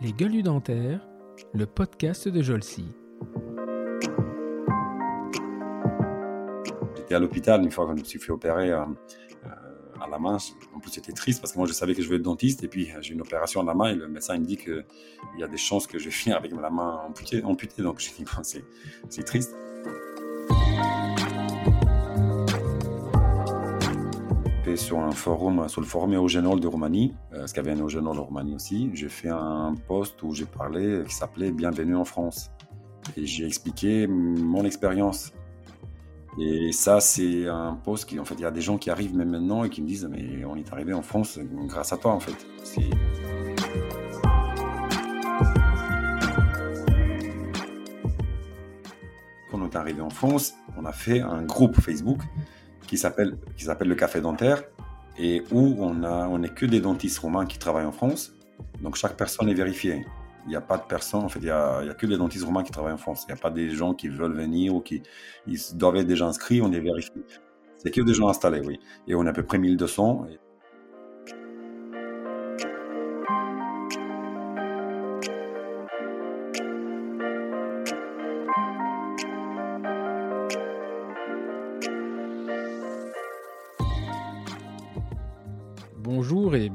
Les gueules dentaires, le podcast de Jolcy. J'étais à l'hôpital une fois quand je me suis fait opérer euh, euh, à la main. En plus, c'était triste parce que moi, je savais que je voulais être dentiste. Et puis, j'ai une opération à la main et le médecin me dit qu'il y a des chances que je vais finir avec la main amputée. Donc, j'ai dit, c'est triste. Sur un forum, sur le forum Eugénol de Roumanie, euh, parce qu'il y avait un Eugénol en Roumanie aussi. J'ai fait un post où j'ai parlé qui s'appelait Bienvenue en France. Et j'ai expliqué mon expérience. Et ça, c'est un post qui, en fait, il y a des gens qui arrivent même maintenant et qui me disent Mais on est arrivé en France grâce à toi, en fait. Quand on est arrivé en France, on a fait un groupe Facebook qui s'appelle qui s'appelle le Café Dentaire et où on a on n'est que des dentistes romains qui travaillent en France. Donc chaque personne est vérifiée. Il n'y a pas de personne, en fait, il n'y a, a, que des dentistes romains qui travaillent en France. Il n'y a pas des gens qui veulent venir ou qui ils doivent être déjà inscrits, on les vérifie. C'est que des gens installés, oui. Et on a à peu près 1200. Bonjour et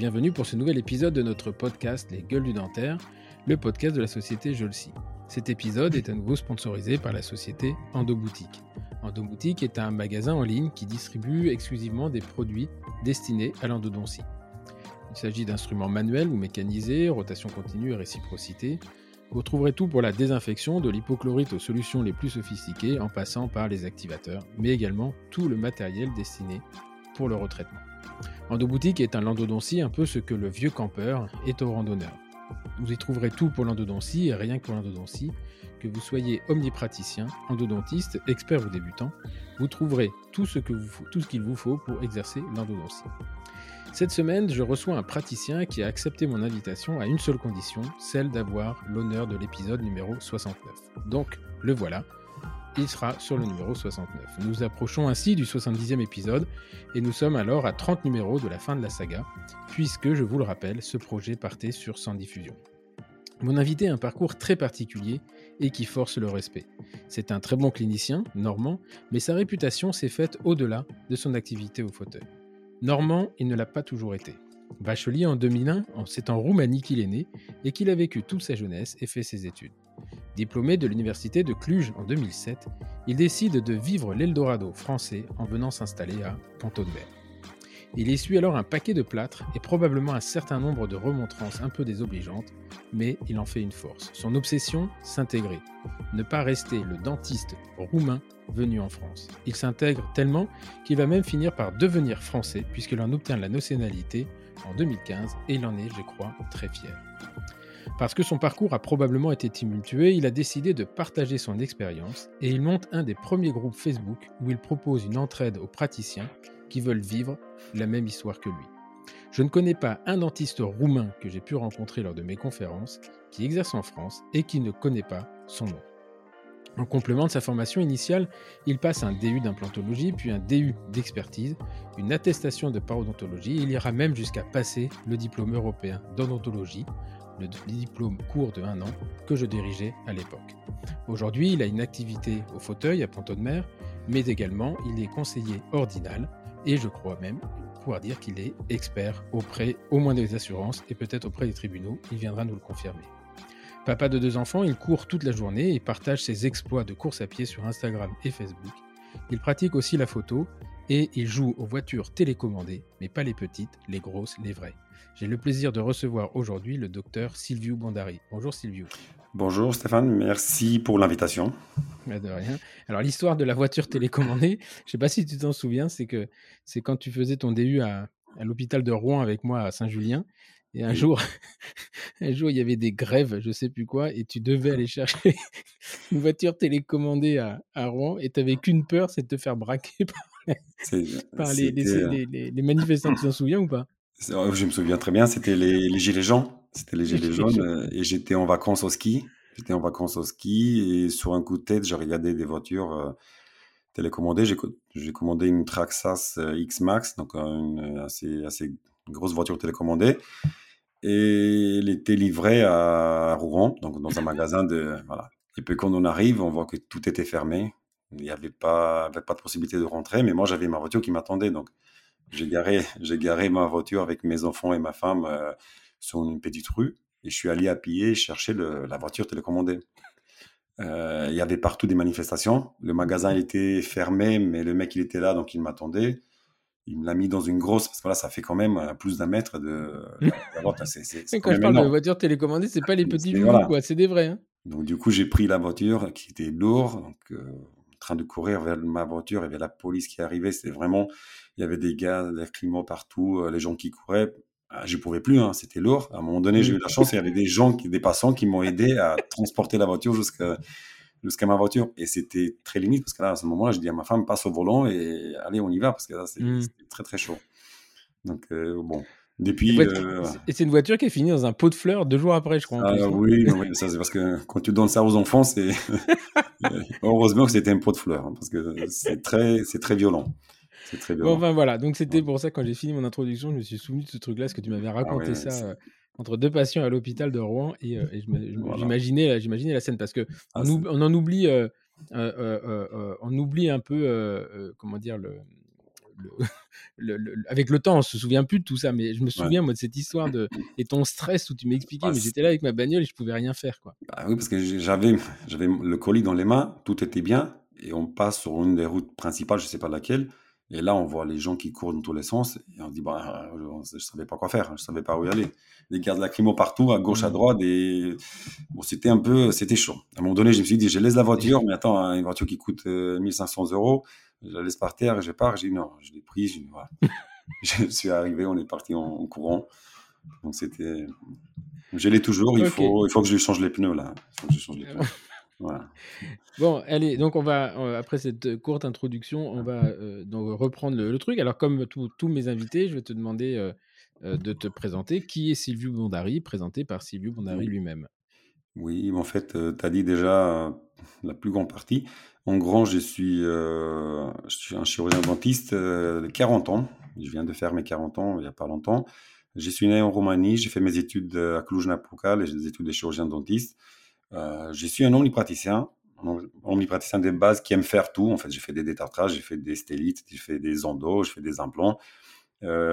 bienvenue pour ce nouvel épisode de notre podcast Les Gueules du Dentaire, le podcast de la société Jolcy. Cet épisode est à nouveau sponsorisé par la société Endoboutique. Endoboutique est un magasin en ligne qui distribue exclusivement des produits destinés à l'endodontie. Il s'agit d'instruments manuels ou mécanisés, rotation continue et réciprocité. Vous trouverez tout pour la désinfection, de l'hypochlorite aux solutions les plus sophistiquées en passant par les activateurs, mais également tout le matériel destiné pour le retraitement. Endoboutique est un landodoncie un peu ce que le vieux campeur est au randonneur. Vous y trouverez tout pour l'endodoncie et rien que pour l'endodoncie. Que vous soyez omnipraticien, endodontiste, expert ou débutant, vous trouverez tout ce qu'il vous faut pour exercer l'endodoncie. Cette semaine, je reçois un praticien qui a accepté mon invitation à une seule condition, celle d'avoir l'honneur de l'épisode numéro 69. Donc, le voilà, il sera sur le numéro 69. Nous approchons ainsi du 70e épisode et nous sommes alors à 30 numéros de la fin de la saga, puisque, je vous le rappelle, ce projet partait sur 100 diffusions. Mon invité a un parcours très particulier et qui force le respect. C'est un très bon clinicien, normand, mais sa réputation s'est faite au-delà de son activité au fauteuil. Normand, il ne l'a pas toujours été. Bachelier en 2001, c'est en Roumanie qu'il est né et qu'il a vécu toute sa jeunesse et fait ses études. Diplômé de l'université de Cluj en 2007, il décide de vivre l'Eldorado français en venant s'installer à Ponto de Mer. Il essuie alors un paquet de plâtre et probablement un certain nombre de remontrances un peu désobligeantes, mais il en fait une force. Son obsession, s'intégrer. Ne pas rester le dentiste roumain venu en France. Il s'intègre tellement qu'il va même finir par devenir français puisqu'il en obtient la nationalité en 2015 et il en est, je crois, très fier. Parce que son parcours a probablement été tumultueux, il a décidé de partager son expérience et il monte un des premiers groupes Facebook où il propose une entraide aux praticiens qui veulent vivre la même histoire que lui. Je ne connais pas un dentiste roumain que j'ai pu rencontrer lors de mes conférences qui exerce en France et qui ne connaît pas son nom. En complément de sa formation initiale, il passe un DU d'implantologie, puis un DU d'expertise, une attestation de parodontologie, il ira même jusqu'à passer le diplôme européen d'odontologie, le diplôme court de un an que je dirigeais à l'époque. Aujourd'hui, il a une activité au fauteuil à Ponto de Mer, mais également il est conseiller ordinal, et je crois même pouvoir dire qu'il est expert auprès au moins des assurances et peut-être auprès des tribunaux, il viendra nous le confirmer. Papa de deux enfants, il court toute la journée et partage ses exploits de course à pied sur Instagram et Facebook. Il pratique aussi la photo et il joue aux voitures télécommandées, mais pas les petites, les grosses, les vraies. J'ai le plaisir de recevoir aujourd'hui le docteur Silviu Bondari. Bonjour Silviu. Bonjour Stéphane, merci pour l'invitation. De rien. Alors l'histoire de la voiture télécommandée, je ne sais pas si tu t'en souviens, c'est que c'est quand tu faisais ton DU à, à l'hôpital de Rouen avec moi à Saint-Julien et un jour, un jour, il y avait des grèves, je sais plus quoi, et tu devais aller chercher une voiture télécommandée à, à Rouen, et tu n'avais qu'une peur, c'est de te faire braquer par, les, les, les, les, manifestants. Tu t'en souviens ou pas? Oh, Je me souviens très bien, c'était les, gilets jaunes. C'était les gilets jaunes, euh, et j'étais en vacances au ski. J'étais en vacances au ski, et sur un coup de tête, je regardais des voitures euh, télécommandées. J'ai commandé une Traxas euh, X-Max, donc une assez, assez grosse voiture télécommandée. Et il était livré à Rouen, donc dans un magasin de voilà. Et puis quand on arrive, on voit que tout était fermé. Il n'y avait pas, avait pas de possibilité de rentrer, mais moi j'avais ma voiture qui m'attendait, donc j'ai garé, j'ai garé ma voiture avec mes enfants et ma femme euh, sur une petite rue et je suis allé à pied chercher la voiture télécommandée. Euh, il y avait partout des manifestations. Le magasin était fermé, mais le mec il était là, donc il m'attendait. Il me l'a mis dans une grosse, parce que là, ça fait quand même euh, plus d'un mètre de. c'est, quand je parle de voiture télécommandée, c'est pas les petits loulous, quoi, c'est des vrais. Hein. Donc du coup, j'ai pris la voiture qui était lourde, donc en train de courir vers ma voiture, il y avait la police qui arrivait. C'était vraiment, il y avait des gars, des climats partout, euh, les gens qui couraient. Ah, je pouvais plus, hein, c'était lourd. À un moment donné, j'ai eu la chance, il y avait des gens, qui, des passants qui m'ont aidé à transporter la voiture jusqu'à jusqu'à ma voiture. Et c'était très limite parce que là, à ce moment-là, je dis à ma femme, passe au volant et allez, on y va parce que là, mmh. c'était très très chaud. Donc euh, bon. Depuis, euh, et c'est une voiture qui est finie dans un pot de fleurs deux jours après, je crois. Ah, oui, ça c'est parce que quand tu donnes ça aux enfants, c'est heureusement que c'était un pot de fleurs hein, parce que c'est très, c'est très violent. C'est très Bon, enfin voilà, donc c'était pour ça quand j'ai fini mon introduction, je me suis souvenu de ce truc-là, parce que tu m'avais ah raconté ça euh, entre deux patients à l'hôpital de Rouen et, euh, j'imaginais, j'imaginais la scène parce que ah, on, en oublie, on oublie un peu, comment dire le le, avec le temps, on se souvient plus de tout ça, mais je me souviens moi de cette histoire de et ton stress où tu m'expliquais, ah, mais j'étais là avec ma bagnole et je pouvais rien faire quoi. Bah oui, parce que j'avais j'avais le colis dans les mains, tout était bien et on passe sur une des routes principales, je sais pas laquelle. Et là, on voit les gens qui courent dans tous les sens et on se dit bah je, savais pas quoi faire, je savais pas où y aller. Des gardes lacrymaux partout, à gauche, à mmh. droite et bon, c'était un peu c'était chaud. À un moment donné, je me suis dit je laisse la voiture, mais attends, hein, une voiture qui coûte 1500 euh, euros je la laisse par terre, je pars, j'ai dit non, je l'ai pris, je suis arrivé, on est parti en, courant. Donc c'était. Je l'ai toujours, il, faut, il faut que je lui change les pneus là. Il faut que je change les pneus. Voilà. Bon, allez, donc on va, euh, après cette courte introduction, on va euh, donc reprendre le, truc. Alors, comme tous mes invités, je vais te demander euh, de te présenter. Qui est Silvio Bondari, présenté par Silvio Bondari lui-même? Oui, en fait, tu as dit déjà la plus grande partie. En grand, je suis, euh, je suis un chirurgien dentiste euh, de 40 ans. Je viens de faire mes 40 ans il n'y a pas longtemps. Je suis né en Roumanie, j'ai fait mes études à Cluj-Napoca, les études de chirurgien dentiste. Euh, je suis un omnipraticien, un omnipraticien de base qui aime faire tout. En fait, j'ai fait des détartrages, j'ai fait des stélites, j'ai fait des endos, j'ai fait des implants.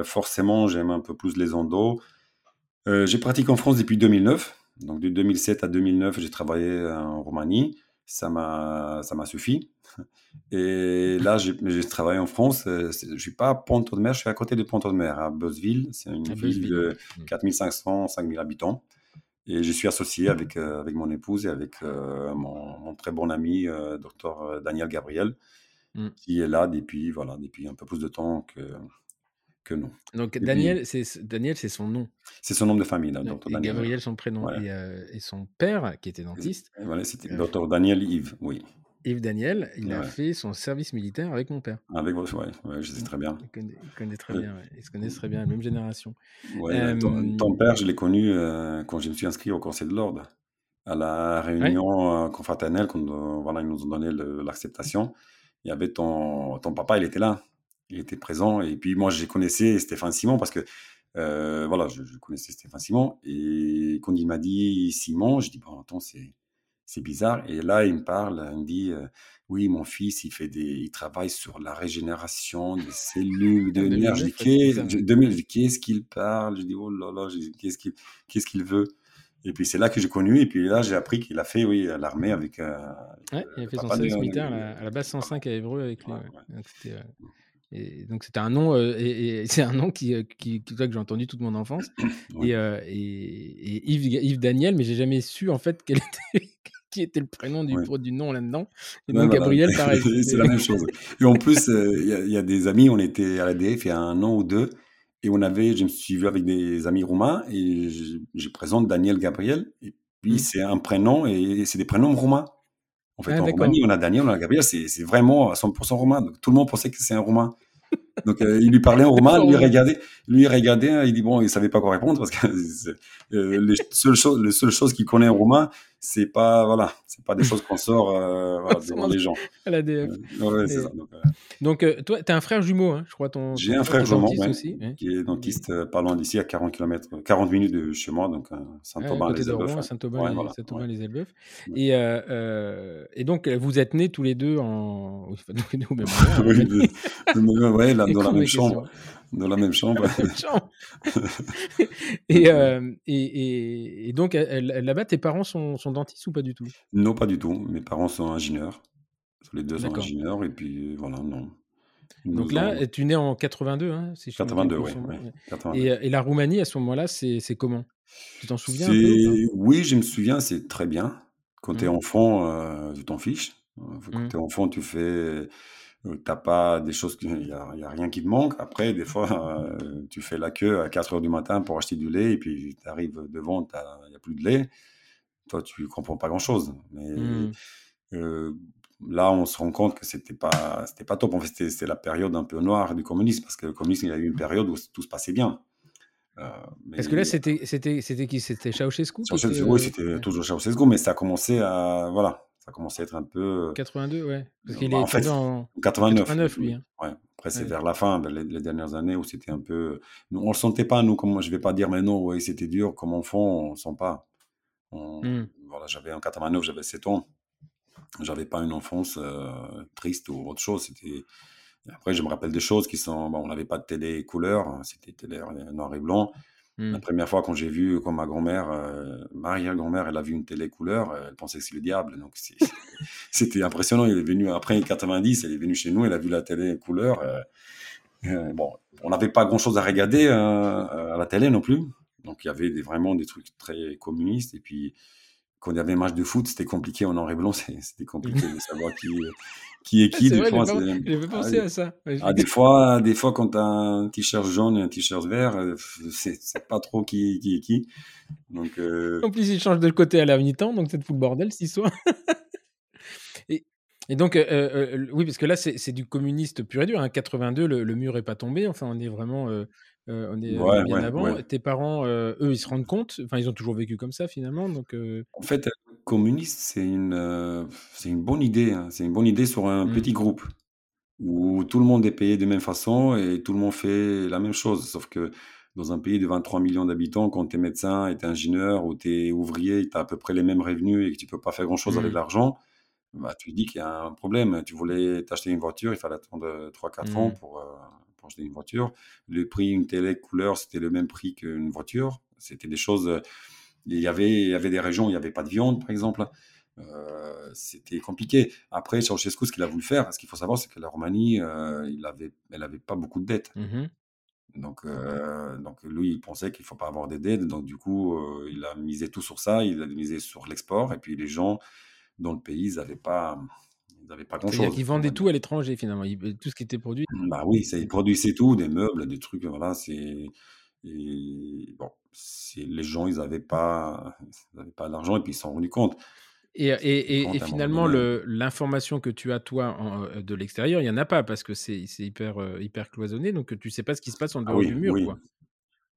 forcément, j'aime un peu plus les endos. j'ai pratiqué en France depuis 2009. Donc de 2007 à 2009, j'ai travaillé en Roumanie ça m'a ça m'a suffi. Et là, j'ai travaillé en France. Euh, je suis pas à Ponto de Mer, je suis à côté de Ponto de Mer, à Beuzeville. C'est une ville de 4500, 5000 habitants. Et je suis associé avec, euh, avec mon épouse et avec euh, mon, très bon ami, docteur Daniel Gabriel, mm. qui est là depuis, voilà, depuis un peu plus de temps que, que nous. Donc Daniel, c'est Daniel, c'est son nom. C'est son nom de famille, là, et Gabriel, son prénom. Euh, et, son père, qui était dentiste. voilà, c'était euh, docteur Daniel Yves, oui. Yves Daniel, il a fait son service militaire avec mon père. Avec votre, ouais, je sais très bien. Il connaît, très bien, ils se connaissent très bien, la même génération. Ouais, ton, père, je l'ai connu euh, quand je me suis inscrit au Conseil de l'Ordre, à la réunion confraternelle, quand voilà, ils nous ont donné l'acceptation. Il y avait ton, ton papa, il était là il était présent. Et puis moi, j'ai connaissais Stéphane Simon parce que euh, voilà, je, connaissais Stéphane Simon. Et quand il m'a dit Simon, je dis bon, attends, c'est c'est bizarre. Et là, il me parle, il me dit euh, oui, mon fils, il fait des, il travaille sur la régénération des cellules de l'énergie. Qu'est-ce qu'il parle Je dis oh là là, qu'est-ce qu'il qu'est-ce qu'il veut et puis c'est là que j'ai connu, et puis là j'ai appris qu'il a fait oui, l'armée avec. Euh, ouais, il a fait son service militaire à la, base 105 à Évreux avec lui. Et donc c'était un nom, euh, et, c'est un nom qui, euh, qui, que j'ai entendu toute mon enfance. Euh, et, et, Yves, Daniel, mais j'ai jamais su en fait quel était, qui était le prénom du, du nom là-dedans. Et donc Gabriel, pareil. c'est la même chose. Et en plus, il y, a des amis, on était à l'ADF il y a un an ou deux, et on avait, je me suis vu avec des amis roumains, et je, présente Daniel Gabriel, et puis mmh. c'est un prénom, et c'est des prénoms roumains. En fait, ah, en Roumanie, on a Daniel, on a Gabriel, c'est vraiment à 100% roumain. tout le monde pensait que c'est un roumain. Donc euh, il lui parlait en roumain, lui regardait, lui regardait, il dit bon, il savait pas quoi répondre parce que euh, les seules choses, les seules choses qu'il connaît en roumain, c'est pas voilà, c'est pas des choses qu'on sort euh, voilà, devant les gens. Ouais, c'est ça. Donc, donc toi, tu as un frère jumeau, hein, je crois ton. J'ai un frère jumeau aussi, qui est dentiste pas loin d'ici, à 40 km, 40 minutes de chez moi, donc Saint-Aubin les Elbeuf. Saint-Aubin voilà, les Elbeuf. Et, et donc vous êtes nés tous les deux en, au même moment. dans la même chambre. Dans la même chambre. Euh, et, et, et, donc, là-bas, tes parents sont, sont, dentistes ou pas du tout? Non, pas du tout. Mes parents sont ingénieurs. Les deux sont ingénieurs. Et puis, voilà, non. donc là, tu es né en 82, hein, si 82, oui. Et, et, la Roumanie, à ce moment-là, c'est comment? Tu t'en souviens Oui, je me souviens, c'est très bien. Quand tu es mmh. enfant, euh, tu t'en fiches. Quand mmh. tu es enfant, tu fais t'as pas des choses, il y a, y a, rien qui te manque. Après, des fois, euh, tu fais la queue à 4 heures du matin pour acheter du lait et puis tu arrives devant, il n'y a plus de lait. Toi, tu comprends pas grand chose. Mais mmh. euh, là, on se rend compte que c'était pas, c'était pas top. En fait, c'était la période un peu noire du communisme parce que le communisme, il y a eu une période où tout se passait bien. Euh, Est-ce que là, c'était, qui? C'était Ceausescu Oui, c'était toujours Ceausescu, mais ça a commencé à, voilà, ça commençait à être un peu. 82, euh, ouais. Parce qu'il bah, est en fait, en 89. lui. Hein. Ouais. Après, c'est vers la fin, ben, les, dernières années où c'était un peu. on le sentait pas, nous, comme je vais pas dire, mais non, ouais, c'était dur. Comme enfant, on ne sent pas. Mmh. Voilà, j'avais en 89, j'avais 7 ans. J'avais pas une enfance euh, triste ou autre chose. C'était. Après, je me rappelle des choses qui sont. Bon, on n'avait pas de télé couleur, hein, c'était télé noir et blanc. La mmh. première fois quand j'ai vu, quand ma grand-mère, euh, ma arrière-grand-mère, elle a vu une télé couleur, euh, elle pensait que c'est le diable. Donc c'était impressionnant. Il est venu après 90, elle est venue chez nous, elle a vu la télé couleur. Euh, bon, on n'avait pas grand-chose à regarder à la télé non plus. Donc il y avait des, vraiment des trucs très communistes. Et puis quand il y avait un match de foot, c'était compliqué en noir et blanc, c'était compliqué de savoir qui, qui est qui. des fois, j'avais pensé à ça. Ah, des, fois, des fois, quand tu as un t-shirt jaune et un t-shirt vert, euh, c'est pas trop qui, qui est qui. Donc, euh... En plus, il change de côté à la mi-temps, donc c'est tout le bordel, si soit. et, et, donc, euh, euh, oui, parce que là, c'est du communiste pur et dur. Hein. 82, le, le, mur est pas tombé. Enfin, on est vraiment. Euh, on est euh, bien avant. Tes parents, euh, eux, ils se rendent compte, enfin, ils ont toujours vécu comme ça finalement. Donc, En fait, communiste, c'est une, c'est une bonne idée. Hein. C'est une bonne idée sur un mmh. petit groupe où tout le monde est payé de même façon et tout le monde fait la même chose. Sauf que dans un pays de 23 millions d'habitants, quand tu es médecin et tu es ingénieur ou tu es ouvrier, tu as à peu près les mêmes revenus et que tu peux pas faire grand-chose avec mmh. l'argent, bah, tu dis qu'il y a un problème. Tu voulais t'acheter une voiture, il fallait attendre 3-4 ans mmh. pour, une voiture. Le prix, une télé couleur, c'était le même prix qu'une voiture. C'était des choses. Euh, il y avait, il y avait des régions où il n'y avait pas de viande, par exemple. Euh, c'était compliqué. Après, Ceausescu, ce qu'il a voulu faire, ce qu'il faut savoir, c'est que la Roumanie, euh, il avait, elle n'avait pas beaucoup de dettes. Mmh donc, donc, lui, il pensait qu'il ne faut pas avoir des dettes. Donc, du coup, il a misé tout sur ça. Il a misé sur l'export. Et puis, les gens dans le pays, ils n'avaient pas, n'avaient pas grand-chose. Ils vendaient tout à l'étranger finalement, tout ce qui était produit. Bah oui, ça, ils produisaient tout, des meubles, des trucs, voilà, c'est... bon, les gens, ils n'avaient pas, pas d'argent et puis ils s'en sont rendus compte. Et, et, et, finalement, l'information que tu as, toi, euh, de l'extérieur, il n'y en a pas parce que c'est hyper, euh, hyper cloisonné, donc tu ne sais pas ce qui se passe en ah dehors du mur. Quoi.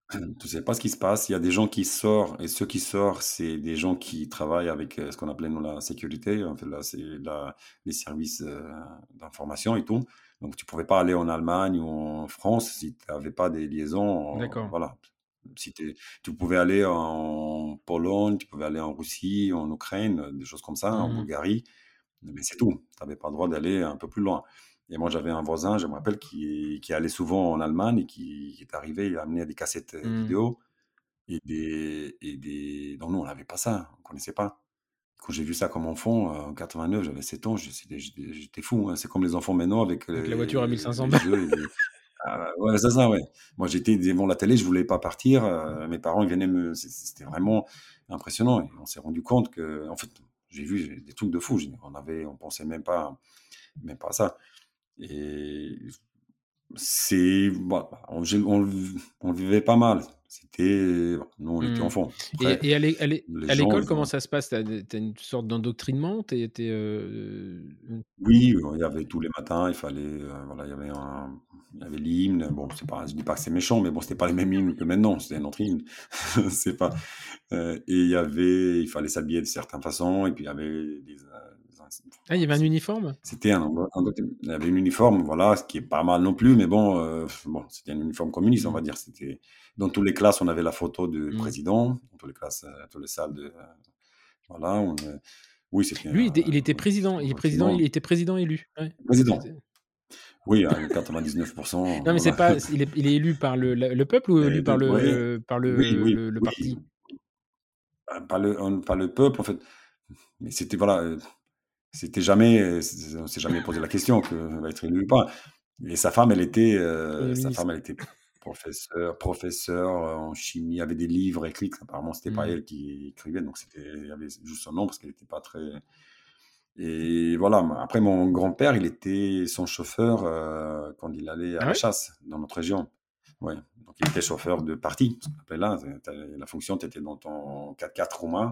Tu ne sais pas ce qui se passe. Il y a des gens qui sortent, et ceux qui sortent, c'est des gens qui travaillent avec euh, ce qu'on appelait nous, la sécurité. En fait, là, c'est les services euh, d'information et tout. Donc, tu ne pouvais pas aller en Allemagne ou en France si tu n'avais pas des liaisons. D'accord. Voilà. Si tu pouvais aller en Pologne, tu pouvais aller en Russie, en Ukraine, des choses comme ça, en mmh Bulgarie. Mais c'est tout. Tu n'avais pas le droit d'aller un peu plus loin. Et moi, j'avais un voisin, je me rappelle, qui, qui, allait souvent en Allemagne et qui, est arrivé, il a amené des cassettes euh, mmh. vidéo et des, et des. Non, nous, on n'avait pas ça, on ne connaissait pas. Quand j'ai vu ça comme enfant, euh, en 89, j'avais 7 ans, j'étais fou. Hein. C'est comme les enfants maintenant avec, avec la voiture à 1500 balles. Ah, ouais, c'est ça, ouais. Moi, j'étais devant la télé, je voulais pas partir. Euh, mes parents, ils venaient me. C'était vraiment impressionnant. Et on s'est rendu compte que, en fait, j'ai vu des trucs de fou. On avait, on pensait même pas, même pas à ça. Et c'est. on, on, vivait pas mal. C'était. Nous, on était Mmh. enfants. Et, Après, et à l'école, comment ça se passe? T'as as une sorte d'endoctrinement? T'es, euh, euh, Oui, il y avait tous les matins, il fallait. euh, voilà, il y avait un. Il y avait l'hymne. Bon, c'est pas, je dis pas que c'est méchant, mais bon, c'était pas les mêmes hymnes que maintenant. C'était un autre hymne. c'est pas. euh, et il y avait, il fallait s'habiller de certaines façons. Et puis il y avait des. Ah, il y avait un uniforme? C'était un, un- il y avait un uniforme, voilà, ce qui est pas mal non plus, mais bon, euh, bon, c'était un uniforme communiste, on va Mm. dire. C'était dans toutes les classes, on avait la photo du Mm. président, dans toutes les classes, euh, toutes les salles de, euh, voilà. On, oui, c'était. Lui, il était, il était un- président. Il est président. Il était président élu. Ouais. Président. Oui, à 99%. Non, mais voilà. c'est pas. Il est, il est élu par le, le peuple ou élu par le, ouais. le- par le, Oui, oui, le, oui. parti? Pas le, pas le peuple, en fait. Mais c'était, voilà, c'était jamais, on s'est jamais posé la question que va être élu ou pas. Et sa femme, elle était, euh, sa femme, elle était professeur, professeur en chimie, avait des livres écrits. Apparemment, c'était pas Mm. elle qui écrivait, donc c'était, il y avait juste son nom parce qu'elle n'était pas très. Et voilà. Après, mon grand-père, il était son chauffeur euh, quand il allait à Ah la chasse dans notre région. Ouais. Donc, il était chauffeur de parti. Là, la fonction, tu étais dans ton 4x4 roumain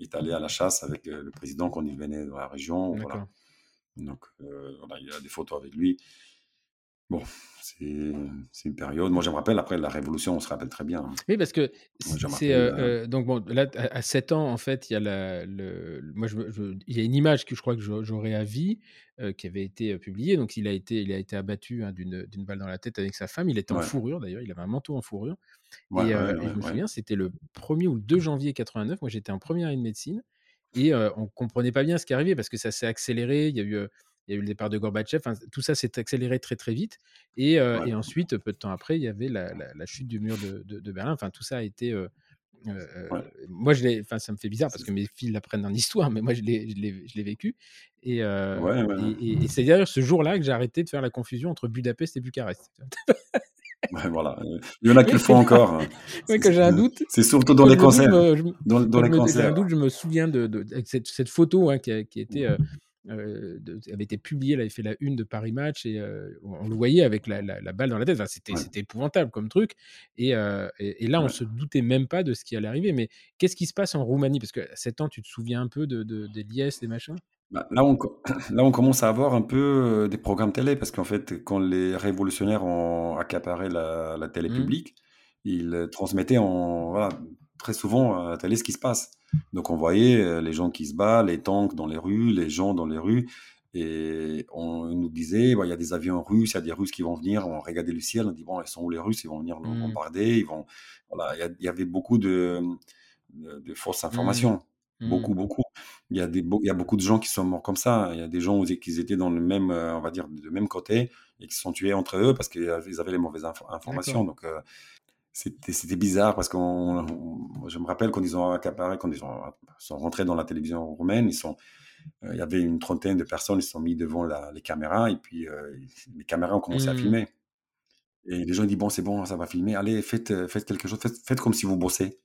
et tu allais à la chasse avec euh, le président quand il venait dans la région. Voilà. Donc, euh, il y a des photos avec lui. Bon, c'est une période. Moi, je me rappelle, après la Révolution, on se rappelle très bien. hein. Oui, parce que c'est rappelle, euh, euh, donc bon là à, à 7 ans en fait il y a la le moi je, me- je- il y a une image que je crois que j'au- j'aurais à vie euh, qui avait été euh, publiée donc il a été il a été abattu hein, d'une balle dans la tête avec sa femme il était en Ouais. fourrure d'ailleurs il avait un manteau en fourrure Ouais, et, ouais, euh, et ouais, je me souviens c'était le 1er ou le 2 janvier 89 moi j'étais en première année de médecine et euh, on comprenait pas bien ce qui arrivait parce que ça s'est accéléré il y a eu euh, il y a eu le départ de Gorbatchev, enfin, tout ça s'est accéléré très très vite. Et, euh, Ouais. et ensuite, peu de temps après, il y avait la, la- la chute du mur de, de- de Berlin. Enfin, tout ça a été. euh, euh, Ouais. Moi, je l'ai. Enfin, ça me fait bizarre parce que mes filles l'apprennent en histoire, mais moi, je l'ai, vécu. Et, Ouais, c'est d'ailleurs ce jour-là que j'ai arrêté de faire la confusion entre Budapest et Bucarest. Ouais, voilà. Il y en a qui le Oui, font encore. hein. C'est- quand j'ai un doute, C'est surtout dans les concerts. me- je me- Dans, les me- j'ai un concerts. doute, je me souviens de, cette, cette photo hein, qui, a, qui euh, euh, de- avait été publiée, elle avait fait la une de Paris Match et euh, on le voyait avec la, la- la balle dans la tête. Enfin, c'était, Ouais. c'était épouvantable comme truc. Et, euh, et, et là, on Ouais. se doutait même pas de ce qui allait arriver. Mais qu'est-ce qui se passe en Roumanie? Parce qu'à 7 ans, tu te souviens un peu de, de- des liesses, des machins? Bah, là, on, co- là, on commence à avoir un peu des programmes télé, parce qu'en fait, quand les révolutionnaires ont accaparé la, la télé Mhm. publique, ils euh, transmettaient en, voilà, très souvent à la télé ce qui se passe. Donc, on voyait euh, les gens qui se battent, les tanks dans les rues, les gens dans les rues, et on nous disait, bah, il y a des avions russes, il y a des Russes qui vont venir, on regardait le ciel, on dit, bon, ils sont où les Russes, ils vont venir nous Mhm. bombarder, ils vont... Voilà, il y, avait beaucoup de, de, de fausses informations. Mhm. Beaucoup, beaucoup. Il y, a des, il y a beaucoup de gens qui sont morts comme ça. Il y a des gens qui étaient dans le même, euh, on va dire, de même côté et qui se sont tués entre eux parce qu'ils avaient les mauvaises info- informations. Donc, euh, c'était bizarre parce qu'on, on- je me rappelle quand ils ont accaparé, quand ils ont, sont rentrés dans la télévision roumaine, ils sont, euh, il y avait une trentaine de personnes, ils se sont mis devant la- les caméras et puis euh, les caméras ont commencé à Mhm. filmer. Et les gens disent, bon, c'est bon, ça va filmer, allez, faites, faites quelque chose, faites, faites comme si vous bossez.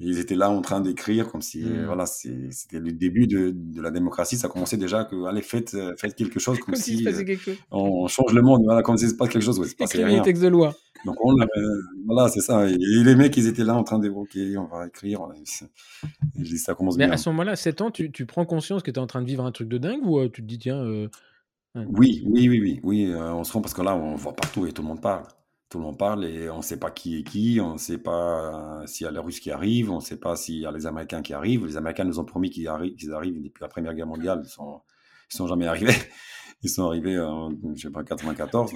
Ils étaient là en train d'écrire comme si, euh, Mhm. voilà, c'était le début de, de la démocratie. Ça commençait déjà que, allez, faites, euh, faites quelque chose comme, si euh, on change le monde. Voilà, comme si c'est pas quelque chose, ouais, Écrivez les textes de loi. Donc on avait, voilà, c'est ça. Et, et les mecs, ils étaient là en train ok, on va écrire. on a- Et je dis, ça commence Mais bien. à ce moment-là, 7 ans, tu, tu prends conscience que tu es en train de vivre un truc de dingue ou euh, tu te dis, tiens, euh, ouais. Oui, oui, oui, oui, oui. euh, on se rend parce que là, on voit partout et tout le monde parle. Tout le monde parle et on ne sait pas qui est qui, on ne sait pas euh, s'il y a les Russes qui arrivent, on ne sait pas s'il y a les Américains qui arrivent. Les Américains nous ont promis qu'ils arrivent, qu'ils arrivent depuis la Première Guerre mondiale. Ils sont, ils sont jamais arrivés. Ils sont arrivés en, je sais pas, 94.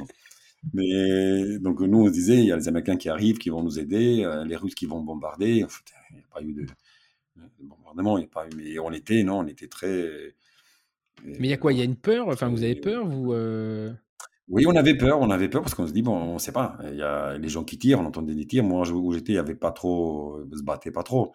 Mais donc nous, on se disait, il y a les Américains qui arrivent, qui vont nous aider, euh, les Russes qui vont bombarder. En fait, il n'y a pas eu de, de bombardement, il n'y a pas eu. Mais on était, non, on était très. Mais il y a quoi? Il y a une peur? Enfin, vous avez peur vous euh, Oui, on avait peur, on avait peur parce qu'on se dit, bon, on ne sait pas. Il y a les gens qui tirent, on entendait des tirs. Moi, où j'étais, il n'y avait pas trop, ils se battaient pas trop.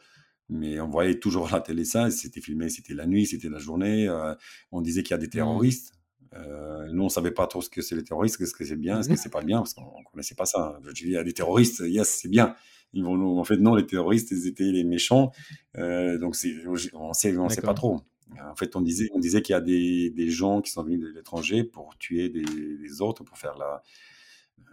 Mais on voyait toujours la télé ça, c'était filmé, c'était la nuit, c'était la journée. euh, on disait qu'il y a des terroristes. Euh, nous, on savait pas trop ce que c'est les terroristes, ce que c'est bien, ce que c'est pas bien, parce qu'on ne connaissait pas ça. Je dis, il y a des terroristes, yes, c'est bien. Ils vont nous... En fait, non, les terroristes, ils étaient les méchants. Euh, donc, on sait, on sait pas trop. En fait, on disait, qu'il y a des, gens qui sont venus de l'étranger pour tuer des, autres, pour faire la.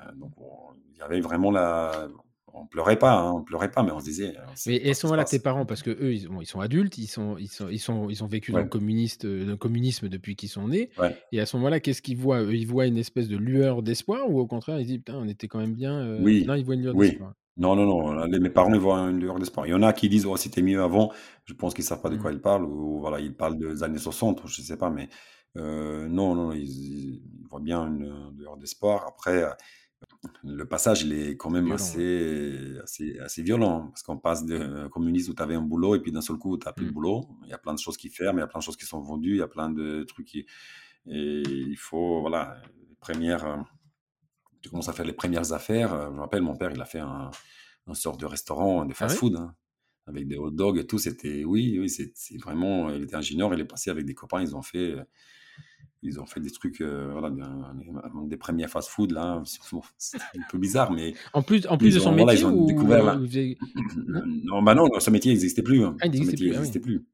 euh, donc, on- il y avait vraiment la. On pleurait pas, hein, on pleurait pas, mais on se disait. euh, Mais et à pas ce ce qui se moment-là, tes parents, parce que eux, ils, bon, ils sont adultes, ils sont, ils sont, ils sont, ils ont vécu dans le communiste, euh, dans le communisme depuis qu'ils sont nés. ouais. Et à ce moment-là, qu'est-ce qu'ils voient? Eux, ils voient une espèce de lueur d'espoir ou au contraire, ils disent putain, on était quand même bien. euh, Oui, Non, ils voient une lueur oui. d'espoir. Non, non, non. là, les- mes parents, ils voient une lueur d'espoir. Il y en a qui disent, oh, c'était mieux avant. Je pense qu'ils savent pas de quoi ils parlent. Ou voilà, ils parlent des années 60, ou je sais pas. Mais euh, non, non, ils, ils voient bien une lueur d'espoir. Après, le passage, il est quand même Violent. ouais. assez, assez, assez violent. hein, Parce qu'on passe de euh, communisme où tu avais un boulot et puis d'un seul coup, tu n'as plus de Mm. boulot. Il y a plein de choses qui ferment, il y a plein de choses qui sont vendues, il y a plein de trucs qui. Et il faut, voilà, les premières. euh, tu commences à faire les premières affaires. Euh, Je me rappelle, mon père, il a fait un, un sort de restaurant, de Ah fast-food, hein, avec des hot dogs et tout. C'était, oui, oui, c'est vraiment. Il était ingénieur, il est passé avec des copains, ils ont fait, ils ont fait des trucs, euh, voilà, des, premiers fast-food là. C'est bon, c'est un peu bizarre, mais En plus, en plus de son ont, voilà, métier ils ont ou découvert là. faisait- Non bah non, ce métier n'existait plus. hein. Ah, il Ce métier. Ah n'existait plus.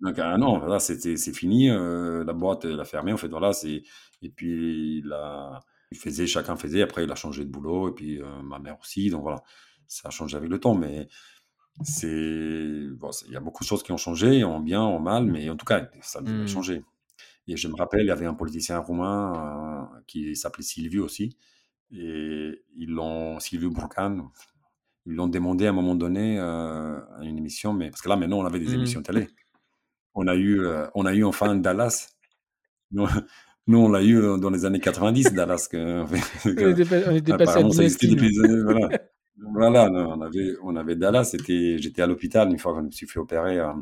Donc, ah non, voilà, c'était, c'est fini. euh, la boîte, elle a fermé. En fait, voilà, c'est. Et puis, il a, il faisait, chacun faisait. Après, il a changé de boulot. Et puis, euh, ma mère aussi. Donc, voilà, ça a changé avec le temps. Mais c'est. Bon, il y a beaucoup de choses qui ont changé, en bien, en mal. Mais en tout cas, ça devait Mm. changer. Et je me rappelle, il y avait un politicien roumain euh, qui s'appelait Silviu aussi. Et ils l'ont. Silviu Burcan. Ils l'ont demandé à un moment donné euh, à une émission. Mais parce que là, maintenant, on avait des Mm. émissions télé. On a eu, euh, on a eu enfin Dallas. Nous, nous, on l'a eu dans les années 90, Dallas. Que, On que- était, on était passé à depuis. Voilà, voilà non, on, avait, on avait Dallas. J'étais à l'hôpital une fois que je me suis fait opérer euh,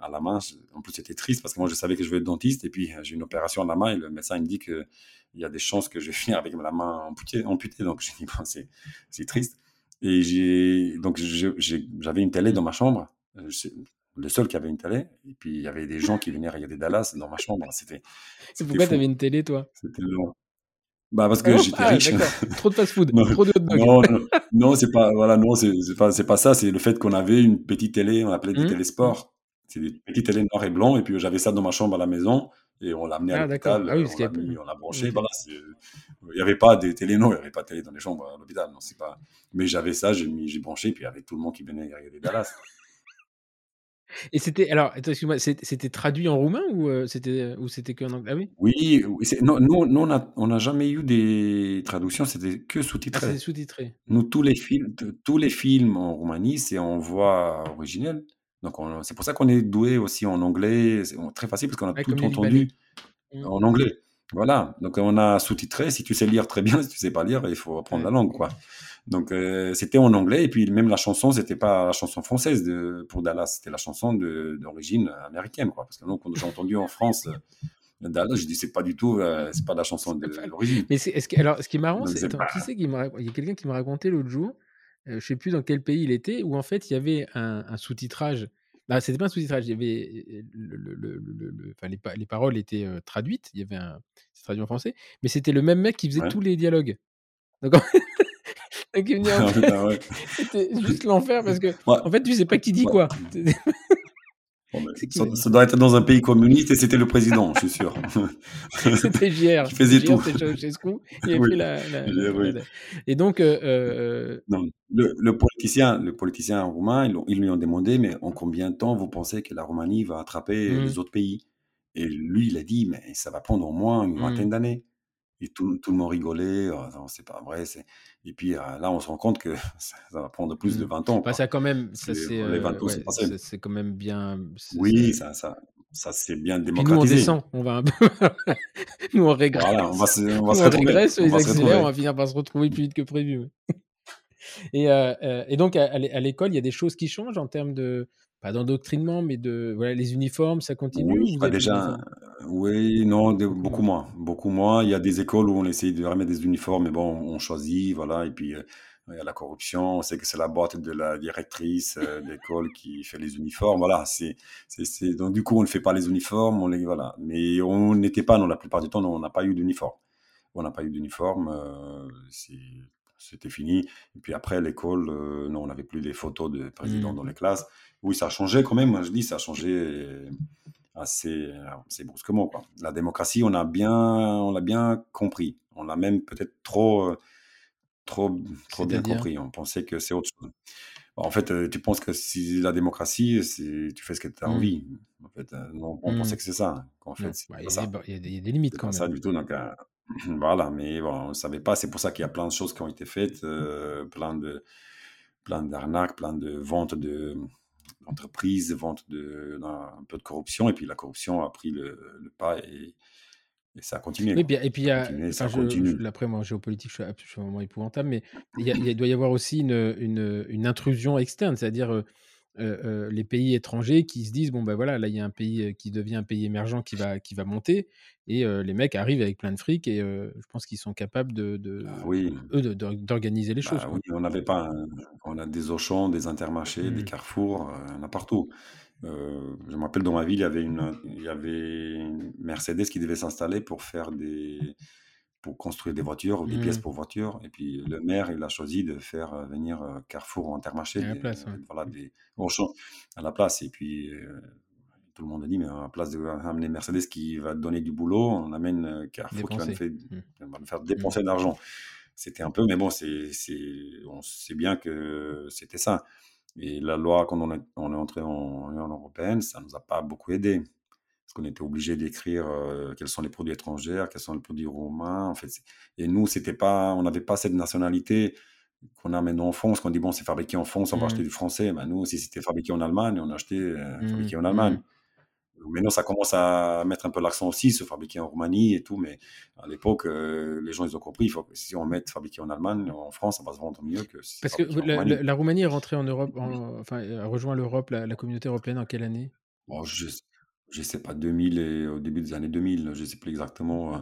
à la main. En plus, c'était triste parce que moi, je savais que je vais être dentiste. Et puis, euh, j'ai une opération à la main et le médecin il me dit qu'il y a des chances que je vais finir avec la main amputée. amputée. Donc, je dis, bon, c'est, triste. Et j'ai, donc, j'avais une télé dans ma chambre. Euh, le seul qui avait une télé. Et puis, il y avait des gens qui venaient regarder Dallas dans ma chambre. C'était, pourquoi fou. t'avais une télé, toi? C'était long. Bah, parce Ah que non j'étais Ah, riche. Trop de fast-food, Non, trop de hot dog. non, non, non, c'est pas, voilà, non, c'est c'est pas, c'est pas ça. C'est le fait qu'on avait une petite télé, on appelait des Hum, hum. télésports. C'est des petites télés noires et blancs. Et puis j'avais ça dans ma chambre à la maison et on l'a amené à Ah, l'hôpital. Ah oui, euh, On y l'a avait mis, on l'a branché. Voilà, c'est- il n'y avait pas de télé, non, il n'y avait pas de télé dans les chambres à l'hôpital. Non, c'est pas. Mais j'avais ça, j'ai mis, j'ai branché, puis avec tout le monde qui venait regarder Dallas. Et c'était. Alors, excuse-moi, c'était traduit en roumain ou euh, c'était ou c'était que en anglais? Ah oui Oui, non, nous, nous, on n'a jamais eu des traductions, c'était que Ah, sous-titré. sous-titré. Nous, tous les films, tous les films en Roumanie, c'est en voix originelle. Donc, on- c'est pour ça qu'on est doué aussi en anglais. C'est très facile parce qu'on a Ouais, tout entendu. Hum. en anglais. Voilà. Donc, on a sous-titré. Si tu sais lire très bien, si tu sais pas lire, il faut apprendre Ouais. la langue, quoi. Donc, euh, c'était en anglais. Et puis, même la chanson, c'était pas la chanson française de, pour Dallas. C'était la chanson d'origine américaine, quoi. Parce que nous, quand j'ai entendu en France euh, Dallas, je dis, c'est pas du tout, euh, c'est pas la chanson de l'origine. Mais que, alors, ce qui est marrant, Donc, c'est, qui m'a, il y a quelqu'un qui m'a raconté l'autre jour, je sais plus dans quel pays il était, où en fait il y avait un, un sous-titrage. Ah, c'était pas un sous-titrage, il y avait le, le- le- le- le- enfin, les, pa- les paroles étaient euh, traduites, il y avait un, traduit en français, mais c'était le même mec qui faisait Ouais. tous les dialogues. Donc, en- donc il venait en fait, putain, ouais. c'était juste l'enfer parce que Ouais. en fait tu sais pas qui dit Ouais. Bon, qui ça, doit être dans un pays communiste et c'était le président, je suis sûr. C'était JR. Qui faisait JR, tout. c'était Ceausescu. Il avait Oui, pris la, la- la- JR, oui. la- Et donc, euh, euh, Non, le, le politicien, le politicien roumain, ils lui ont demandé, mais en combien de temps vous pensez que la Roumanie va attraper Hmm. les autres pays? Et lui, il a dit, mais ça va prendre au moins une Hmm. vingtaine d'années. Et tout, tout le monde rigolait, non, c'est pas vrai. c'est- Et puis euh, là, on se rend compte que ça, ça va prendre plus de Hmm. 20 ans. bah, ça quand même, ça C'est- c'est, les euh, 20 ans, c'est ouais, ça, c'est quand même bien. c'est- Oui, c'est- ça, ça, ça s'est bien Puis nous on démocratisé. descend, on va un peu, nous on régresse, Voilà, on va se, on va se on retrouver. régresse, On ils va se accélèrent, on retrouver. va finir par se retrouver plus vite que prévu. Et, euh, euh, et donc à, à l'é- à l'école, il y a des choses qui changent en termes de, pas d'endoctrinement, mais de, voilà, les uniformes, ça continue ou Oui, bah déjà, euh, oui, non, de- Beaucoup moins. beaucoup moins. Il y a des écoles où on essaye de remettre des uniformes, mais bon, on choisit, voilà. Et puis, euh, il y a la corruption. On sait que c'est la boîte de la directrice euh, d'école qui fait les uniformes. Voilà, c'est, c'est, c'est- donc du coup, on ne fait pas les uniformes, on les, voilà. Mais on n'était pas, non, la plupart du temps, non, on n'a pas eu d'uniforme. On n'a pas eu d'uniforme, euh, c'est- c'était fini. Et puis après, l'école, euh, non, on n'avait plus les photos de présidents Hmm. dans les classes. Oui, ça a changé quand même. Moi, je dis, ça a changé euh, assez, assez brusquement. Quoi. La démocratie, on a bien, on l'a bien compris. On l'a même peut-être trop, euh, trop, trop bien compris. On pensait que c'est autre chose. En fait, euh, tu penses que si la démocratie, tu fais ce que tu as Mmh. envie. En fait, euh, on, on pensait Mmh. que c'est ça. qu'en Non, fait, bah, il y a ça. des il y a limites quand pas ça même. du tout. Donc, euh, voilà. Mais bon, on ne savait pas. C'est pour ça qu'il y a plein de choses qui ont été faites, euh, plein de plein d'arnaques, plein de ventes de d'entreprises, ventes de d'un- un peu de corruption. Et puis la corruption a pris le, le pas et, et ça a continué. Oui, et puis il y Ça a continué, ça je continue. je après moi en géopolitique, je suis ab je suis vraiment épouvantable, mais il y a il y a doit y avoir aussi une, une, une intrusion externe. C'est-à-dire, heu, les pays étrangers qui se disent: «Bon, bah, voilà, là, il y a un pays, heu, qui devient un pays émergent qui va qui va monter» et heu, les mecs arrivent avec plein de fric et je pense qu'ils sont capables de de Ah oui. d'organiser les choses, Bah quoi. oui, on n'avait pas un on a des Auchan, des Intermarchés, des Mmh. Carrefour, en a partout. Je me rappelle dans ma ville, il y avait une, il y avait une Mercedes qui devait s'installer pour faire des pour construire des voitures ou des pièces Mmh. pour voitures et puis le maire, il a choisi de faire, heu, venir, heu, Carrefour ou Intermarché, À la des, place, ouais. voilà, des Auchan à la place et puis, heu, tout le monde a dit: «Mais à la place de ramener Mercedes qui va donner du boulot, on amène, Carrefour qui va nous Mmh. va faire Mmh. dépenser de l'argent». C'était un peu mais bon, c'est c'est on sait bien que c'était ça et la loi quand on est on est entré en Union européenne, ça nous a pas beaucoup aidé. Parce qu'on était obligé d'écrire, heu, quels sont les produits étrangers, quels sont les produits roumains, en fait, et nous, c'était pas on n'avait pas cette nationalité qu'on a maintenant en France, qu'on dit: «Bon, c'est fabriqué en France, on va acheter Mmh. du français». Ben, nous, si c'était fabriqué en Allemagne, on achetait, heu, Mmh. fabriqué en Allemagne. Mmh. Maintenant, ça commence à mettre un peu l'accent aussi, se fabriquer en Roumanie et tout, mais à l'époque, heu, les gens, ils ont compris, il faut que si on met fabriqué en Allemagne, en France, ça va se vendre mieux que si Parce que la Roumanie. la la Roumanie est rentrée en Europe en enfin, a rejoint l'Europe, la la communauté européenne en quelle année? Bon, je je sais pas, 2000 et au début des années 2000, je sais plus exactement, heu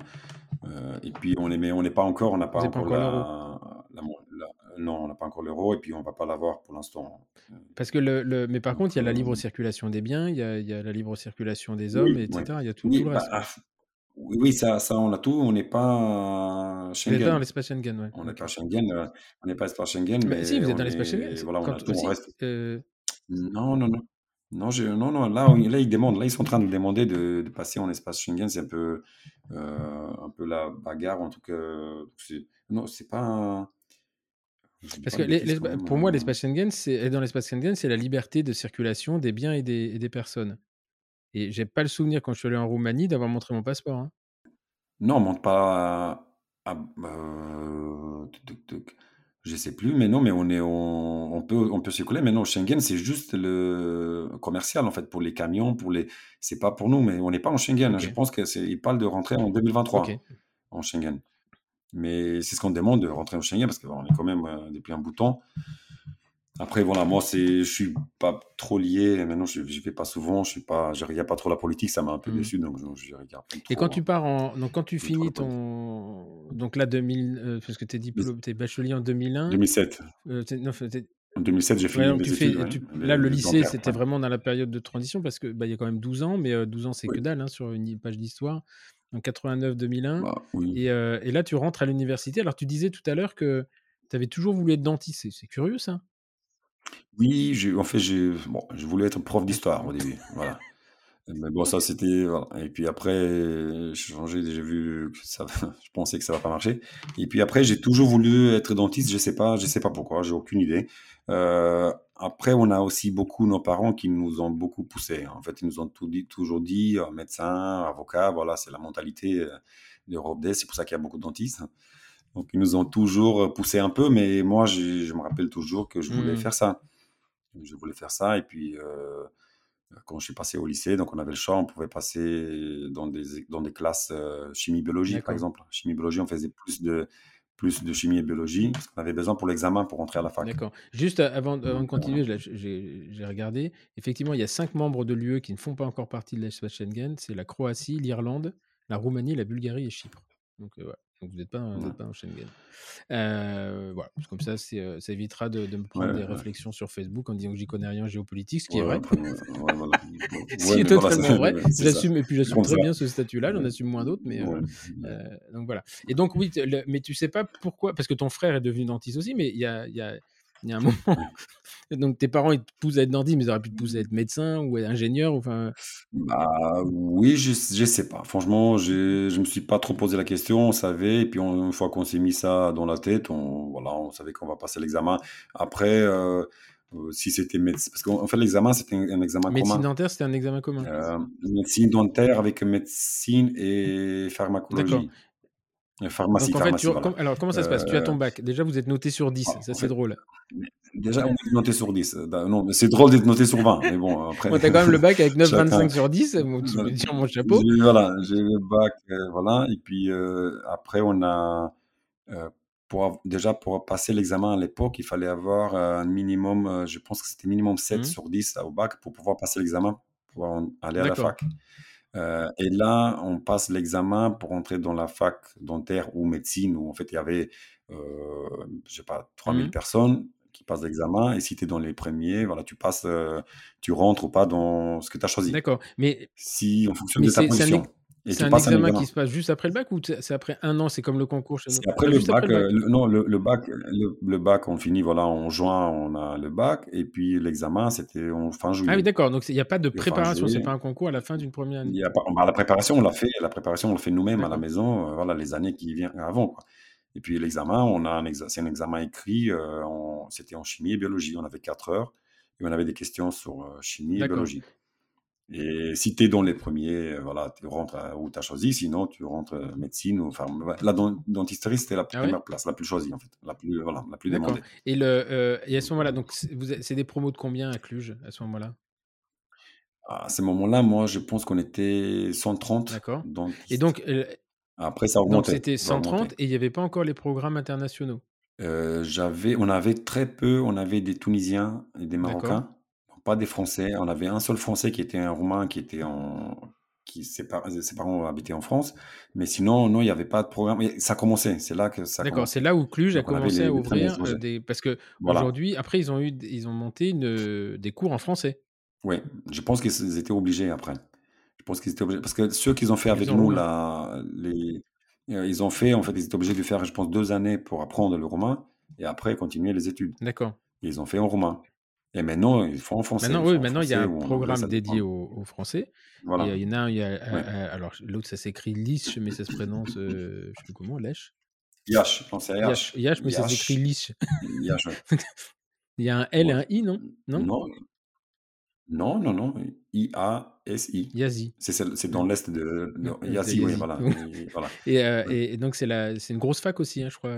heu et puis on est mais on n'est pas encore on n'a pas Vous encore la la mon la non, on n'a pas encore l'euro et puis on va pas l'avoir pour l'instant, Parce que le le mais par contre, il y a la libre circulation des biens, il y a il y a la libre circulation des hommes et oui, ouais. cetera, il y a tout tout Oui, le bah, reste, ah, oui, ça ça on a tout, on n'est pas Vous êtes pas dans Schengen. l'espace Schengen, ouais, On n'est pas Schengen, on n'est pas espace Schengen, Mais si, vous êtes dans l'espace Schengen, voilà, on a tout, on reste non, non, non. Non, je non, non, là, on là, ils demandent, là, ils sont en train de demander de de passer en espace Schengen. C'est un peu, heu, un peu la bagarre, en tout cas, non, c'est pas un parce que l'es pour moi, heu l'espace Schengen, c'est dans l'espace Schengen, c'est la liberté de circulation des biens et des et des personnes et j'ai pas le souvenir quand je suis allé en Roumanie d'avoir montré mon passeport, hein. non, on monte pas à à heu, tuc, tuc, tuc, je sais plus, mais non, mais on est on on peut on peut circuler, mais non, Schengen, c'est juste le commercial, en fait, pour les camions, pour les c'est pas pour nous, mais on n'est pas en Schengen. Je pense que c'est ils parlent de rentrer en OK. 2023 en Schengen. Mais c'est ce qu'on demande de rentrer en Schengen parce qu'on est quand même euh, depuis un bout de temps. Après, voilà, moi, c'est, je suis pas trop lié. Maintenant, je ne vais pas souvent. Je suis pas, je regarde pas trop la politique. Ça m'a un peu Mmh. déçu, donc je, je regarde plus Et quand tu pars en donc quand tu finis ton donc là 2000, heu, parce que tu es Mais diplôme tu es bachelier en 2001, 2007. heu, tu es non, En 2007, j'ai ouais, fini donc tu études, fais ouais, tu là, le lycée, c'était ouais. vraiment dans la période de transition parce que, bah, il y a quand même 12 ans, mais heu, 12 ans, c'est que dalle, hein, sur une page d'histoire. Donc 89-2001 bah oui. et heu et là, tu rentres à l'université. Alors tu disais tout à l'heure que tu avais toujours voulu être dentiste. C'est curieux ça. Oui, en fait, j'ai, je voulais être prof d'histoire au début, voilà. Mais bon, ça, c'était. Et puis après, j'ai changé, j'ai vu que ça, je pensais que ça va pas marcher. Et puis après, j'ai toujours voulu être dentiste. Je sais pas, je sais pas pourquoi, j'ai aucune idée. Euh, après, on a aussi beaucoup nos parents qui nous ont beaucoup poussé. En fait, ils nous ont toujours dit, euh, médecin, avocat, voilà, c'est la mentalité euh, d'Europe d'Est. C'est pour ça qu'il y a beaucoup de dentistes. Donc, ils nous ont toujours poussé un peu, mais moi, je me rappelle toujours que je voulais Mmh. faire ça. Je voulais faire ça. Et puis, euh, quand je suis passé au lycée, donc on avait le choix, on pouvait passer dans des, dans des classes euh, chimie-biologie, par exemple. Chimie-biologie, on faisait plus de, plus de chimie et biologie, parce qu'on avait besoin pour l'examen pour rentrer à la fac. D'accord. Juste a avant avant de continuer, j'ai regardé. Effectivement, il y a 5 membres de l'UE qui ne font pas encore partie de l'espace Schengen. C'est la Croatie, l'Irlande, la Roumanie, la Bulgarie et Chypre. Donc, heu, voilà. Donc vous n'êtes pas ouais, pas en Schengen. Heu, voilà, parce que comme ça, heu, ça évitera de de me ouais, prendre des ouais, réflexions sur Facebook en disant que j'y connais rien en géopolitique, ce qui est vrai. voilà. Ce qui est voilà, totalement vrai. J'assume et puis j'assume très ça. bien ce statut-là, j'en assume moins d'autres, mais, ouais. heu, donc voilà. Et donc oui, le mais tu sais pas pourquoi parce que ton frère est devenu dentiste aussi, mais il y a il y a Il y a un moment. Donc tes parents, ils te poussent à être dentiste, mais ils auraient pu te pousser à être médecin ou ingénieur, enfin. Bah oui, je, je sais pas. Franchement, je, je me suis pas trop posé la question. On savait, et puis on- une fois qu'on s'est mis ça dans la tête, on, voilà, on savait qu'on va passer l'examen. Après, euh, euh, si c'était médecine, parce qu'en fait l'examen c'était un, un examen Médecine commun. dentaire, c'était un examen commun. Euh, médecine dentaire avec médecine et D'accord. pharmacologie. Euh, Pharmacie, Donc en fait, pharmacie, tu... voilà. alors comment ça se passe? Tu as Euh, ton bac. Déjà, vous êtes noté sur 10. en Ça, c'est fait, drôle. déjà on est noté sur 10. Euh, Non, mais c'est drôle d'être noté sur 20, mais bon, après. Moi, t'as quand même le bac avec 9,25 Chacun. sur 10. Bon, tu peux dire mon chapeau. Voilà, j'ai le bac, euh, voilà. Et puis euh, après, on a euh, pour déjà pour passer l'examen à l'époque, il fallait avoir euh, un minimum, euh, je pense que c'était minimum 7 Mhm. sur 10 au bac pour pouvoir passer l'examen, pour aller à la fac. Euh, et là, on passe l'examen pour entrer dans la fac dentaire ou médecine, où en fait il y avait, euh, je sais pas, 3000 Mhm. personnes qui passent l'examen. Et si tu es dans les premiers, voilà, tu passes, euh, tu rentres ou pas dans ce que tu as choisi. D'accord. Mais, Si, en fonction mais de ta c'est c'est un, examen qui se passe juste après le bac ou c'est après un an C'est comme le concours chez nous C'est après Ah, le après bac, le bac? euh, le- non, le, le bac, le, bac, on finit, voilà, en juin, on a le bac, et puis l'examen, c'était en fin Ah oui, juillet. d'accord. Donc il n'y a pas de préparation. C'est juillet, pas un concours à la fin d'une première année? y a pas, bah, la préparation, on l'a fait, la préparation, on le fait nous-mêmes à la maison, euh, voilà, les années qui viennent avant, quoi. Et puis l'examen, on a un exa- c'est un examen écrit, euh, c'était en chimie et biologie, on avait 4 heures, et on avait des questions sur euh, chimie et biologie. Et si tu es dans les premiers, euh, voilà, tu rentres à- où tu as choisi, sinon tu rentres euh, médecine ou enfin, la dent- dentisterie, c'était la Ah ouais? première place, la plus choisie en fait, la plus, voilà, la plus demandée. Et, le, euh, et à ce moment-là, donc c'est des promos de combien à Cluj à ce moment-là? À ce moment-là, moi, je pense qu'on était 130 D'accord. Et donc, euh, Après, ça donc augmentait, c'était ça 130 augmentait. et il n'y avait pas encore les programmes internationaux? Euh, j'avais, on avait très peu, on avait des Tunisiens et des. Marocains, pas des Français. On avait un seul Français qui était un Roumain qui était en, qui ses, par- ses parents habitaient en France, mais sinon non, il n'y avait pas de programme. Et ça commençait, c'est là que ça D'accord. C'est là où Cluj a Donc commencé les, à ouvrir euh, des. Parce que Voilà. aujourd'hui, après, ils ont eu, ils ont monté une, des cours en français. Oui, je pense qu'ils étaient obligés après. Je pense qu'ils étaient obligés parce que ceux qu'ils ont fait Ils avec ont nous là, les, euh, ils ont fait en fait, ils étaient obligés de faire, je pense, deux années pour apprendre le roumain et après continuer les études. D'accord. Ils ont fait en roumain. Et maintenant, ils font en français. Maintenant, oui, maintenant il y a un programme dédié aux, aux Français. Voilà. euh, il y en a un, il y a, euh, Ouais. euh, alors l'autre, ça s'écrit Lich, mais ça se prononce, euh, je sais plus comment, Lèche. Yash, non, c'est Yash, Yash. Yash, mais ça s'écrit Yash. Lich. Yash, ouais. Il y a un L et un I, non? Non? Non, non, non, non. I-A-S-I. Yazi. C'est dans l'est de, de Yazi, oui, voilà. Et, voilà. Et, euh, Oui. et- et donc c'est une grosse fac aussi, hein, je crois.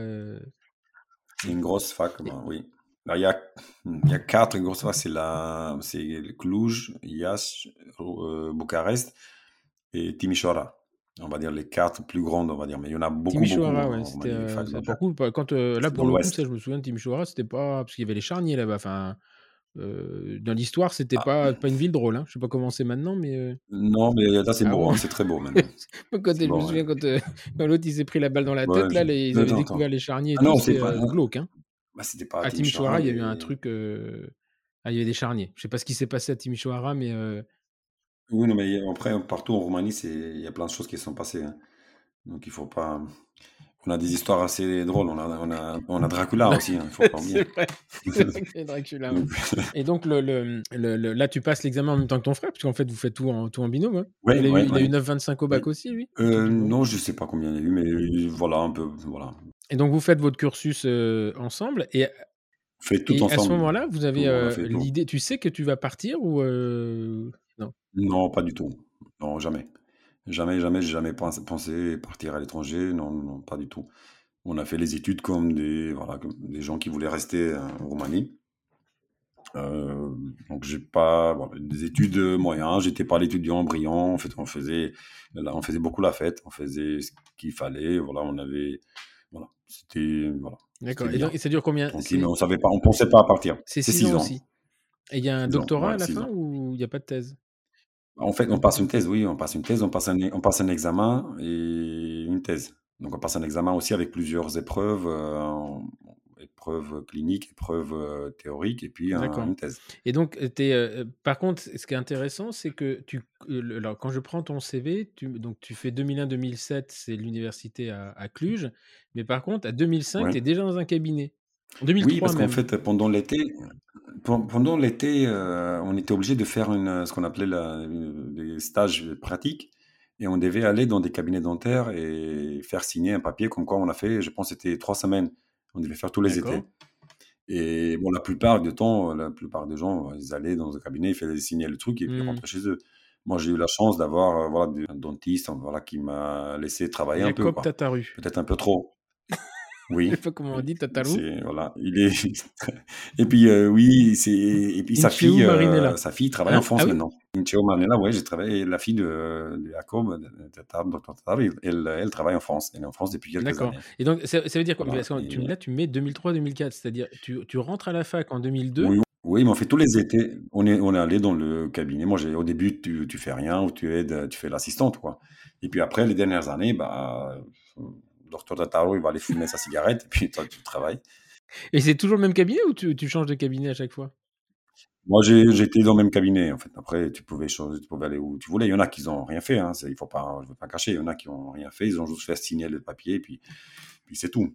C'est une grosse fac, ben, oui. Là, Il y a, il y a quatre grosses facs. C'est la, c'est Cluj, Iași, euh, Bucarest et Timișoara. On va dire les quatre plus grandes, on va dire. Mais il y en a beaucoup, beaucoup Timișoara, ouais, en c'était euh, dentaires. pour coup, quand euh, là pour le coup, ça je me souviens de Timișoara, c'était pas parce qu'il y avait les charniers là-bas. Enfin, euh, dans l'histoire, c'était Ah, pas pas une ville drôle. Hein. Je sais pas comment c'est maintenant, mais euh, non, mais là, c'est ah beau, bon. hein, c'est très beau maintenant. Quand je me ouais. souviens quand, euh, quand l'autre il s'est pris la balle dans la Ouais, tête, là, je- les- ils non, avaient non, découvert attends. les charniers Ah non, c'est pas. glauque. Hein. Bah, c'était pas à il y a eu un truc. euh, Ah, il y avait des charniers. Je sais pas ce qui s'est passé à Timișoara, mais euh, Oui, non, mais après, partout en Roumanie, c'est... il y a plein de choses qui sont passées. hein. Donc, il faut pas. On a des histoires assez drôles. On a, on a, on a Dracula aussi, hein, il faut pas oublier. Dracula. Donc, Et donc, le, le, le- là, tu passes l'examen en même temps que ton frère, parce qu'en fait, vous faites tout en, tout en binôme. hein. ouais, il a eu, ouais, il a ouais. eu 9,25 au bac Oui. aussi, lui Euh, non, je sais pas combien il y a eu, mais euh, voilà, un peu. Voilà. Et donc, vous faites votre cursus euh, ensemble. Et, On fait tout et à ce moment-là, vous avez euh, l'idée. Tu sais que tu vas partir ou. euh, Non? Non, pas du tout. Non, jamais. Jamais, jamais, j'ai jamais pensé, partir à l'étranger. Non, non, pas du tout. On a fait les études comme des, voilà, comme des gens qui voulaient rester euh, en Roumanie. Euh, donc j'ai pas des études moyennes, j'étais pas l'étudiant brillant, en fait on faisait là, on faisait beaucoup la fête, on faisait ce qu'il fallait, voilà, on avait voilà, c'était voilà, D'accord. Et, donc, bien. et ça dure combien Tranquille, mais C'est on savait pas, on pensait pas à partir. c'est C'est 6 six ans ans, aussi. Et il y a un six ans, doctorat à la fin ans. ou il n'y a pas de thèse? En fait, on passe une thèse, oui, on passe une thèse, on passe un, on passe un examen et une thèse. Donc on passe un examen aussi avec plusieurs épreuves, euh, épreuves cliniques, épreuves euh, théoriques et puis un- une thèse. Et donc, euh, par contre, ce qui est intéressant, c'est que tu, alors, quand je prends ton CV, tu, donc tu fais 2001-2007, c'est l'université à, à Cluj, mais par contre, à 2005, tu es Ouais. déjà dans un cabinet. En 2003 Oui, parce qu'en fait, pendant l'été, pen- pendant l'été, euh, on était obligé de faire une, ce qu'on appelait la- des stages pratiques. Et on devait aller dans des cabinets dentaires et faire signer un papier comme quoi on a fait, je pense, c'était trois semaines. On devait faire tous les étés. Et bon, la plupart du temps, la plupart des gens, ils allaient dans un cabinet, ils faisaient signer le truc et puis ils Hmm. rentraient chez eux. Moi, j'ai eu la chance d'avoir euh, voilà, un dentiste voilà, qui m'a laissé travailler un peu. Peut-être un peu trop. Je Oui, sais pas comment on dit, Tatarou. voilà, il est et puis euh, oui, c'est et puis sa fille, euh, sa fille travaille en France Ah oui maintenant. Inceo Marinella, ouais, j'ai travaillé. La fille de, de Jacob, Tatar, Tatar, elle, elle travaille en France. Elle est en France depuis quelques D'accord. années. Et donc, ça, ça veut dire quoi? Voilà. Parce que tu, là, tu mets 2003-2004, c'est-à-dire tu, tu rentres à la fac en 2002. Oui, oui, mais on fait tous les étés. On est, on est allé dans le cabinet. Moi, au début, tu, tu fais rien ou tu aides, tu fais l'assistante, quoi. Et puis après, les dernières années, bah, euh, Dr Tataro, il va aller fumer sa cigarette et puis toi, tu travailles. Et c'est toujours le même cabinet ou tu, tu changes de cabinet à chaque fois? Moi, j'ai, j'étais dans le même cabinet, en fait. Après, tu pouvais changer, tu pouvais aller où tu voulais. Il y en a qui n'ont rien fait, hein. Il faut pas, je veux pas cacher. Il y en a qui ont rien fait. Ils ont juste fait signer le papier et puis, puis c'est tout.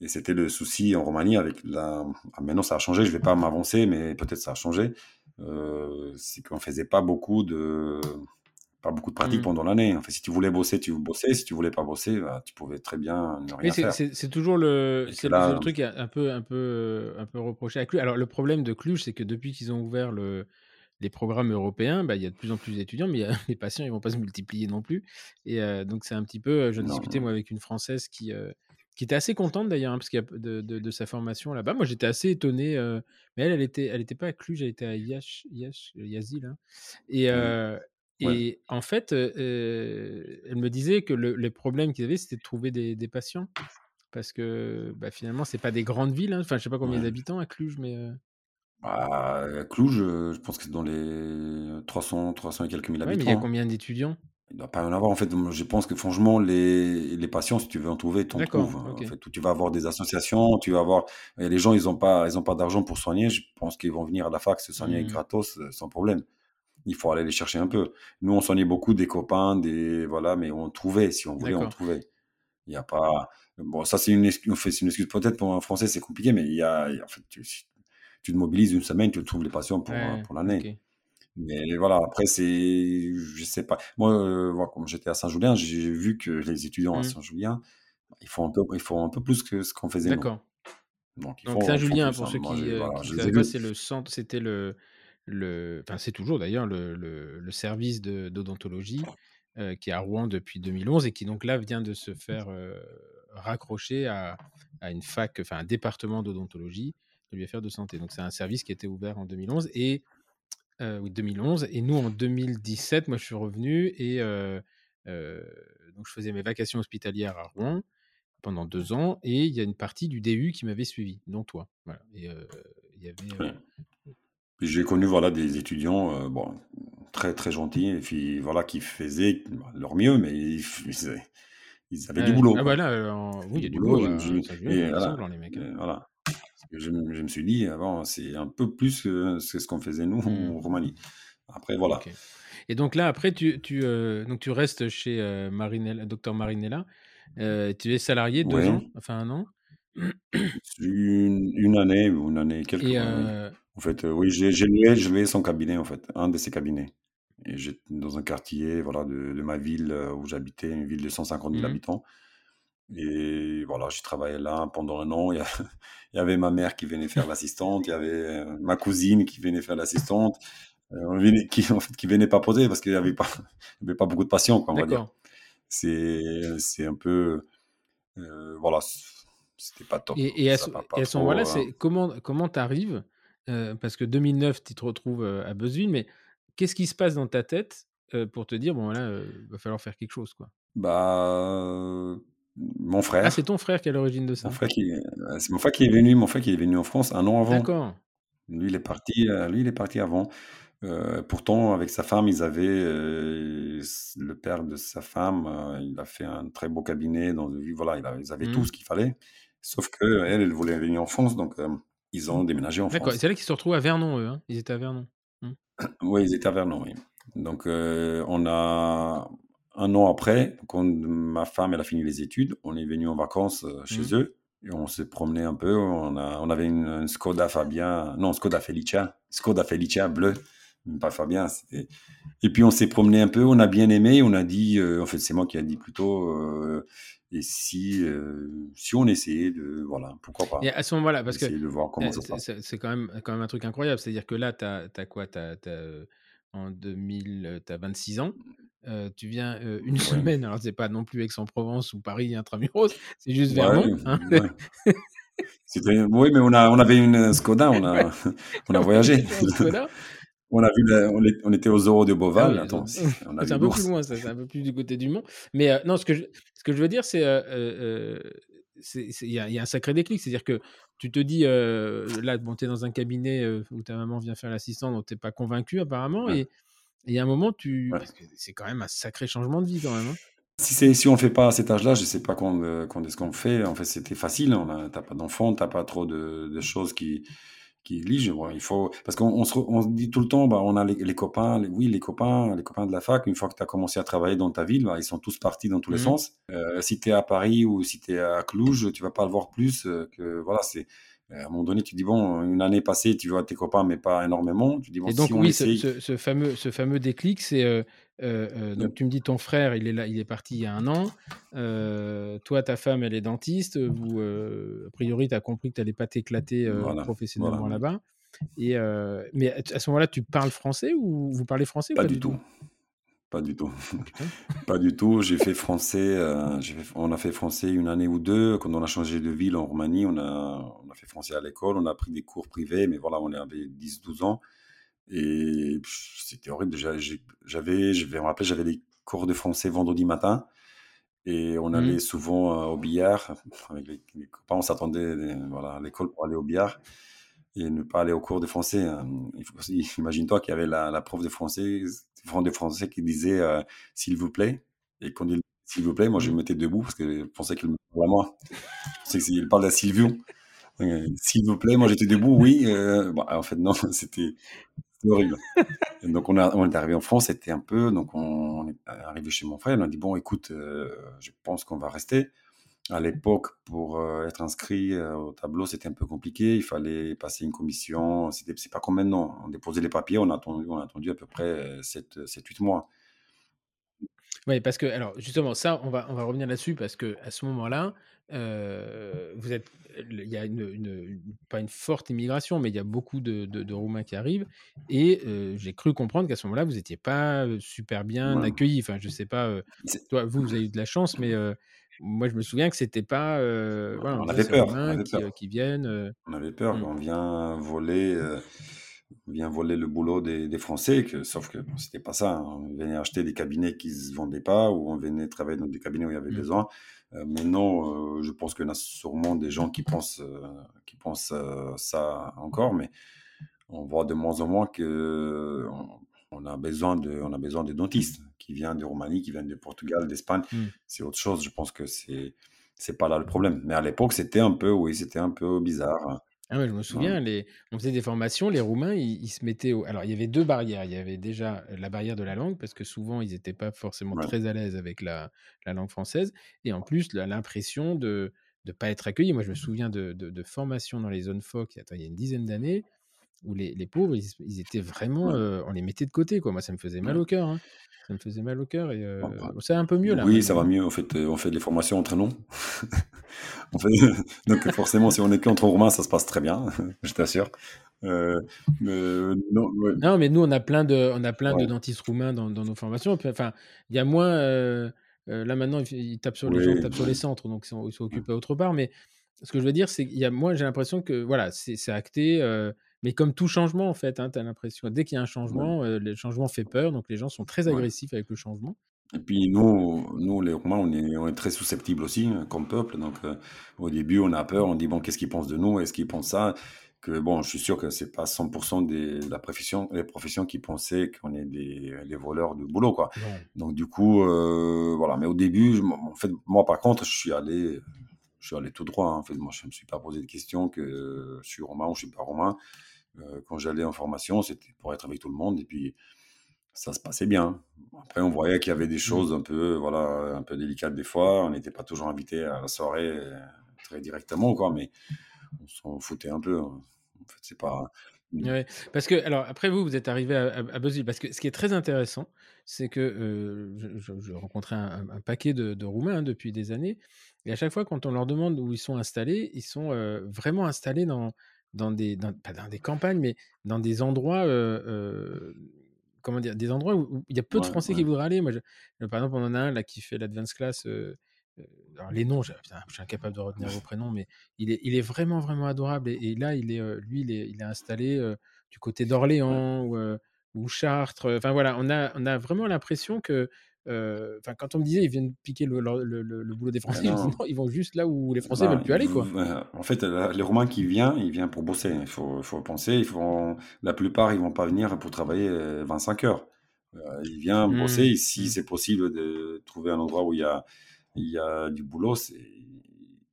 Et c'était le souci en Roumanie avec la. ah, maintenant, ça a changé. Je vais pas m'avancer, mais peut-être ça a changé. Euh, c'est qu'on faisait pas beaucoup de pas beaucoup de pratiques Hmm. pendant l'année. En fait, si tu voulais bosser, tu bossais. Si tu voulais pas bosser, bah, tu pouvais très bien ne rien c'est- faire. c'est toujours le, c'est là- le truc un peu, un peu, un peu reproché à Cluj. Alors le problème de Cluj, c'est que depuis qu'ils ont ouvert le, les programmes européens, bah, il y a de plus en plus d'étudiants, mais a- les patients, ils vont pas se multiplier non plus. Et euh, donc c'est un petit peu. euh, Je discutais moi avec une française qui, euh, qui était assez contente d'ailleurs, hein, parce qu'il a de, de, de sa formation là-bas. Moi, j'étais assez étonné. euh, mais elle, elle était, elle était pas à Cluj, elle était à Yash, Yash, Yazil. là. Et, euh, Ouais. et en fait, euh, elle me disait que le, les problèmes qu'ils avaient, c'était de trouver des, des patients. Parce que bah, finalement, c'est pas des grandes villes. hein. Enfin, je sais pas combien Ouais. d'habitants à Cluj, mais. euh, Bah, Cluj, je, pense que c'est dans les 300, 300 et quelques mille Ouais, mais il y a habitants. hein. combien d'étudiants? Il ne doit pas y en avoir. En fait, je pense que franchement, les, les patients, si tu veux en trouver, tu en D'accord, trouves. En fait, tu vas avoir des associations, tu vas avoir. et les gens, ils n'ont pas, ils ont pas d'argent pour soigner. Je pense qu'ils vont venir à la fac se soigner Hmm. gratos, euh, sans problème. Il faut aller les chercher un peu. Nous, on soignait beaucoup des copains, des voilà, mais on trouvait, si on voulait, on trouvait. Il n'y a pas. Bon, ça, c'est une excuse, une excuse peut-être pour un Français, c'est compliqué, mais il y a, en fait, tu, tu te mobilises une semaine, tu trouves les patients pour, euh, Ouais, pour l'année. Mais voilà, après, c'est. Je sais pas. Moi, euh, voilà, comme j'étais à Saint-Julien, j'ai vu que les étudiants à Hmm. Saint-Julien, ils font un peu, ils font un peu plus que ce qu'on faisait. D'accord. Donc, Donc Saint-Julien, pour ceux Moi, qui, euh, voilà, ne ai savent pas, c'est le centre, c'était le, le, enfin c'est toujours d'ailleurs le, le, le service d'odontologie euh, qui est à Rouen depuis 2011 et qui donc là vient de se faire euh, raccrocher à, à une fac, enfin un département d'odontologie de l'UFR de santé. Donc c'est un service qui était ouvert en 2011 et euh, oui 2011 et nous en 2017, moi je suis revenu et donc je faisais mes vacations hospitalières à Rouen pendant deux ans et il y a une partie du DU qui m'avait suivi, dont toi. Voilà. Et il y avait. Puis J'ai connu voilà, des étudiants euh, bon, très très gentils, et puis voilà, qui faisaient leur mieux, mais ils, avaient du boulot. Ah bah là, euh, en- oui, il y a du boulot. boulot. je- et ils sont voilà, blancs, les mecs. hein. voilà. Je, me- je me suis dit, avant, c'est un peu plus que ce qu'on faisait nous Hmm. en Roumanie. Après, voilà. Et donc là, après, tu, tu, euh, donc tu restes chez euh, Marinella, docteur Marinella. Euh, tu es salarié deux Ouais. ans, enfin un an. Une, une année une année, quelques Et euh, En fait, euh, oui, j'ai j'ai loué, j'ai loué son cabinet, en fait, un de ses cabinets. Et j'étais dans un quartier voilà, de, de ma ville euh, où j'habitais, une ville de 150 000 Mhm. habitants. Et voilà, j'ai travaillé là pendant un an. Il y, a- il y avait ma mère qui venait faire l'assistante, il y avait euh, ma cousine qui venait faire l'assistante, euh, on venait- qui, en fait, qui venait papoter parce qu'il n'y avait, pas- il y avait pas beaucoup de patients, quoi, on va dire. d'accord. C'est c'est un peu. euh, voilà, c'était pas top. Et, et à Ça ce, va et pas à ce trop. moment-là, euh, c'est comment comment t'arrives euh, Parce que 2009, tu te retrouves à Beuzeville, mais qu'est-ce qui se passe dans ta tête pour te dire bon là, il va falloir faire quelque chose quoi? Bah, mon Ah, frère, c'est ton frère qui est à l'origine de mon ça? frère qui, euh, c'est mon frère qui est venu, mon frère qui est venu en France un an avant. D'accord. Lui, il est parti, lui, il est parti avant. Euh, pourtant, avec sa femme, ils avaient euh, le père de sa femme, euh, il a fait un très beau cabinet. Dans, voilà, il a- ils avaient tout Mhm. ce qu'il fallait. Sauf que elle, elle voulait venir en France, donc ils ont déménagé en D'accord. France. C'est là qu'ils se retrouvent à Vernon, eux. hein. Ils étaient à Vernon. Hmm. Oui, ils étaient à Vernon, oui. Donc, euh, on a un an après, quand ma femme elle a fini les études, on est venu en vacances euh, chez Mhm. eux. Et on s'est promené un peu. On, a, on avait une, une Skoda Fabia, non, Skoda Felicia, Skoda Felicia bleu, pas Fabien. Et puis on s'est promené un peu, on a bien aimé. On a dit, euh, en fait, c'est moi qui a dit plutôt, euh, et si, euh, si on essayait de, voilà, pourquoi pas, Et à ce moment-là, parce que de voir comment euh, ça se c'est- passe. c'est quand même, quand même un truc incroyable. C'est-à-dire que là, tu as, quoi? Tu as, En 2000, tu as 26 ans. Euh, tu viens euh, une Ouais. semaine, alors c'est pas non plus Aix-en-Provence ou Paris intramuros, c'est juste Ouais, Vermont. hein. ouais. Oui, mais on a, on avait une Skoda, on a, on a voyagé. Cas-là, On a vu, la- on, est- on était aux Euros de Ah Beauval. oui, Attends, c'est- un peu plus loin, c'est un peu plus du côté du Mont. Mais euh, non, ce que je, ce que je veux dire, c'est euh, euh, il y, a il y a un sacré déclic. C'est-à-dire que tu te dis, là, bon, tu es dans un cabinet où ta maman vient faire l'assistant, dont tu n'es pas convaincu apparemment. Ouais. Et il y a un moment, tu. Ouais. Parce que c'est quand même un sacré changement de vie quand même. hein. Si, on ne fait pas à cet âge-là, je ne sais pas quand, quand est-ce qu'on fait. En fait, c'était facile. A, t'as pas d'enfant, tu n'as pas trop de, de choses qui, qui ligent. Ouais, il faut, parce qu'on on se, on se dit tout le temps, bah, on a les, les copains, les- oui, les copains, les copains de la fac. Une fois que tu as commencé à travailler dans ta ville, bah, ils sont tous partis dans tous les Mhm. sens. Euh, si tu es à Paris ou si tu es à Cluj, tu vas pas le voir plus. euh, que, voilà, c'est, à un moment donné, tu dis, bon, une année passée, tu vois tes copains, mais pas énormément. Tu dis, bon, Et donc, si on oui, ce, essaye. ce- ce fameux, ce fameux déclic, c'est. euh, euh, euh, donc, tu me dis ton frère, il est là, il est parti il y a un an. Euh, toi, ta femme, elle est dentiste. Vous, euh, a priori, tu as compris que tu n'allais pas t'éclater Voilà, professionnellement voilà. là-bas. Et mais à ce moment-là, tu parles français ou vous parlez français ou Pas du tout. Pas du tout. Pas du tout. J'ai fait français. j'ai fait- on a fait français une année ou deux. Quand on a changé de ville en Roumanie, on a, on a fait français à l'école. On a pris des cours privés, mais voilà, on avait 10-12 ans. Et c'était horrible. Déjà, j'avais, je vais me rappeler, j'avais des cours de français vendredi matin. Et on allait souvent euh, au billard. Avec les, les copains, on s'attendait euh, voilà, à l'école pour aller au billard et ne pas aller au cours de français. hein. Imagine-toi qu'il y avait la, la prof de français, prof de français qui disait euh, s'il vous plaît. Et quand il s'il vous plaît, moi je me Mhm. mettais debout parce que je pensais qu'il me parlait à moi. Je pensais qu'il parlait à Silvio. Euh, s'il vous plaît, moi j'étais debout, oui. euh, bon, en fait, non, c'était horrible. Donc on, est arrivé en France, c'était un peu. Donc on, est arrivé chez mon frère, on a dit bon, écoute, euh, je pense qu'on va rester. À l'époque, pour euh, être inscrit euh, au tableau, c'était un peu compliqué. Il fallait passer une commission. C'est pas comme maintenant. On déposait les papiers, on a attendu, on a à peu près 7-8 mois. Oui, parce que, alors, justement, ça, on va, on va revenir là-dessus parce que à ce moment-là, euh, vous êtes, il y a une, une- une- pas une forte immigration, mais il y a beaucoup de, de- de Roumains qui arrivent. Et euh, j'ai cru comprendre qu'à ce moment-là, vous n'étiez pas euh, super bien Ouais. accueillis. Enfin, je sais pas, euh, toi, vous, vous avez eu de la chance, mais moi, je me souviens que c'était pas. voilà, On avait peur, on avait qui, peur. euh, qui viennent. On avait peur. Mm. On vient voler, on vient voler le boulot des, des Français, que, sauf que bon, c'était pas ça. hein. On venait acheter des cabinets qui se vendaient pas, ou on venait travailler dans des cabinets où il y avait Mm. besoin. Euh, mais non, euh, je pense qu'il y en a sûrement des gens qui pensent, euh, qui pensent ça encore, mais on voit de moins en moins que on, on a besoin de, on a besoin de dentistes qui viennent de Roumanie, qui viennent de Portugal, d'Espagne. Mm. C'est autre chose. Je pense que c'est, c'est pas là le problème. Mais à l'époque, c'était un peu, oui, c'était un peu bizarre. Ah ouais, je me souviens, les... on faisait des formations, les Roumains, ils, ils se mettaient au... Alors, il y avait deux barrières. Il y avait déjà la barrière de la langue, parce que souvent, ils n'étaient pas forcément Ouais. très à l'aise avec la, la langue française. Et en plus, l'impression de ne pas être accueillis. Moi, je me souviens de, de, de formations dans les zones phoques, il y a une dizaine d'années, où les, les pauvres, ils, ils étaient vraiment... Ouais. euh, on les mettait de côté, quoi. Moi, ça me faisait mal au cœur. hein. Ça me faisait mal au cœur. Et euh, bah, c'est un peu mieux, là, Oui, ça va hein. mieux. En fait, euh, on fait des formations entre nous. Fait- Donc, forcément, si on est qu'entre Roumains, ça se passe très bien, je t'assure. Euh, euh, non, ouais, Non, mais nous, on a plein de, on a plein de dentistes roumains dans, dans nos formations. Enfin, il y a moins. là, maintenant, ils, ils tapent sur les gens, oui, tapent sur les centres, donc ils sont, ils occupés autre part. Mais ce que je veux dire, c'est qu'il y a, moi, j'ai l'impression que voilà, c'est acté. Mais comme tout changement, en fait, hein, tu as l'impression. Dès qu'il y a un ouais, changement, euh, le changement fait peur, donc les gens sont très ouais. agressifs avec le changement. Et puis nous, nous les Roumains, on est, on est très susceptibles aussi hein, comme peuple. Donc euh, au début, on a peur, on dit bon, qu'est-ce qu'ils pensent de nous? Est-ce qu'ils pensent ça? Que bon, je suis sûr que c'est pas 100% des de la profession, les professions qui pensaient qu'on est des, des voleurs de boulot quoi. Donc du coup, euh, voilà. Mais au début, je- en fait, moi par contre, je suis allé, je suis allé tout droit. hein. En fait, moi, je me suis pas posé de questions que je suis roumain ou je suis pas roumain. Euh, quand j'allais en formation, c'était pour être avec tout le monde et puis ça se passait bien. Après, on voyait qu'il y avait des Mm. choses un peu, voilà, un peu délicates des fois. On n'était pas toujours invité à la soirée euh, très directement, quoi, mais on s'en foutait un peu. hein. En fait, c'est pas. Ouais, parce que, alors, après vous, vous êtes arrivé à, à, parce que ce qui est très intéressant, c'est que euh, je, je- je rencontrais un, un paquet de, de Roumains hein, depuis des années, et à chaque fois, quand on leur demande où ils sont installés, ils sont euh, vraiment installés dans, dans des, dans- pas dans des campagnes, mais dans des endroits, euh, euh, comment dire, des endroits où, il y a peu de Français ouais. qui voudraient aller. Moi, je- euh, par exemple, on en a un là qui fait l'advance class. alors les noms, je, putain, je suis incapable de retenir vos prénoms, mais il est, il est vraiment, vraiment adorable. Et, et là, il est, lui, il est, il est installé euh, du côté Ouais. d'Orléans ou, euh, ou Chartres. Enfin voilà, on a, on a vraiment l'impression que, enfin, quand on me disait ils viennent piquer le, le, le- le- le boulot des Mais Français, je me dis non. non, ils vont juste là où les Français Ben, veulent plus aller, quoi. euh, en fait, les Roumains qui viennent, ils viennent pour bosser. Il faut, penser. Il faut, la plupart, ils vont pas venir pour travailler euh, 25 heures. Euh, ils viennent bosser. Mmh, Et si mmh, c'est possible de trouver un endroit où il y a, il y a du boulot, c'est,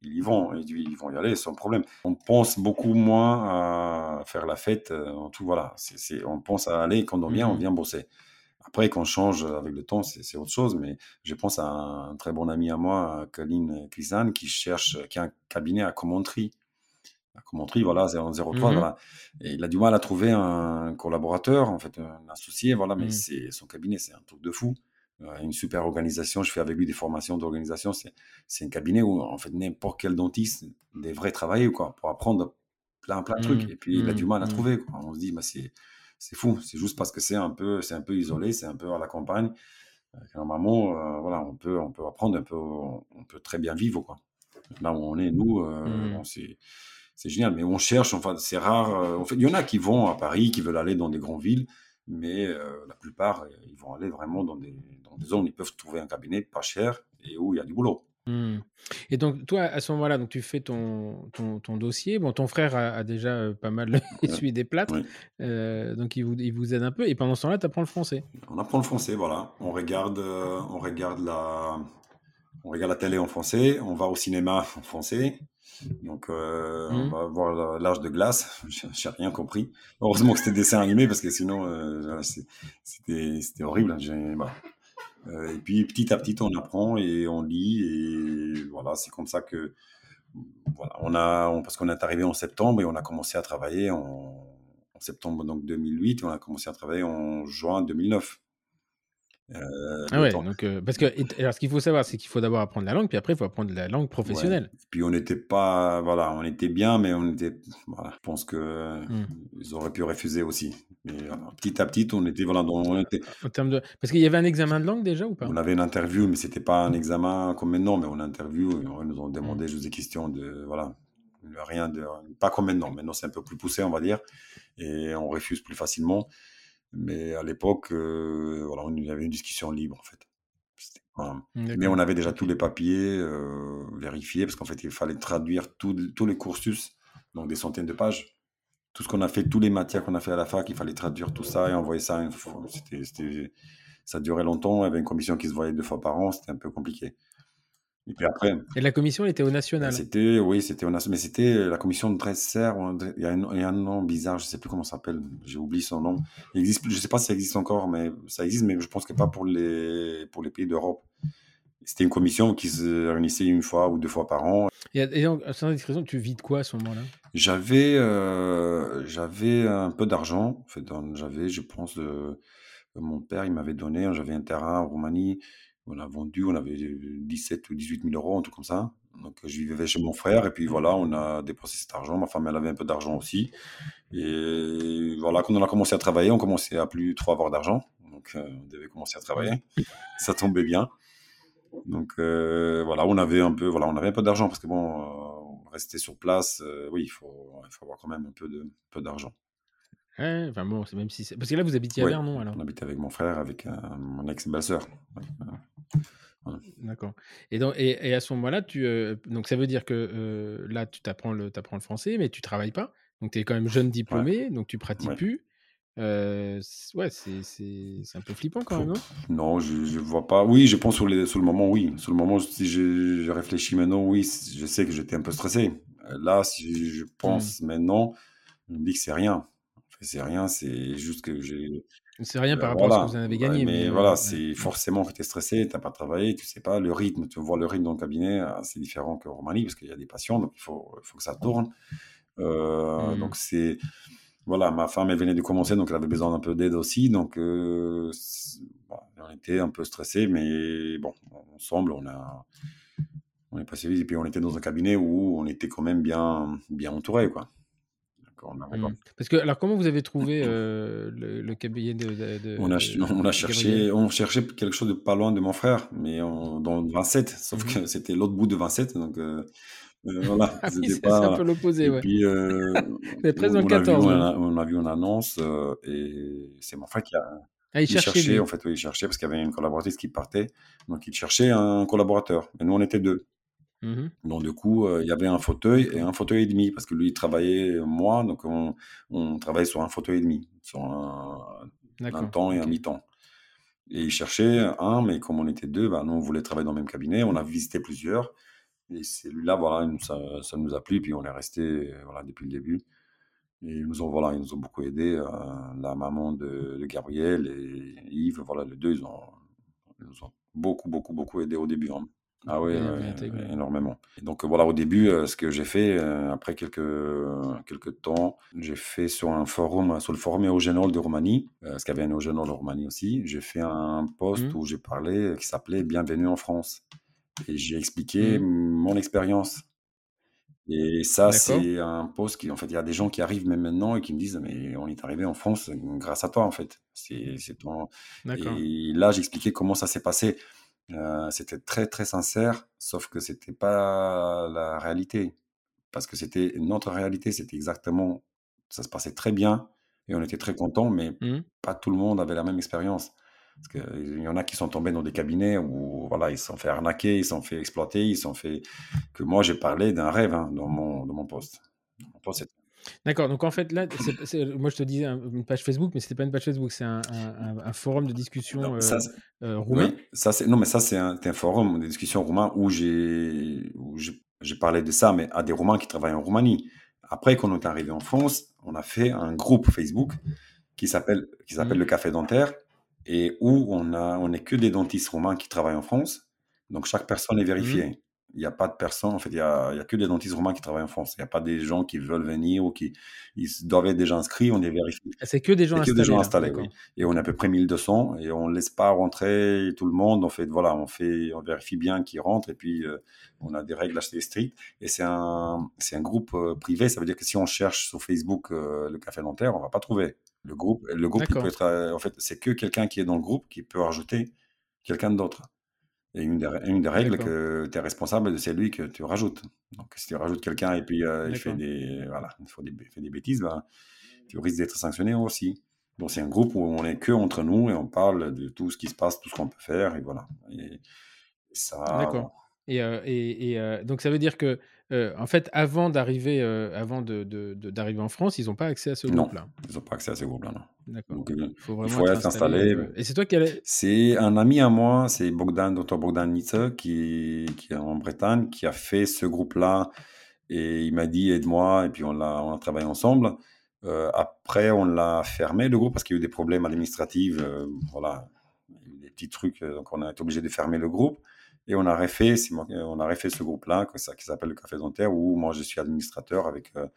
ils y vont. Ils ils vont y aller sans problème. On pense beaucoup moins à faire la fête. euh, En tout, voilà. On pense à aller quand on vient, on mmh, vient bosser. Après, qu'on change avec le temps, c'est autre chose. Mais je pense à un très bon ami à moi, Colin Clisan, qui cherche, qui a un cabinet à Commentry. À Commentry, voilà, 003, mhm, voilà. Et il a du mal à trouver un collaborateur, en fait, un associé, voilà. Mais mmh, c'est son cabinet, c'est un truc de fou. Euh, Une super organisation. Je fais avec lui des formations d'organisation. C'est un cabinet où, en fait, n'importe quel dentiste devrait travailler, quoi, pour apprendre plein, plein de trucs. mmh, Et puis, il a du mmh, mal à trouver, quoi. On se dit, bah, c'est c'est fou. C'est juste parce que c'est un peu, c'est un peu isolé, c'est un peu à la campagne. Euh, Normalement, euh, voilà, on peut, on peut apprendre un peu, on peut très bien vivre, quoi. Là où on est, nous, euh, mmh. bon, c'est c'est génial. Mais on cherche, enfin, c'est rare. en fait, il y en a qui vont à Paris, qui veulent aller dans des grandes villes, mais euh, la plupart, ils vont aller vraiment dans des, dans des zones où ils peuvent trouver un cabinet pas cher et où il y a du boulot. Mmh. Et donc, toi, à ce moment-là, donc tu fais ton, ton, ton dossier. Bon, ton frère a, a déjà euh, pas mal essuyé des plâtres, euh, donc il vous, il vous aide un peu. Et pendant ce temps-là, tu apprends le français. On apprend le français, voilà. On regarde, euh, on regarde la, on regarde la télé en français, on va au cinéma en français. Donc, on Mmh. va voir l'âge de glace. J'ai rien compris. Heureusement que c'était dessin animé parce que sinon, c'était horrible. Voilà. Euh, et puis, petit à petit, on apprend et on lit. Et voilà, c'est comme ça que, voilà, on a, on- parce qu'on est arrivé en septembre et on a commencé à travailler en, septembre donc 2008 et on a commencé à travailler en juin 2009. Euh, Ah ouais, donc, euh, parce que, alors, ce qu'il faut savoir, c'est qu'il faut d'abord apprendre la langue, puis après, il faut apprendre la langue Ouais. professionnelle. Puis on n'était pas, voilà, on était bien, mais on était, voilà, je pense que Mmh. ils auraient pu refuser aussi. Mais voilà, petit à petit, on était, voilà, dans- on était, En termes de... Parce qu'il y avait un examen de langue déjà ou pas? On avait une interview, mais c'était pas un examen comme maintenant, mais on a interview, et ils nous ont demandé Mmh. juste des questions de, voilà, rien de, pas comme maintenant. Maintenant, c'est un peu plus poussé, on va dire, et on refuse plus facilement. Mais à l'époque, euh, voilà, on il y avait une discussion libre, en fait. Mmh, Mais on avait déjà tous les papiers euh, vérifiés, parce qu'en fait, il fallait traduire tous les cursus, donc des centaines de pages. Tout ce qu'on a fait, tous les matières qu'on a fait à la fac, il fallait traduire tout ça et envoyer ça. Une fois. Ça durait longtemps. Il y avait une commission qui se voyait deux fois par an. C'était un peu compliqué. Et puis après, Et la commission, elle était au national. c'était, oui, c'était, on a- mais c'était la commission de Dresser. ou un Dre- Il y, a un, il y a un nom bizarre, je sais plus comment ça s'appelle. J'ai oublié son nom. Il existe, je sais pas si ça existe encore, mais ça existe, mais je pense que pas pour les, pour les pays d'Europe. C'était une commission qui se réunissait une fois ou deux fois par an. Et, et donc, sans indiscrétion, tu vis de quoi à ce moment-là? J'avais, euh, j'avais un peu d'argent. En fait, j'avais, je pense, euh, mon père, il m'avait donné, j'avais un terrain en Roumanie. On a vendu, on avait 17 ou 18 000 euros, un truc comme ça. Donc, je vivais chez mon frère et puis voilà, on a dépensé cet argent. Ma femme, elle avait un peu d'argent aussi. Et voilà, quand on a commencé à travailler, on commençait à plus trop avoir d'argent. Donc, euh, on devait commencer à travailler. Ça tombait bien. Donc euh, voilà, on avait un peu, voilà, on avait un peu d'argent parce que bon, euh, rester sur place, euh, oui, il faut, il faut avoir quand même un peu de, peu d'argent. Ouais, enfin bon, c'est même si c'est... Parce que là, vous habitiez à Ouais, Vernon, alors on habitait avec mon frère, avec euh, mon ex-belle-sœur. Ouais. D'accord. Et, donc, et, et à ce moment-là, tu, euh, donc ça veut dire que euh, là, tu t'apprends le, t'apprends le français, mais tu travailles pas. Donc tu es quand même jeune diplômé, donc tu pratiques Ouais. plus. Euh, ouais, c'est, un peu flippant quand même, non? Non, je, je vois pas. Oui, je pense sur, les, sur le moment, oui. Sur le moment, si je, je réfléchis maintenant, oui, je sais que j'étais un peu stressé. Là, si je Hmm. pense maintenant, je me dis que c'est rien. C'est rien, c'est juste que j'ai C'est rien par rapport à ce que vous en avez gagné, mais voilà, ouais. c'est Mmh. forcément que tu es stressé, tu as pas travaillé, tu sais pas le rythme, tu vois le rythme dans le cabinet, heu, c'est différent qu'en Roumanie parce qu'il y a des patients, donc il faut que ça tourne. Heu, Mmh. donc c'est voilà, ma femme, elle venait de commencer, donc elle avait besoin d'un peu d'aide aussi, donc bah, on était un peu stressés, mais bon, ensemble, on a on est passé vite et puis on était dans un cabinet où on était quand même bien bien entourés, quoi. On Mmh. Parce que alors comment vous avez trouvé, heu, le le cabinet de de de On a on cherché on cherchait quelque chose de pas loin de mon frère, mais on dans Vincennes, sauf Mmh mh. que c'était l'autre bout de Vincennes, donc heu heu, voilà, Ah oui, c'est un peu l'opposé, ouais. puis, presque dans le on a vu 14 on a on a vu une annonce, et c'est mon frère qui a Ah, il il cherchait cherchait, en fait, oui, il cherchait parce qu'il y avait une collaboratrice qui partait, donc il cherchait un collaborateur et nous, on était 2. Mmh mh. Donc du coup, il y avait un fauteuil et un fauteuil et demi parce que lui, il travaillait moins, donc on on travaillait sur un fauteuil et demi, sur un temps et un mi-temps. Et il cherchait un, mais comme on était 2, bah, nous, on voulait travailler dans le même cabinet. On a visité plusieurs et celui-là, voilà, nous ça ça nous a plu, puis on est resté voilà, depuis le début et ils nous ont, voilà, ils nous ont beaucoup aidés, heu, la maman de de Gabriel et Yves, voilà, les 2, ils ont ils nous ont beaucoup, beaucoup, beaucoup aidés au début, hein. Ah ouais, ouais. énormément. Donc voilà, au début, heu, ce que j'ai fait, heu, après quelques quelques temps, j'ai fait sur un forum, sur le forum Eugenol de Roumanie, heu, parce qu'il y avait un Eugenol en Roumanie aussi. J'ai fait un post Mmh. où j'ai parlé, qui s'appelait «Bienvenue en France» et j'ai expliqué Mmh. mon expérience. Et ça, c'est un post qui en fait, il y a des gens qui arrivent même maintenant et qui me disent: «Mais on est arrivé en France grâce à toi, en fait. C'est ton» et là, j'expliquais comment ça s'est passé. Heu, c'était très, très sincère, sauf que c'était pas la réalité. Parce que c'était notre réalité, c'était exactement ça se passait très bien et on était très contents, mais Mmh. pas tout le monde avait la même expérience. Parce qu'il y en a qui sont tombés dans des cabinets où voilà, ils se sont fait arnaquer, ils se sont fait exploiter, ils se sont fait que moi j'ai parlé d'un rêve, hein, dans mon dans mon post. Mon post, c'est D'accord, donc en fait là, moi je te disais un une page Facebook, mais c'était pas une page Facebook, c'est un un un un forum de non, discussion, ça heu c'est heu, roumain? oui, ça non, mais ça c'est un forum, des discussions roumains où j'ai parlé de ça, mais à des Roumains qui travaillent en Roumanie. Après, quand on est arrivé en France, on a fait un groupe Facebook qui s'appelle qui s'appelle Mmh. le Café Dentaire et où on a on est que des dentistes roumains qui travaillent en France. Donc chaque personne est Mmh. Il y a pas de personne en fait, il y a y a que des dentistes roumains qui travaillent en France. Il y a pas des gens qui veulent venir ou qui ils doivent être déjà inscrits, on les vérifie. Ah, c'est que des gens que des gens installés installés, oui et on est à peu près 1 200 et on laisse pas rentrer tout le monde. On fait voilà, on fait on vérifie bien qui rentre et puis, heu, on a des règles assez strictes et c'est un c'est un groupe, heu, privé. Ça veut dire que si on cherche sur Facebook, heu, le Café Dentaire, on va pas trouver. Le groupe le groupe, il peut être, en fait, c'est que quelqu'un qui est dans le groupe qui peut rajouter quelqu'un d'autre et une des rè une des règles que tu es responsable de celui que tu rajoutes. Donc si tu rajoutes quelqu'un et puis, il fait des voilà, des il fait des bêtises, ben, tu risques d'être sanctionné aussi. Donc c'est un groupe où on est que entre nous et on parle de tout ce qui se passe, tout ce qu'on peut faire et voilà. Et ça d'accord. et et donc ça veut dire que, heu, en fait, avant d'arriver, heu, avant de de de d'arriver en France, ils ont pas accès à ce non, groupe-là? ils ont pas accès à ces groupes-là, non. D'accord. Donc heu, Il faut il vraiment faut être installé, et c'est toi qui allais C'est un ami à moi, c'est Bogdan, docteur Bogdan Nitze qui qui est en Bretagne, qui a fait ce groupe-là et il m'a dit: «Aide-moi» et puis on l'a on a travaillé ensemble. Après on l'a fermé le groupe parce qu'il y a eu des problèmes administratifs, voilà, il des petits trucs, donc on a été obligé de fermer le groupe et on a refait moi on a refait ce groupe-là qui s'appelle le Café Dentaire où moi je suis administrateur avec, heu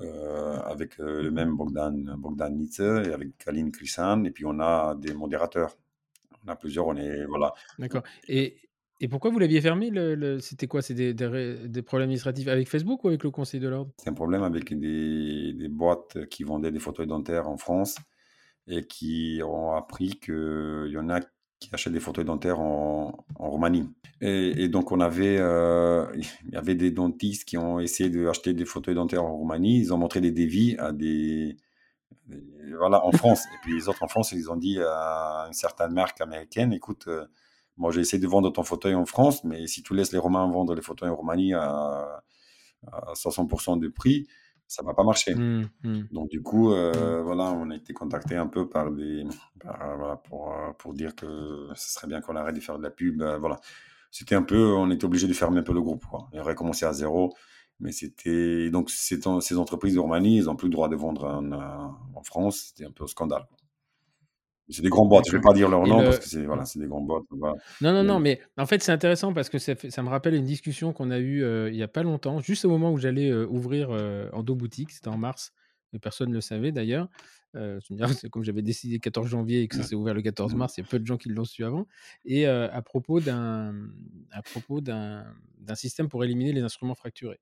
heu, avec, le même Bogdan Bogdan Nitze et avec Kalin Krisan et puis on a des modérateurs. On a plusieurs, on est voilà. d'accord et et pourquoi vous l'aviez fermé le le c'était quoi? C'est des des ré des problèmes administratifs avec Facebook ou avec le conseil de l'ordre? C'est un problème avec des des boîtes qui vendaient des fauteuils dentaires en France et qui ont appris qu'il y en a qui achètent des fauteuils dentaires en Roumanie et donc on avait, heu, il y avait des dentistes qui ont essayé d'acheter des fauteuils dentaires en Roumanie. Ils ont montré des devis à des voilà, en France et puis les autres en France, ils ont dit à une certaine marque américaine: «Écoute, heu, moi j'ai essayé de vendre ton fauteuil en France, mais si tu laisses les Roumains vendre les fauteuils en Roumanie à à 60% du prix, ça va pas marcher. Mmh, mmh, Donc du coup, mmh. heu, voilà, on a été contacté un peu par des par voilà, pour, heu, pour dire que ce serait bien qu'on arrête de faire de la pub, voilà. C'était un peu on était obligé de fermer un peu le groupe, quoi et recommencer à zéro Mais c'était donc ces entreprises de Roumanie, ils n'ont plus le droit de vendre en, France. C'était un peu un scandale. C'est des grands boîtes. Je ne vais pas dire leur nom parce que c'est voilà, des grands boîtes. Non, non, non, mais en fait, c'est intéressant parce que ça, ça, me rappelle une discussion qu'on a eue euh, il n'y a pas longtemps, juste au moment où j'allais euh, ouvrir euh, en dos boutique. C'était en mars, mais personne ne le savait d'ailleurs. c'est comme j'avais décidé le 14 janvier et que ça s'est ouvert le 14 mmh. mars, il y a peu de gens qui l'ont su avant. Et à propos d'un à propos d'un système pour éliminer les instruments fracturés.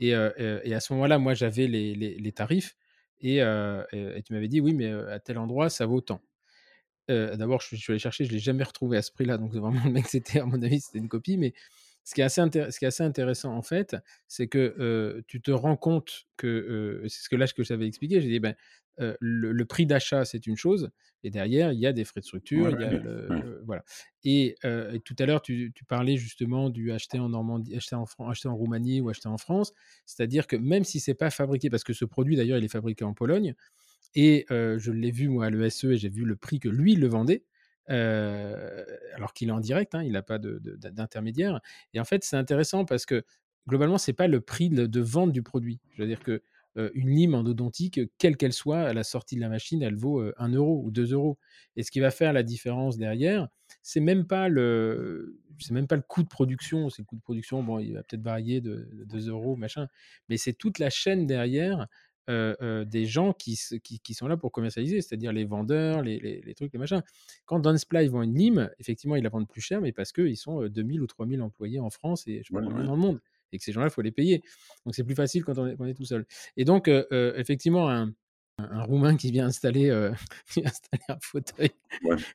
Et, et à ce moment-là, moi, j'avais les, les, les, tarifs et, et tu m'avais dit oui, mais à tel endroit, ça vaut tant. D'abord, je, suis allé chercher, je ne l'ai jamais retrouvé à ce prix-là. Donc, vraiment, le mec, c'était, à mon avis, c'était une copie. Mais ce qui est assez, ce qui est assez intéressant, en fait, c'est que tu te rends compte que, c'est ce que là, que je t'avais expliqué, j'ai dit, ben, le, prix d'achat, c'est une chose, et derrière, il y a des frais de structure, il y a voilà. Et, tout à l'heure, tu, parlais justement du acheter en Normandie, acheter en, acheter en Roumanie ou acheter en France, c'est-à-dire que même si c'est pas fabriqué, parce que ce produit, d'ailleurs, il est fabriqué en Pologne, et je l'ai vu, moi, à l'ESE, et j'ai vu le prix que lui, le vendait. alors qu'il est en direct, hein, il n'a pas d'intermédiaire. Et en fait, c'est intéressant parce que globalement, c'est pas le prix de, vente du produit. Je veux dire que une lime endodontique, quelle qu'elle soit, à la sortie de la machine, elle vaut 1 euro ou 2 euros. Et ce qui va faire la différence derrière, c'est même pas le, c'est même pas le coût de production. C'est le coût de production, bon, il va peut-être varier de, de 2 euros, machin, mais c'est toute la chaîne derrière des gens qui, qui, sont là pour commercialiser, c'est-à-dire les vendeurs, les, les, trucs, les machins. Quand Dansply vend une lime, effectivement, ils la vendent plus cher, mais parce qu'ils sont 2000 ou 3000 employés en France et je dans le monde. Et que ces gens-là, il faut les payer. Donc c'est plus facile quand on est, on est tout seul. Et donc, effectivement, un, un Roumain qui vient installer, euh, installer un fauteuil,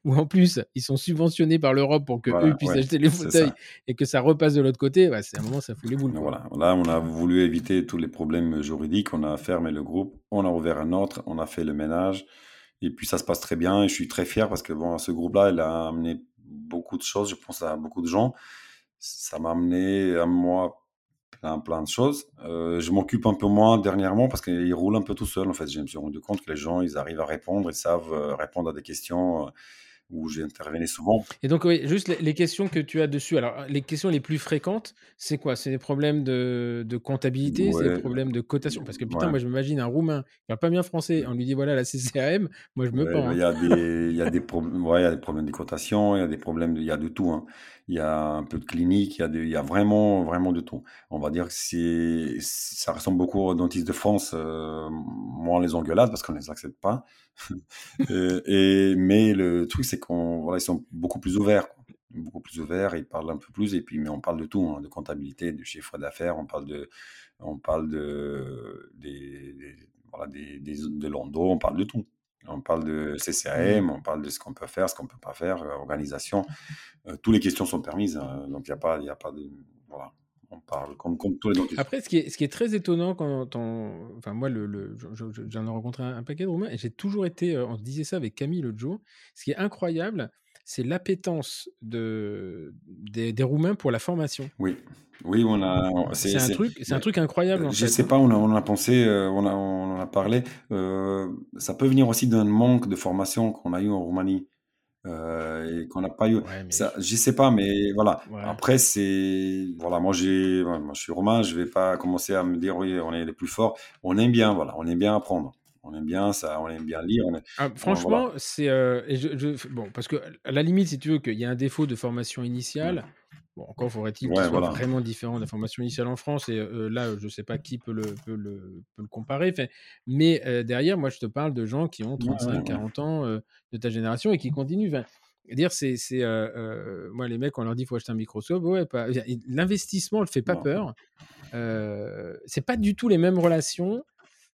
ou en plus ils sont subventionnés par l'Europe pour que eux puissent acheter les fauteuils et que ça repasse de l'autre côté, c'est un moment ça fout les boules. Voilà. Là, on a voulu éviter tous les problèmes juridiques, on a fermé le groupe, on a ouvert un autre, on a fait le ménage, et puis ça se passe très bien. Et je suis très fier parce que bon, ce groupe-là, il a amené beaucoup de choses, je pense à beaucoup de gens. Ça m'a amené à moi plein, plein de choses. Euh, je m'occupe un peu moins dernièrement parce qu'il roule un peu tout seul. En fait, je me suis rendu compte que les gens, ils arrivent à répondre, ils savent euh, répondre à des questions euh, où j'intervenais souvent. Et donc, oui, juste les, questions que tu as dessus. Alors, les questions les plus fréquentes, c'est quoi? C'est des problèmes de, de comptabilité, c'est des problèmes de cotation? Parce que putain, moi, je m'imagine un Roumain qui parle pas bien français, on lui dit voilà la CCRM, moi, je me pends. Il y, a hein. des, il y a des problèmes, ouais, il y a des problèmes de cotation, il y a des problèmes, il y a de tout. Hein. Il y a un peu de clinique, il y a, il y a vraiment, vraiment de tout. On va dire que c'est, ça ressemble beaucoup aux dentistes de France, euh, moins les engueulades parce qu'on ne les accepte pas. et, mais le truc, c'est qu'on voilà, sont beaucoup plus ouverts. Beaucoup plus ouverts, ils parlent un peu plus, et puis, mais on parle de tout, hein, de comptabilité, de chiffre d'affaires, on parle de, on parle de, des, voilà, des, des, de Londo, on parle de tout. On parle de CCRM, mmh. on parle de ce qu'on peut faire, ce qu'on ne peut pas faire, euh, organisation. Euh, toutes les questions sont permises, hein, donc il n'y a, pas, a pas de. Voilà on parle comme, tous les Après, ce qui, est, ce qui est très étonnant quand on. Enfin, moi, le, j'en ai rencontré un, paquet de Roumains et j'ai toujours été. Euh, on se disait ça avec Camille l'autre jour. Ce qui est incroyable, c'est l'appétence de, des, Roumains pour la formation. Oui. Oui, on a. C'est un, truc, un truc incroyable. En je ne sais hein. pas, on a, on a pensé, euh, on, a, on en a parlé. Euh, ça peut venir aussi d'un manque de formation qu'on a eu en Roumanie. Euh, et qu'on n'a pas eu. Ça, je sais pas, mais voilà. Après, c'est voilà, moi j'ai, moi je suis romain, je vais pas commencer à me dire oui, on est les plus forts. On aime bien, voilà, on aime bien apprendre. On aime bien ça, on aime bien lire. Ah, franchement, c'est euh, je, bon parce que à la limite, si tu veux qu'il y a un défaut de formation initiale, encore faudrait-il qu'il soit vraiment différent de la formation initiale en France. Et là, je ne sais pas qui peut le, peut le, peut le comparer. mais derrière, moi, je te parle de gens qui ont 35, 40 ans de ta génération et qui continuent. dire, c'est, c'est moi, les mecs, on leur dit qu'il faut acheter un microscope. Ouais, l'investissement ne fait pas peur. Euh, c'est pas du tout les mêmes relations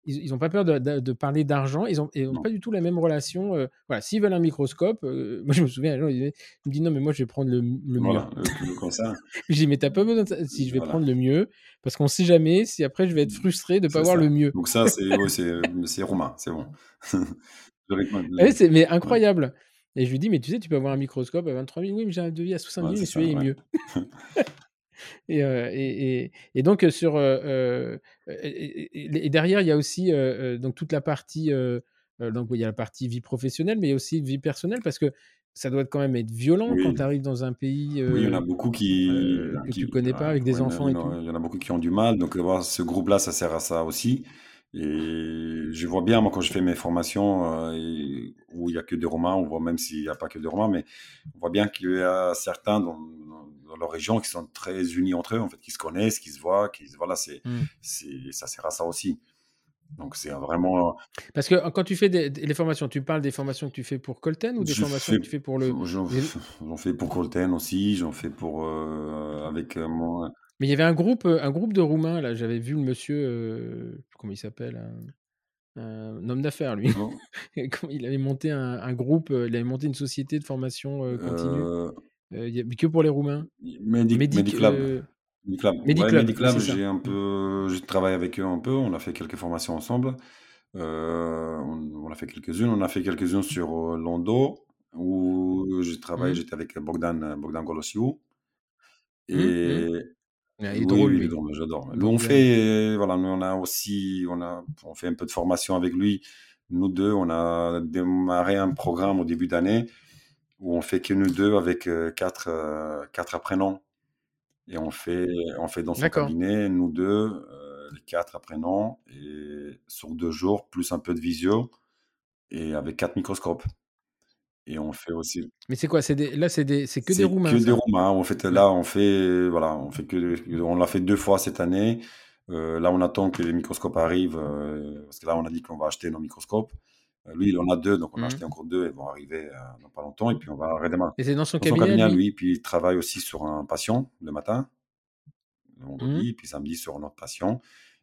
ils n'ont pas peur de, parler d'argent, ils n'ont pas du tout la même relation. Euh, voilà, s'ils veulent un microscope, euh, moi je me souviens, ils me disent non, mais moi je vais prendre le, mieux. comme ça. je dis mais t'as pas besoin de si je vais prendre le mieux, parce qu'on sait jamais si après je vais être frustré de ne pas avoir le mieux. Donc ça, c'est ouais, romain, c'est bon. Ah c'est mais incroyable. Et je lui dis, mais tu sais, tu peux avoir un microscope à 23 000, oui, mais j'ai un devis à 70 000, mais celui-là est mieux. Et, et, donc, sur, et, derrière, il y a aussi donc toute la partie. donc, il y a la partie vie professionnelle, mais il y a aussi vie personnelle parce que ça doit quand même être violent quand tu arrives dans un pays Oui, il y en a beaucoup qui, euh, que tu qui connais pas avec des ouais, il y en a enfants il et y en tout. a il y en a beaucoup qui ont du mal. Donc, voilà, ce groupe-là, ça sert à ça aussi. Et je vois bien, moi, quand je fais mes formations euh, et- où il y a que des Romains, on voit même s'il n'y a pas que des Romains, mais on voit bien qu'il y a certains dans, dans leur région qui sont très unis entre eux, en fait, qui se connaissent, qui se voient, qui voilà, c'est, Hmm. c'est, ça sert à ça aussi. Donc, c'est vraiment, Parce que quand tu fais des, des- les formations, tu parles des formations que tu fais pour Colten ou des je formations fais, que tu fais pour le. j'en, fais pour Colten aussi, j'en fais pour, euh, avec euh, mon, Mais il y avait un groupe, euh, un groupe de Roumains, là, j'avais vu le monsieur, euh, comment il s'appelle un, un homme d'affaires, lui. il avait monté un, un groupe, euh, il avait monté une société de formation euh, continue, euh, que pour les Roumains. Medi- Medic, Mediclab. euh, Mediclab. Ouais, Mediclab, j'ai un peu, je travaille avec eux un peu. On a fait quelques formations ensemble. Euh, on, on a fait quelques-unes. On a fait quelques-unes sur euh, Londo, où je travaille. Hum, J'étais avec Bogdan, Bogdan Golosiou. hum, hum. Et Ah, il est oui, drôle, oui, drôle, j'adore. On fait, voilà, nous, on a aussi, on a, on fait un peu de formation avec lui. Nous deux, on a démarré un programme au début d'année où on fait que nous deux avec euh, quatre, euh, quatre apprenants. Et on fait, on fait dans son cabinet, nous deux, euh, les quatre apprenants, et sur deux jours, plus un peu de visio, et avec quatre microscopes. Et on fait aussi, Mais c'est quoi? C'est des, Là, c'est des, c'est que des c'est Roumains, que des Roumains. En fait, Ouais. là, on fait, voilà, on fait que, on l'a fait deux fois cette année. Euh, là, on attend que les microscopes arrivent, euh, parce que là, on a dit qu'on va acheter nos microscopes. Euh, lui, il en a deux, donc on a Hum. acheté encore deux, ils vont arriver euh, dans pas longtemps, et puis on va redémarrer. Et c'est dans son Dans son cabinet, lui? lui, puis il travaille aussi sur un patient le matin. le vendredi, puis samedi sur notre patient.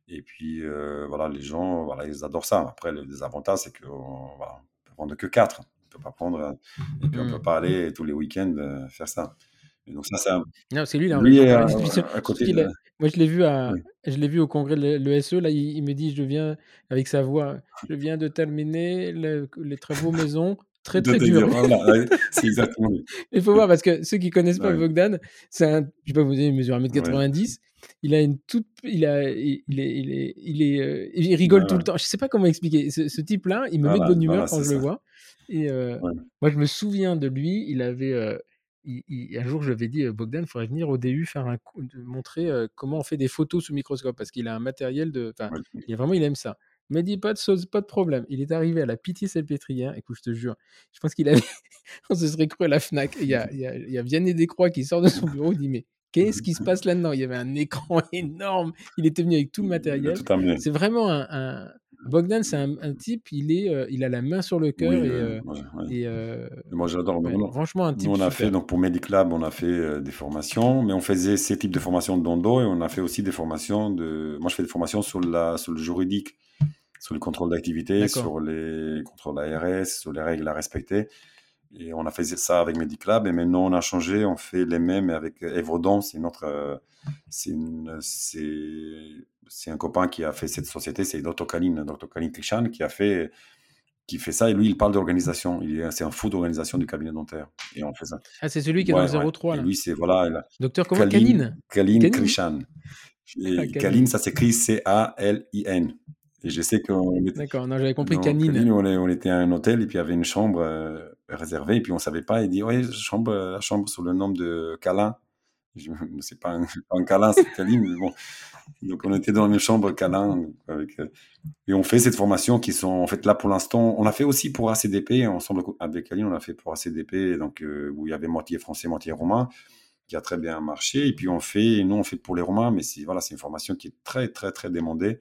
Et puis, euh, voilà, les gens, voilà, ils adorent ça. Après, le désavantage, c'est qu'on voilà, on peut prendre que quatre. On peut pas prendre, et puis on peut Hum. pas aller tous les week-ends faire ça. Et donc ça, c'est un- Non, c'est lui, il a un lui réseau est à, paralysé. Puis, à surtout côté qu'il de... a- Moi, je l'ai vu, à... Oui. je l'ai vu au congrès de l'ESE. Là, il, il me dit Je viens, avec sa voix, je viens de terminer le- les travaux maison. Très, très dur. voilà, ouais, c'est exactement lui. Il faut voir, parce que ceux qui connaissent pas Ouais, Bogdan, c'est un. Je sais pas, vous dire, il mesure ouais, 1m90. Il a une toute. Il, a... il, est. Il, est... Il, est, euh, il rigole tout le temps. Je sais pas comment expliquer. Ce, ce type-là, il me met de bonne humeur quand je le ça. vois. Et euh, Ouais. moi, je me souviens de lui. Il avait. euh, il- il- un jour, je lui avais dit, euh, Bogdan, il faudrait venir au DU faire un coup, de montrer euh, comment on fait des photos sous microscope, parce qu'il a un matériel de. Ouais. il, vraiment, il aime ça. Il m'a dit, pas de, sauce, pas de problème. Il est arrivé à la Pitié-Salpêtrière. Écoute, je te jure, je pense qu'il avait. on se serait cru à la Fnac. Il y a, il y a, il y a Vianney Descroix qui sort de son bureau. Il dit, mais qu'est-ce qui se passe là-dedans? Il y avait un écran énorme. Il était venu avec tout le matériel. C'est vraiment un. un- Bogdan, c'est un, un type, il, est, euh, il a la main sur le cœur Oui, et, ouais, euh, ouais, ouais. et euh, Moi, j'adore. Ouais, franchement, un Nous, type on a fait, super. donc pour Mediclab, on a fait des formations, mais on faisait ces types de formations d'endo et on a fait aussi des formations de. Moi, je fais des formations sur, la, sur le juridique, sur le contrôle d'activité, sur les contrôles ARS, sur les règles à respecter. Et on a fait ça avec Mediclab et maintenant on a changé, on fait les mêmes avec Evrodon, c'est notre. c'est c'est un copain qui a fait cette société, c'est Dr. Kaline, Dr. Kaline Krishan, qui a fait qui fait ça et lui il parle d'organisation, il est c'est un fou d'organisation du cabinet dentaire et on fait ça. Ah, c'est celui qui est Ouais, dans le 03, Et là. lui c'est voilà, il a- Docteur comment? Kaline Canine Kaline Canine Krishan. Ah, ça s'écrit C A L I N. Et je sais qu'on était D'accord, non, j'avais compris non, Canine. Kaline, on, était à un hôtel et puis il y avait une chambre euh, réservée et puis on savait pas. Il dit ouais chambre euh, la chambre sous le nom de Calin. Je c'est pas un, pas un câlin, c'est mais bon. Donc on était dans une chambre câlin avec euh, et on fait cette formation qui sont en fait là pour l'instant. On a fait aussi pour ACDP ensemble avec Kaline, on a fait pour ACDP donc euh, où il y avait moitié français, moitié roumain qui a très bien marché. Et puis on fait, nous on fait pour les Romains, mais c'est voilà, c'est une formation qui est très très très demandée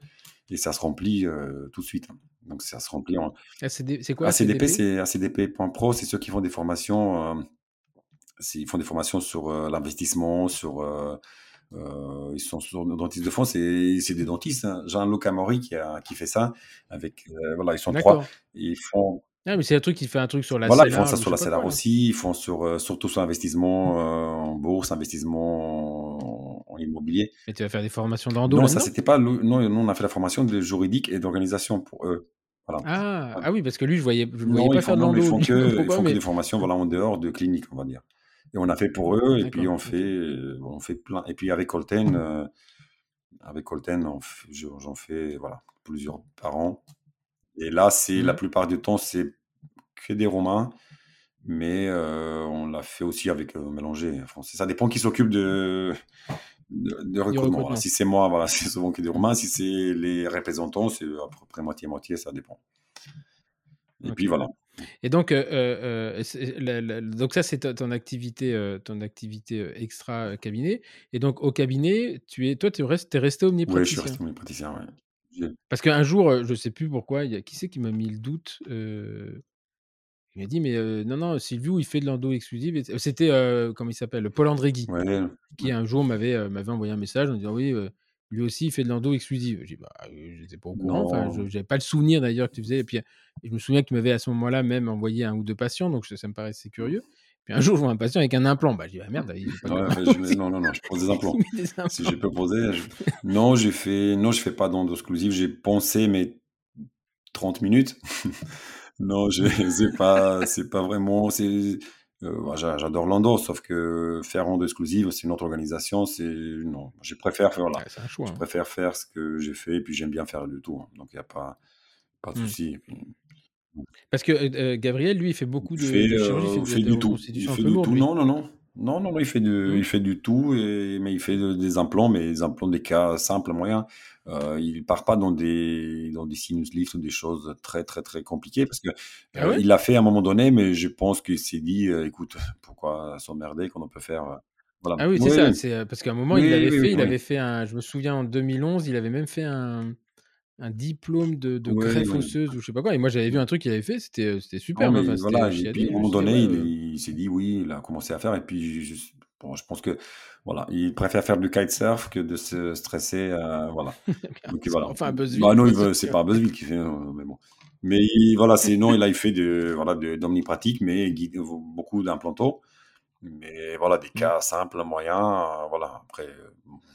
et ça se remplit euh, tout de suite. Donc ça se remplit en c'est quoi ACDP, ACDP c'est ACDP.pro, c'est ceux qui font des formations, euh, ils font des formations sur euh, l'investissement, sur euh, euh, ils sont sur dentistes de France, c'est c'est des dentistes. Hein. Jean-Luc Amaury qui a qui fait ça avec euh, voilà, ils sont trois. Et ils font Ah, mais c'est un truc qui fait un truc sur la voilà, ils font ça sur la là. aussi, ils font sur, euh, surtout sur investissement euh, en bourse, investissement en, en immobilier. Mais tu vas faire des formations d'endo Non, ça c'était pas. le- Non, non, on a fait la formation de juridique et d'organisation pour eux. Voilà. ah, ah oui, parce que lui, je voyais, je voyais Non, pas ils faire font, de non, mais ils l'endo. font que, ils font que mais des formations voilà, en dehors de clinique, on va dire. Et on a fait pour eux, et puis on fait, euh, on fait plein. Et puis avec Colten, euh, avec je- j'en fais voilà, plusieurs par an. Et là, c'est la Mhm. plupart du temps, c'est que des Romains. mais on l'a fait aussi avec Mélanger français. Ça dépend qui s'occupe de, de, recrutement. si c'est moi, voilà, c'est souvent qui est Romain. Si c'est les représentants, c'est à peu près moitié-moitié, ça dépend. Et puis voilà. Et donc, euh, euh, donc ça, c'est ton activité, ton activité extra cabinet. Et donc, au cabinet, tu es, toi, tu restes, es resté omnipraticien. Oui, je suis resté omnipraticien, oui. Parce qu'un jour, je ne sais plus pourquoi, il y a, qui c'est qui m'a mis le doute Il m'a dit, mais non, non, Sylvio, il fait de l'endo exclusive. C'était, comment il s'appelle Paul Andrégui, qui un jour m'avait m'avait envoyé un message en disant, oui, lui aussi, il fait de l'endo exclusive. J'ai dit, bah, je n'étais pas au courant. Enfin, je n'avais pas le souvenir d'ailleurs que tu faisais. Et puis, je me souviens que tu m'avais à ce moment-là même envoyé un ou deux patients, donc ça me paraissait curieux. Puis un jour, je vois un patient avec un implant. Bah, je dis, bah, merde, il pas Non, non, non, je pose des implants. Si je peux poser. Non, j'ai fait... non, je fais pas d'endo exclusive. J'ai pensé, mais 30 minutes. non, c'est pas, c'est pas vraiment. Euh, j'adore Lando, sauf que faire Lando exclusive, c'est une autre organisation. C'est non, je préfère faire là. je hein. préfère faire ce que j'ai fait et puis j'aime bien faire du tout. Hein. Donc il n'y a pas, pas de mmh. souci. Parce que euh, euh, Gabriel, lui, il fait beaucoup de, fait, de chirurgie, il fait, du tout. Il fait du tout. Non, non, non. Non, non, il fait, de, mmh. il fait du tout, et, mais il fait des implants, mais des implants des cas simples, moyens. Euh, il part pas dans des, dans des sinus lifts ou des choses très, très, très compliquées parce que ah euh, il l'a fait à un moment donné, mais je pense qu'il s'est dit, euh, écoute, pourquoi s'emmerder quand on peut faire. voilà. Ah oui, c'est ça. C'est, parce qu'à un moment, il l'avait fait, il avait fait un, je me souviens en 2011, il avait même fait un, un diplôme de, de greffe osseuse ou je sais pas quoi. Et moi, j'avais vu un truc qu'il avait fait, c'était, c'était super. enfin, voilà, et puis à un moment donné, il, s'est dit oui, il a commencé à faire. Et puis, je, bon, je pense que voilà, il préfère faire du kitesurf que de se stresser. Euh, voilà. Donc, voilà. Enfin, Buzzville. Bah, non, c'est pas Buzzville qui fait, euh, mais bon. Mais voilà, sinon, il a fait de, voilà, d'omnipratique, mais guide, beaucoup d'implantos. Mais voilà, des mmh. cas simples, moyens, euh, voilà. Après,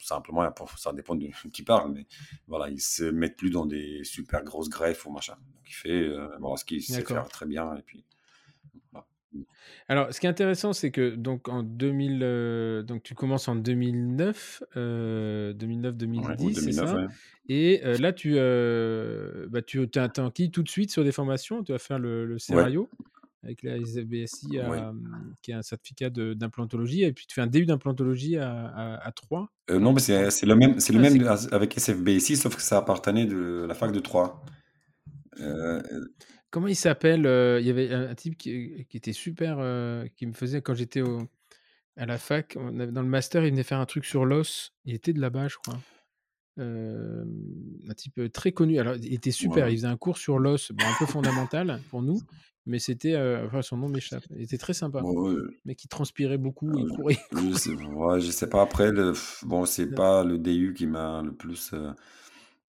simplement, ça dépend de qui parle, mais voilà, ils se mettent plus dans des super grosses greffes ou machin. Donc, il fait voilà, ce qu'il sait faire très bien, et puis voilà. Alors, ce qui est intéressant, c'est que donc en 2000, donc tu commences en 2009, 2009-2010, c'est ça? Et là, tu, bah, tu qui tout de suite sur des formations? Tu vas faire le, le scénario? Avec la SBSI, qui est un certificat d'implantologie, et puis tu fais un DU d'implantologie à, à, 3. Euh, non, mais c'est le même, c'est le ah, même avec SFBSI, sauf que ça appartenait de la fac de 3. Euh, Comment il s'appelle euh, Il y avait un, type qui, était super, euh, qui me faisait quand j'étais à la fac, dans le master, il venait faire un truc sur l'os. Il était de là-bas, je crois. un type très connu. Alors, il était super. Il faisait un cours sur l'os, un peu fondamental pour nous, mais c'était, enfin, son nom m'échappe. Il était très sympa, mais qui transpirait beaucoup, il courait. Je sais, ouais, je sais pas. Après, le, bon, c'est pas le DU qui m'a le plus.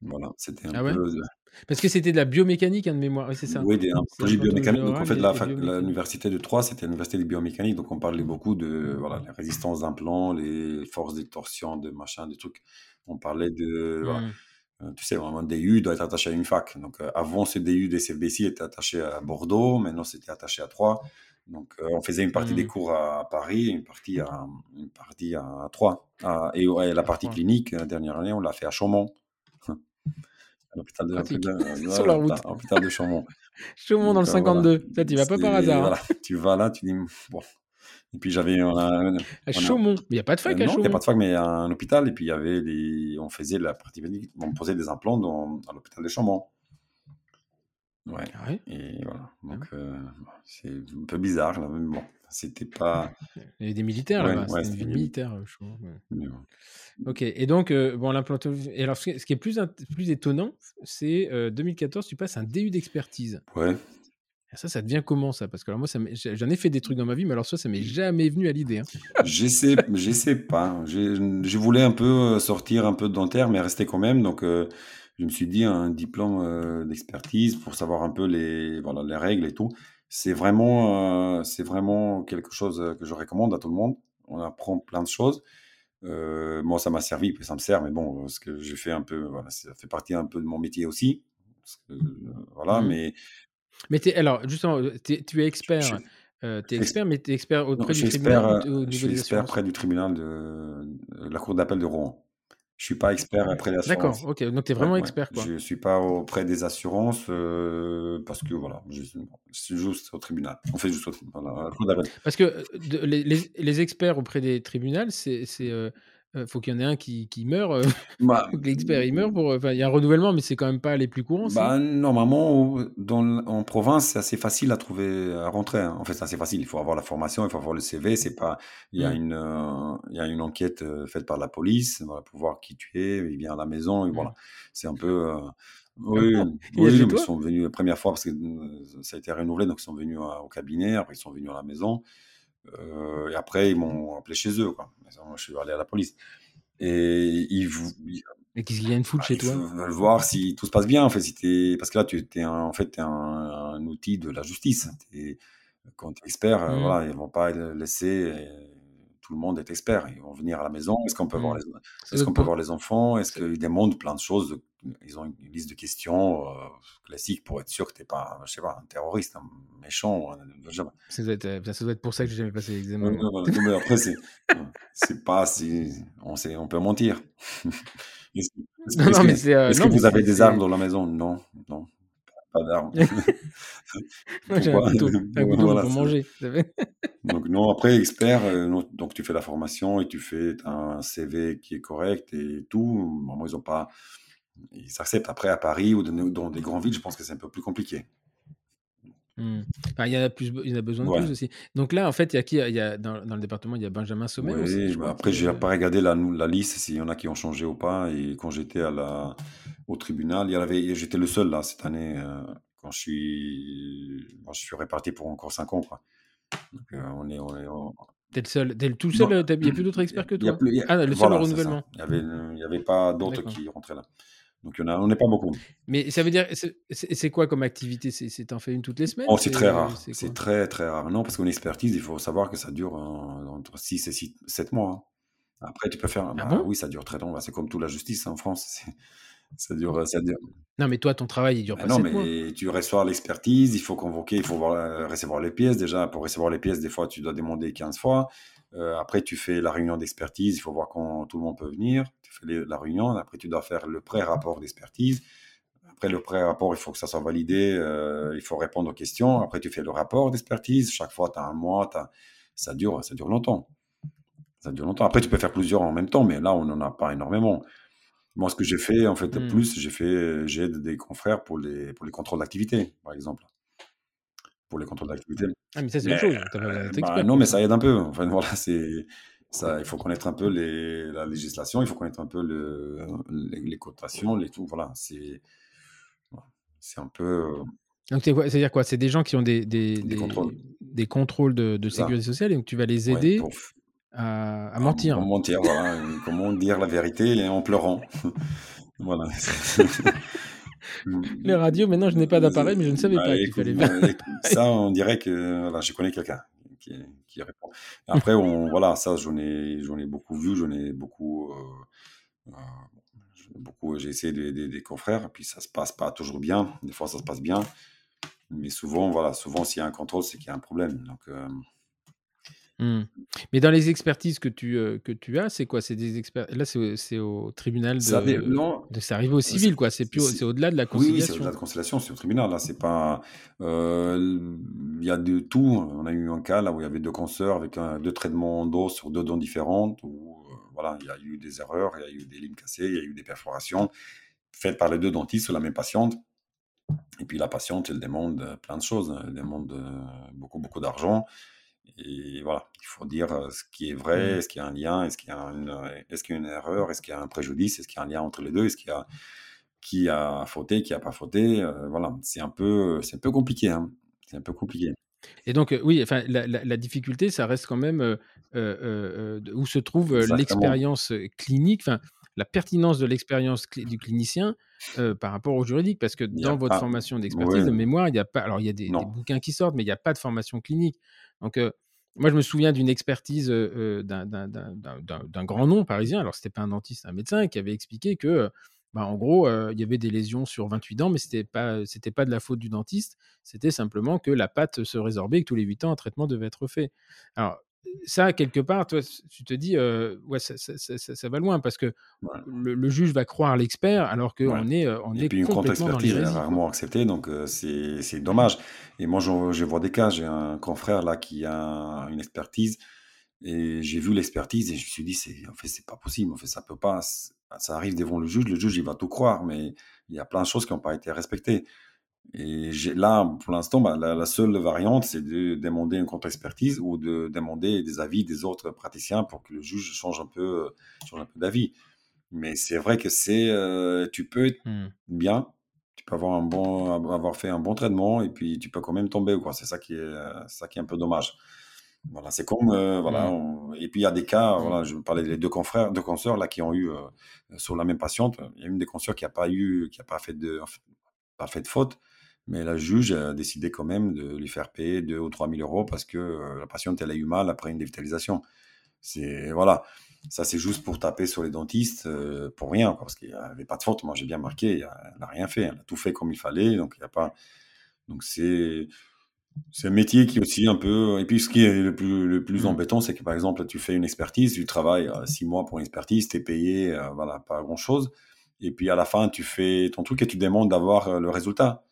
voilà, c'était un ah peu. Parce que c'était de la biomécanique, hein, de mémoire, c'est ça Oui, des projet biomécanique. Donc, en fait, l'université de Troyes, c'était l'université de biomécanique. Donc, on parlait beaucoup de voilà, la résistance d'implants, les forces de torsion, de machin, des trucs. On parlait de. Mmh. Euh, tu sais, vraiment, un DU doit être attaché à une fac. Donc, euh, avant, ce DU des CFBC était attaché à Bordeaux. Maintenant, c'était attaché à Troyes. Donc, euh, on faisait une partie des mmh. cours à Paris, une partie à, une partie à Troyes. Et, la partie clinique, la dernière année, on l'a fait à Chaumont l'hôpital de, Sur la route. Hôpital de Chaumont. Chaumont dans le 52. Voilà. tu vas pas par hasard. Hein. Voilà. Tu vas là, tu dis bon. Et puis j'avais un, à Chaumont. Il n'y a pas de fac euh, à Chaumont. Il n'y a pas de fac, mais il y a un hôpital. Et puis il y avait des, on faisait la partie on posait des implants dans, à l'hôpital de Chaumont. Ouais. Ah ouais? Et voilà. Donc euh, c'est un peu bizarre là, mais bon, c'était pas. Il y avait des militaires là-bas. Ouais, c'était militaire, Chaumont. Ouais. Ok, et donc, euh, bon, l'implantologie. Et alors, ce qui est plus, plus étonnant, c'est 2014, euh, tu passes un DU d'expertise. Ouais. Ça, ça devient comment ça Parce que alors, moi, j'en ai fait des trucs dans ma vie, mais alors ça, ça m'est jamais venu à l'idée. Hein. J'essaie, j'essaie pas. Je voulais un peu euh, sortir un peu de dentaire, mais rester quand même. Donc, je me suis dit un diplôme d'expertise pour savoir un peu les, voilà, les règles et tout. C'est vraiment, c'est vraiment quelque chose que je recommande à tout le monde. On apprend plein de choses. Euh, moi, ça m'a servi, puis ça me sert, mais bon, ce que j'ai fait un peu, voilà, ça fait partie un peu de mon métier aussi. voilà, mmh. mais. Mais es, alors, justement, tu es expert. Euh, tu es expert, mais tu es expert auprès du tribunal Je suis expert près du tribunal de, la cour d'appel de Rouen. Je suis pas expert auprès des D'accord. OK, donc tu es vraiment ouais. expert, quoi? Je suis pas auprès des assurances, heu, parce que voilà, je c'est juste au tribunal. On fait juste au voilà, d'appel. Parce que, de les experts auprès des tribunals, c'est c'est, heu, faut qu'il y en ait un qui qui meure, heu, Bah, l'expert il meure pour, heu enfin, il y a un renouvellement, mais c'est quand même pas les plus courants, bah, normalement, dans en province, c'est assez facile à trouver, à rentrer, hein. En fait, c'est assez facile. Il faut avoir la formation, il faut avoir le CV. C'est pas il y a Mmh. une, heu, il y a une enquête, faite par la police, voilà, pour voir qui tu es. Il vient à la maison et Mmh. voilà. C'est un peu, oui, ils sont venus la première fois parce que, ça a été renouvelé, donc ils sont venus à au cabinet, après ils sont venus à la maison, heu et après ils m'ont appelé chez eux, quoi. Moi, je suis allé à la police et ils vou Mais qu'est-ce qu'il y a une foule Bah, chez ils toi? veulent voir si tout se passe bien, en fait, si tu parce que là, tu es un en fait, es un un outil de la justice. Tu quand tu es expert, heu, Mmh. voilà, ils vont pas laisser, tout le monde est expert. Ils vont venir à la maison: «Est-ce qu'on peut voir Mmh. les est-ce qu'on peut voir les enfants?» est-ce qu'ils demandent plein de choses, ils ont une liste de questions, heu, classiques pour être sûr que tu es pas, je sais pas, un terroriste, un méchant, un ça doit être, heu, ça doit être pour ça que j'ai jamais passé l'examen, ouais, voilà. Non, mais après, c'est c'est pas si on sait on peut mentir. Est-ce que est-ce Non, est-ce non, que mais c'est, heu, est-ce que non, mais vous avez des armes dans la maison? Non, non, pas d'armes. moi, j'ai un Pourquoi? couteau, un couteau, mais Voilà, pour c'est manger, vous savez? donc non, après expert, non, donc tu fais la formation et tu fais un CV qui est correct et tout. Moi, ils ont pas ils acceptent. Après à Paris ou dans dans des grandes villes, je pense que c'est un peu plus compliqué. Mmh. Enfin, il y en a plus il y en a besoin de plus Ouais. aussi. Donc là, en fait, il y a qui? Il y a dans dans le département, il y a Benjamin aussi, je bah, crois après, qui, j'ai heu pas regardé la, liste, s'il y en a qui ont changé ou pas. Et quand j'étais à la, au tribunal, il y avait, j'étais le seul là cette année euh, quand je suis, quand je suis réparti pour encore 5 ans. Quoi. Donc, euh, on est, on est tu le seul tu le tout seul, il y a plus d'autres experts que toi? plus, a- Ah, le seul voilà, renouvellement? Il y avait, pas d'autres qui rentraient là. Donc, en on n'est pas beaucoup. Mais ça veut dire c'est quoi comme activité? C'est tu fais une toutes les semaines? Oh, c'est très rare. c'est très, très rare. Non, parce qu'une expertise, il faut savoir que ça dure euh, entre 6 et 6, 7 mois. hein. Après, tu peux faire, Ah bah bon? oui, ça dure très longtemps. Bah, c'est comme toute la justice en France. Ça dure, ça dure. Non, mais toi, ton travail, il dure Bah pas non, 7 mois? mais tu reçois l'expertise, il faut convoquer, il faut euh, recevoir les pièces. Déjà, pour recevoir les pièces, des fois, tu dois demander 15 fois. Euh, après, tu fais la réunion d'expertise, il faut voir quand tout le monde peut venir. Tu fais les- la réunion, après, tu dois faire le pré-rapport d'expertise. Après le pré-rapport, il faut que ça soit validé, euh, il faut répondre aux questions. Après, tu fais le rapport d'expertise. Chaque fois, tu as un mois, ça dure, ça dure longtemps. Ça dure longtemps. Après, tu peux faire plusieurs en même temps, mais là, on n'en a pas énormément. Moi, ce que j'ai fait, en fait, Mmh. plus, j'ai fait, j'aide des confrères pour les, pour les contrôles d'activité, par exemple. Pour les contrôles d'activité. Ah, mais ça, c'est chose. Euh, bah, non, mais ça. aide un peu. Enfin, voilà, c'est, ça, il faut connaître un peu les, la législation, il faut connaître un peu le, les, les cotations, les tout. Voilà, c'est, c'est un peu euh, Donc c'est-à-dire quoi? C'est des gens qui ont des des des contrôles. des contrôles de de sécurité sociale et donc tu vas les aider à à à mentir? mentir, voilà. Comment dire la vérité en pleurant. voilà. Les radios, maintenant, je n'ai pas d'appareil, mais je ne savais Bah, pas qu'il fallait éc- ça, on dirait que voilà, je connais quelqu'un qui, qui répond. Après, on, voilà, ça, j'en ai, ai beaucoup vu, j'en ai beaucoup, euh, euh, j'en ai beaucoup, j'ai essayé d'aider des confrères, puis ça se passe pas toujours bien. Des fois, ça se passe bien, mais souvent, voilà, souvent, s'il y a un contrôle, c'est qu'il y a un problème. Donc, euh, Mmh. Mais dans les expertises que tu, que tu as, c'est quoi? C'est des experts là, c'est au au tribunal ça, dé- de non, de c'est arrivé au c'est- civil, quoi, c'est au-delà de la oui, oui, c'est au-delà conciliation? de conciliation, c'est au tribunal. Là, c'est pas. euh, Il y a de tout. On a eu un cas là où il y avait deux cancers avec un- deux traitements d'eau sur deux dents différentes. Où, euh, voilà, il y a eu des erreurs, il y a eu des lignes cassées, il y a eu des perforations faites par les deux dentistes sur la même patiente. Et puis la patiente, elle demande euh, plein de choses. Elle demande euh, beaucoup, beaucoup d'argent. Et voilà, il faut dire euh, ce qui est vrai, Mmh. est-ce qu'il y a un lien, est-ce qu'il y a une, euh, est-ce qu'il y a une erreur, est-ce qu'il y a un préjudice, est-ce qu'il y a un lien entre les deux, est-ce qu'il y a qui a fauté, qui a pas fauté. euh, voilà, c'est un peu, c'est un peu compliqué. hein. C'est un peu compliqué. Et donc, oui, enfin, la la la difficulté, ça reste quand même, où se trouve, l'expérience, clinique, enfin, la pertinence de l'expérience cli du clinicien, par rapport au juridique. Parce que dans votre pas, formation d'expertise, de mémoire, il y a pas alors il y a des des bouquins qui sortent, mais il y a pas de formation clinique. Donc, moi, je me souviens d'une expertise, d'un grand nom parisien, alors c'était pas un dentiste, un médecin, qui avait expliqué que, bah, gros, il y avait des lésions sur 28 dents, mais c'était pas, c'était pas de la faute du dentiste, c'était simplement que la pâte se résorbait et que tous les 8 ans, un traitement devait être fait. Alors ça, quelque part, toi, tu te dis, ouais, ça, ça, ça, ça, va loin parce que le, juge va croire l'expert alors qu'on est, on Et est puis une complètement dans contre-expertise est rarement acceptée, donc euh, c'est dommage. Et moi, j'en- je vois des cas, j'ai un confrère là qui a une expertise, et j'ai vu l'expertise et je me suis dit, c'est, en fait, c'est pas possible, en fait, ça peut pas, ça arrive devant le juge, le juge, il va tout croire, mais il y a plein de choses qui n'ont pas été respectées. Et là, pour l'instant, bah, la, la seule variante, c'est de demander une contre-expertise ou de demander des avis des autres praticiens pour que le juge change un peu, change un peu d'avis. Mais c'est vrai que c'est, euh, tu peux être Hmm. bien, tu peux avoir un bon, avoir fait un bon traitement et puis tu peux quand même tomber, quoi. C'est ça qui est, euh, ça qui est un peu dommage. Voilà, c'est comme, euh, voilà, on- et puis il y a des cas, Hmm. voilà, je parlais des deux confrères, deux consoeurs là qui ont eu euh, sur la même patiente, il y a une des consoeurs qui a pas eu, qui a pas fait de, pas fait de faute, mais la juge a décidé quand même de lui faire payer 2 ou 3 000 euros parce que euh, la patiente elle a eu mal après une dévitalisation. C'est voilà, ça c'est juste pour taper sur les dentistes euh, pour rien, quoi, parce qu'il n'y avait pas de faute. Moi j'ai bien marqué, elle n'a rien fait, elle a tout fait comme il fallait, donc il y a pas, donc c'est c'est un métier qui est aussi un peu. Et puis, ce qui est le plus, le plus Mm. embêtant, c'est que par exemple, tu fais une expertise, tu travailles euh, six mois pour une expertise, tu es payé, euh, voilà, pas grand chose. Et puis, à la fin, tu fais ton truc et tu demandes d'avoir le résultat.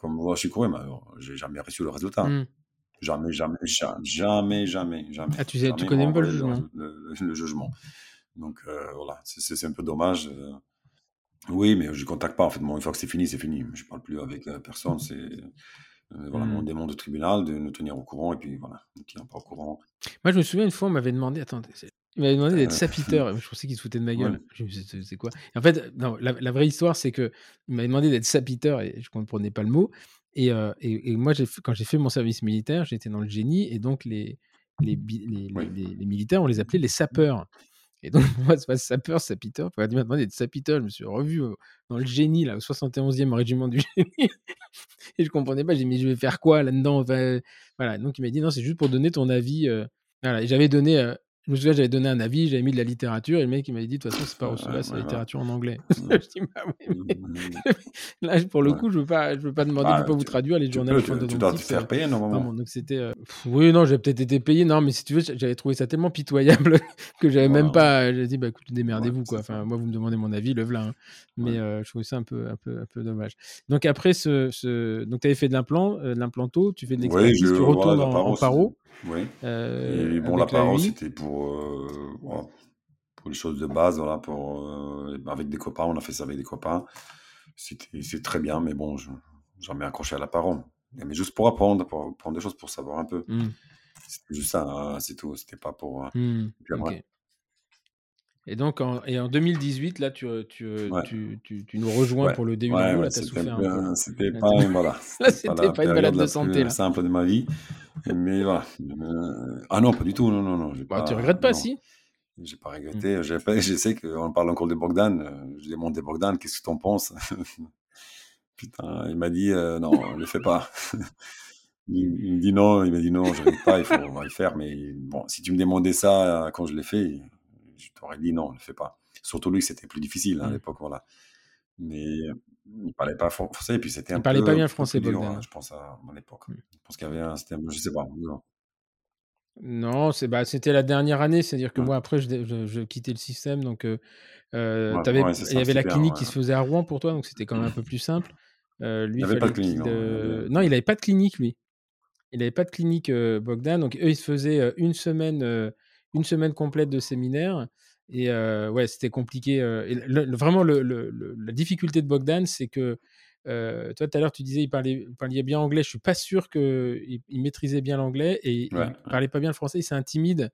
Comme moi, je suis couru, mais alors, j'ai jamais reçu le résultat. Hmm. Jamais, jamais, ja- jamais, jamais, jamais. Ah, tu sais- tu Jamais connais ils m'ont même pas le jugement. le, le- le jugement. Donc, euh, voilà, c'est- un peu dommage. euh. Oui, mais je ne contacte pas. En fait, bon, une fois que c'est fini, c'est fini. Je ne parle plus avec euh, personne. C'est. Euh, voilà, Hmm. on demande au tribunal de nous tenir au courant et puis voilà, on ne tient pas au courant. Moi, je me souviens une fois, on m'avait demandé, attends, il m'avait demandé d'être Euh, sapiteur. Je pensais qu'il se foutait de ma gueule. C'est quoi? Et En fait, non, la, la vraie histoire, c'est que il m'avait demandé d'être sapiteur et je ne comprenais pas le mot. Et, euh, et, et moi, quand j'ai fait mon service militaire, j'étais dans le génie et donc les, les, bi- les, les- Oui. les- les militaires, on les appelait les sapeurs. Et donc, moi, c'est pas sapeur, sapiteur. Il m'a demandé d'être sapiteur. Je me suis revu au- dans le génie, là, au 71e régiment du génie. Et je comprenais pas. J'ai dit, mais je vais faire quoi là-dedans? Enfin, Voilà. Donc, il m'a dit, non, c'est juste pour donner ton avis. euh, Voilà. J'avais donné, euh, je me souviens, j'avais donné un avis, j'avais mis de la littérature. Et le mec, il m'avait dit, de toute façon, c'est pas là, ouais, c'est la ouais. littérature en anglais. Je dis, bah oui, mais Mm, là, pour le coup, je veux pas, je veux pas demander, je Bah, veux pas vous traduire les tu peux, tu, tu dois te faire payer normalement. Vraiment, donc c'était. euh, oui, non, j'ai peut-être été payé. Non, mais si tu veux, j'avais trouvé ça tellement pitoyable que j'avais même pas. J'ai dit, bah écoute, démerdez-vous, quoi. Enfin, moi, vous me demandez mon avis, le v'là. hein. Mais euh, je trouvais ça un peu, un peu, un peu dommage. Donc après, ce, ce... donc tu avais fait de l'implant, euh, l'implanto, tu fais de l'expertise, tu retournes en, paro, Oui. euh, Et bon, la paro, c'était pour, euh, voilà, pour les choses de base, voilà, pour, euh, avec des copains, on a fait ça avec des copains. C'est très bien, mais bon, je, jamais accroché à la paro. Mais juste pour apprendre, pour apprendre des choses, pour savoir un peu. Hmm, C'était juste ça, hein, c'est tout. C'était pas pour. euh, hmm, puis. Et donc, en, et en 2018, là, tu, tu, ouais. tu, tu, tu nous rejoins Ouais, pour le D1 ouais, Go. ouais, Là, c'était un c'était pas, voilà, pas pas une balade de santé, plus là. simple de ma vie. Mais voilà. Euh, ah non, pas du tout, non, non, non, Bah, tu regrettes pas, non, si j'ai pas Hmm. regretté. Pas- Je sais qu'on parle encore de Bogdan. euh, Je demande à Bogdan, qu'est-ce que t'en penses? Putain, il m'a dit, euh, non, ne le fais pas. Il, il me dit non, il m'a dit non, je n'arrive pas, il faut on va le faire. Mais bon, si tu me demandais ça euh, quand je l'ai fait, je t'aurais dit non, ne le fais pas. Surtout lui, c'était plus difficile hein, à Hmm. l'époque, voilà. Mais euh, il parlait pas français, et puis c'était Il un parlait pas bien français, dur, Bogdan. hein, hein. je pense, à mon époque. Hmm. Je pense qu'il y avait un, c'était je sais pas. non. Non, c'est bah, c'était la dernière année, c'est-à-dire que Ouais, moi après je, je- je quittais le système, donc euh, euh, ouais, t'avais- ouais, c'est il y avait la clinique qui se faisait à Rouen pour toi, donc c'était quand même un peu plus simple. Euh, lui, Il il n'y avait pas de clinique, non. il y euh, non, il pas de clinique lui. Il n'avait pas de clinique Bogdan, donc eux ils se faisaient une semaine, une semaine complète de séminaire. Et ouais, c'était compliqué. et le- le- vraiment, le- la difficulté de Bogdan, c'est que euh, toi tout à l'heure tu disais il parlait, il parlait bien anglais. Je suis pas sûr qu'il il maîtrisait bien l'anglais et Ouais, il parlait pas bien le français. Il s'est intimide.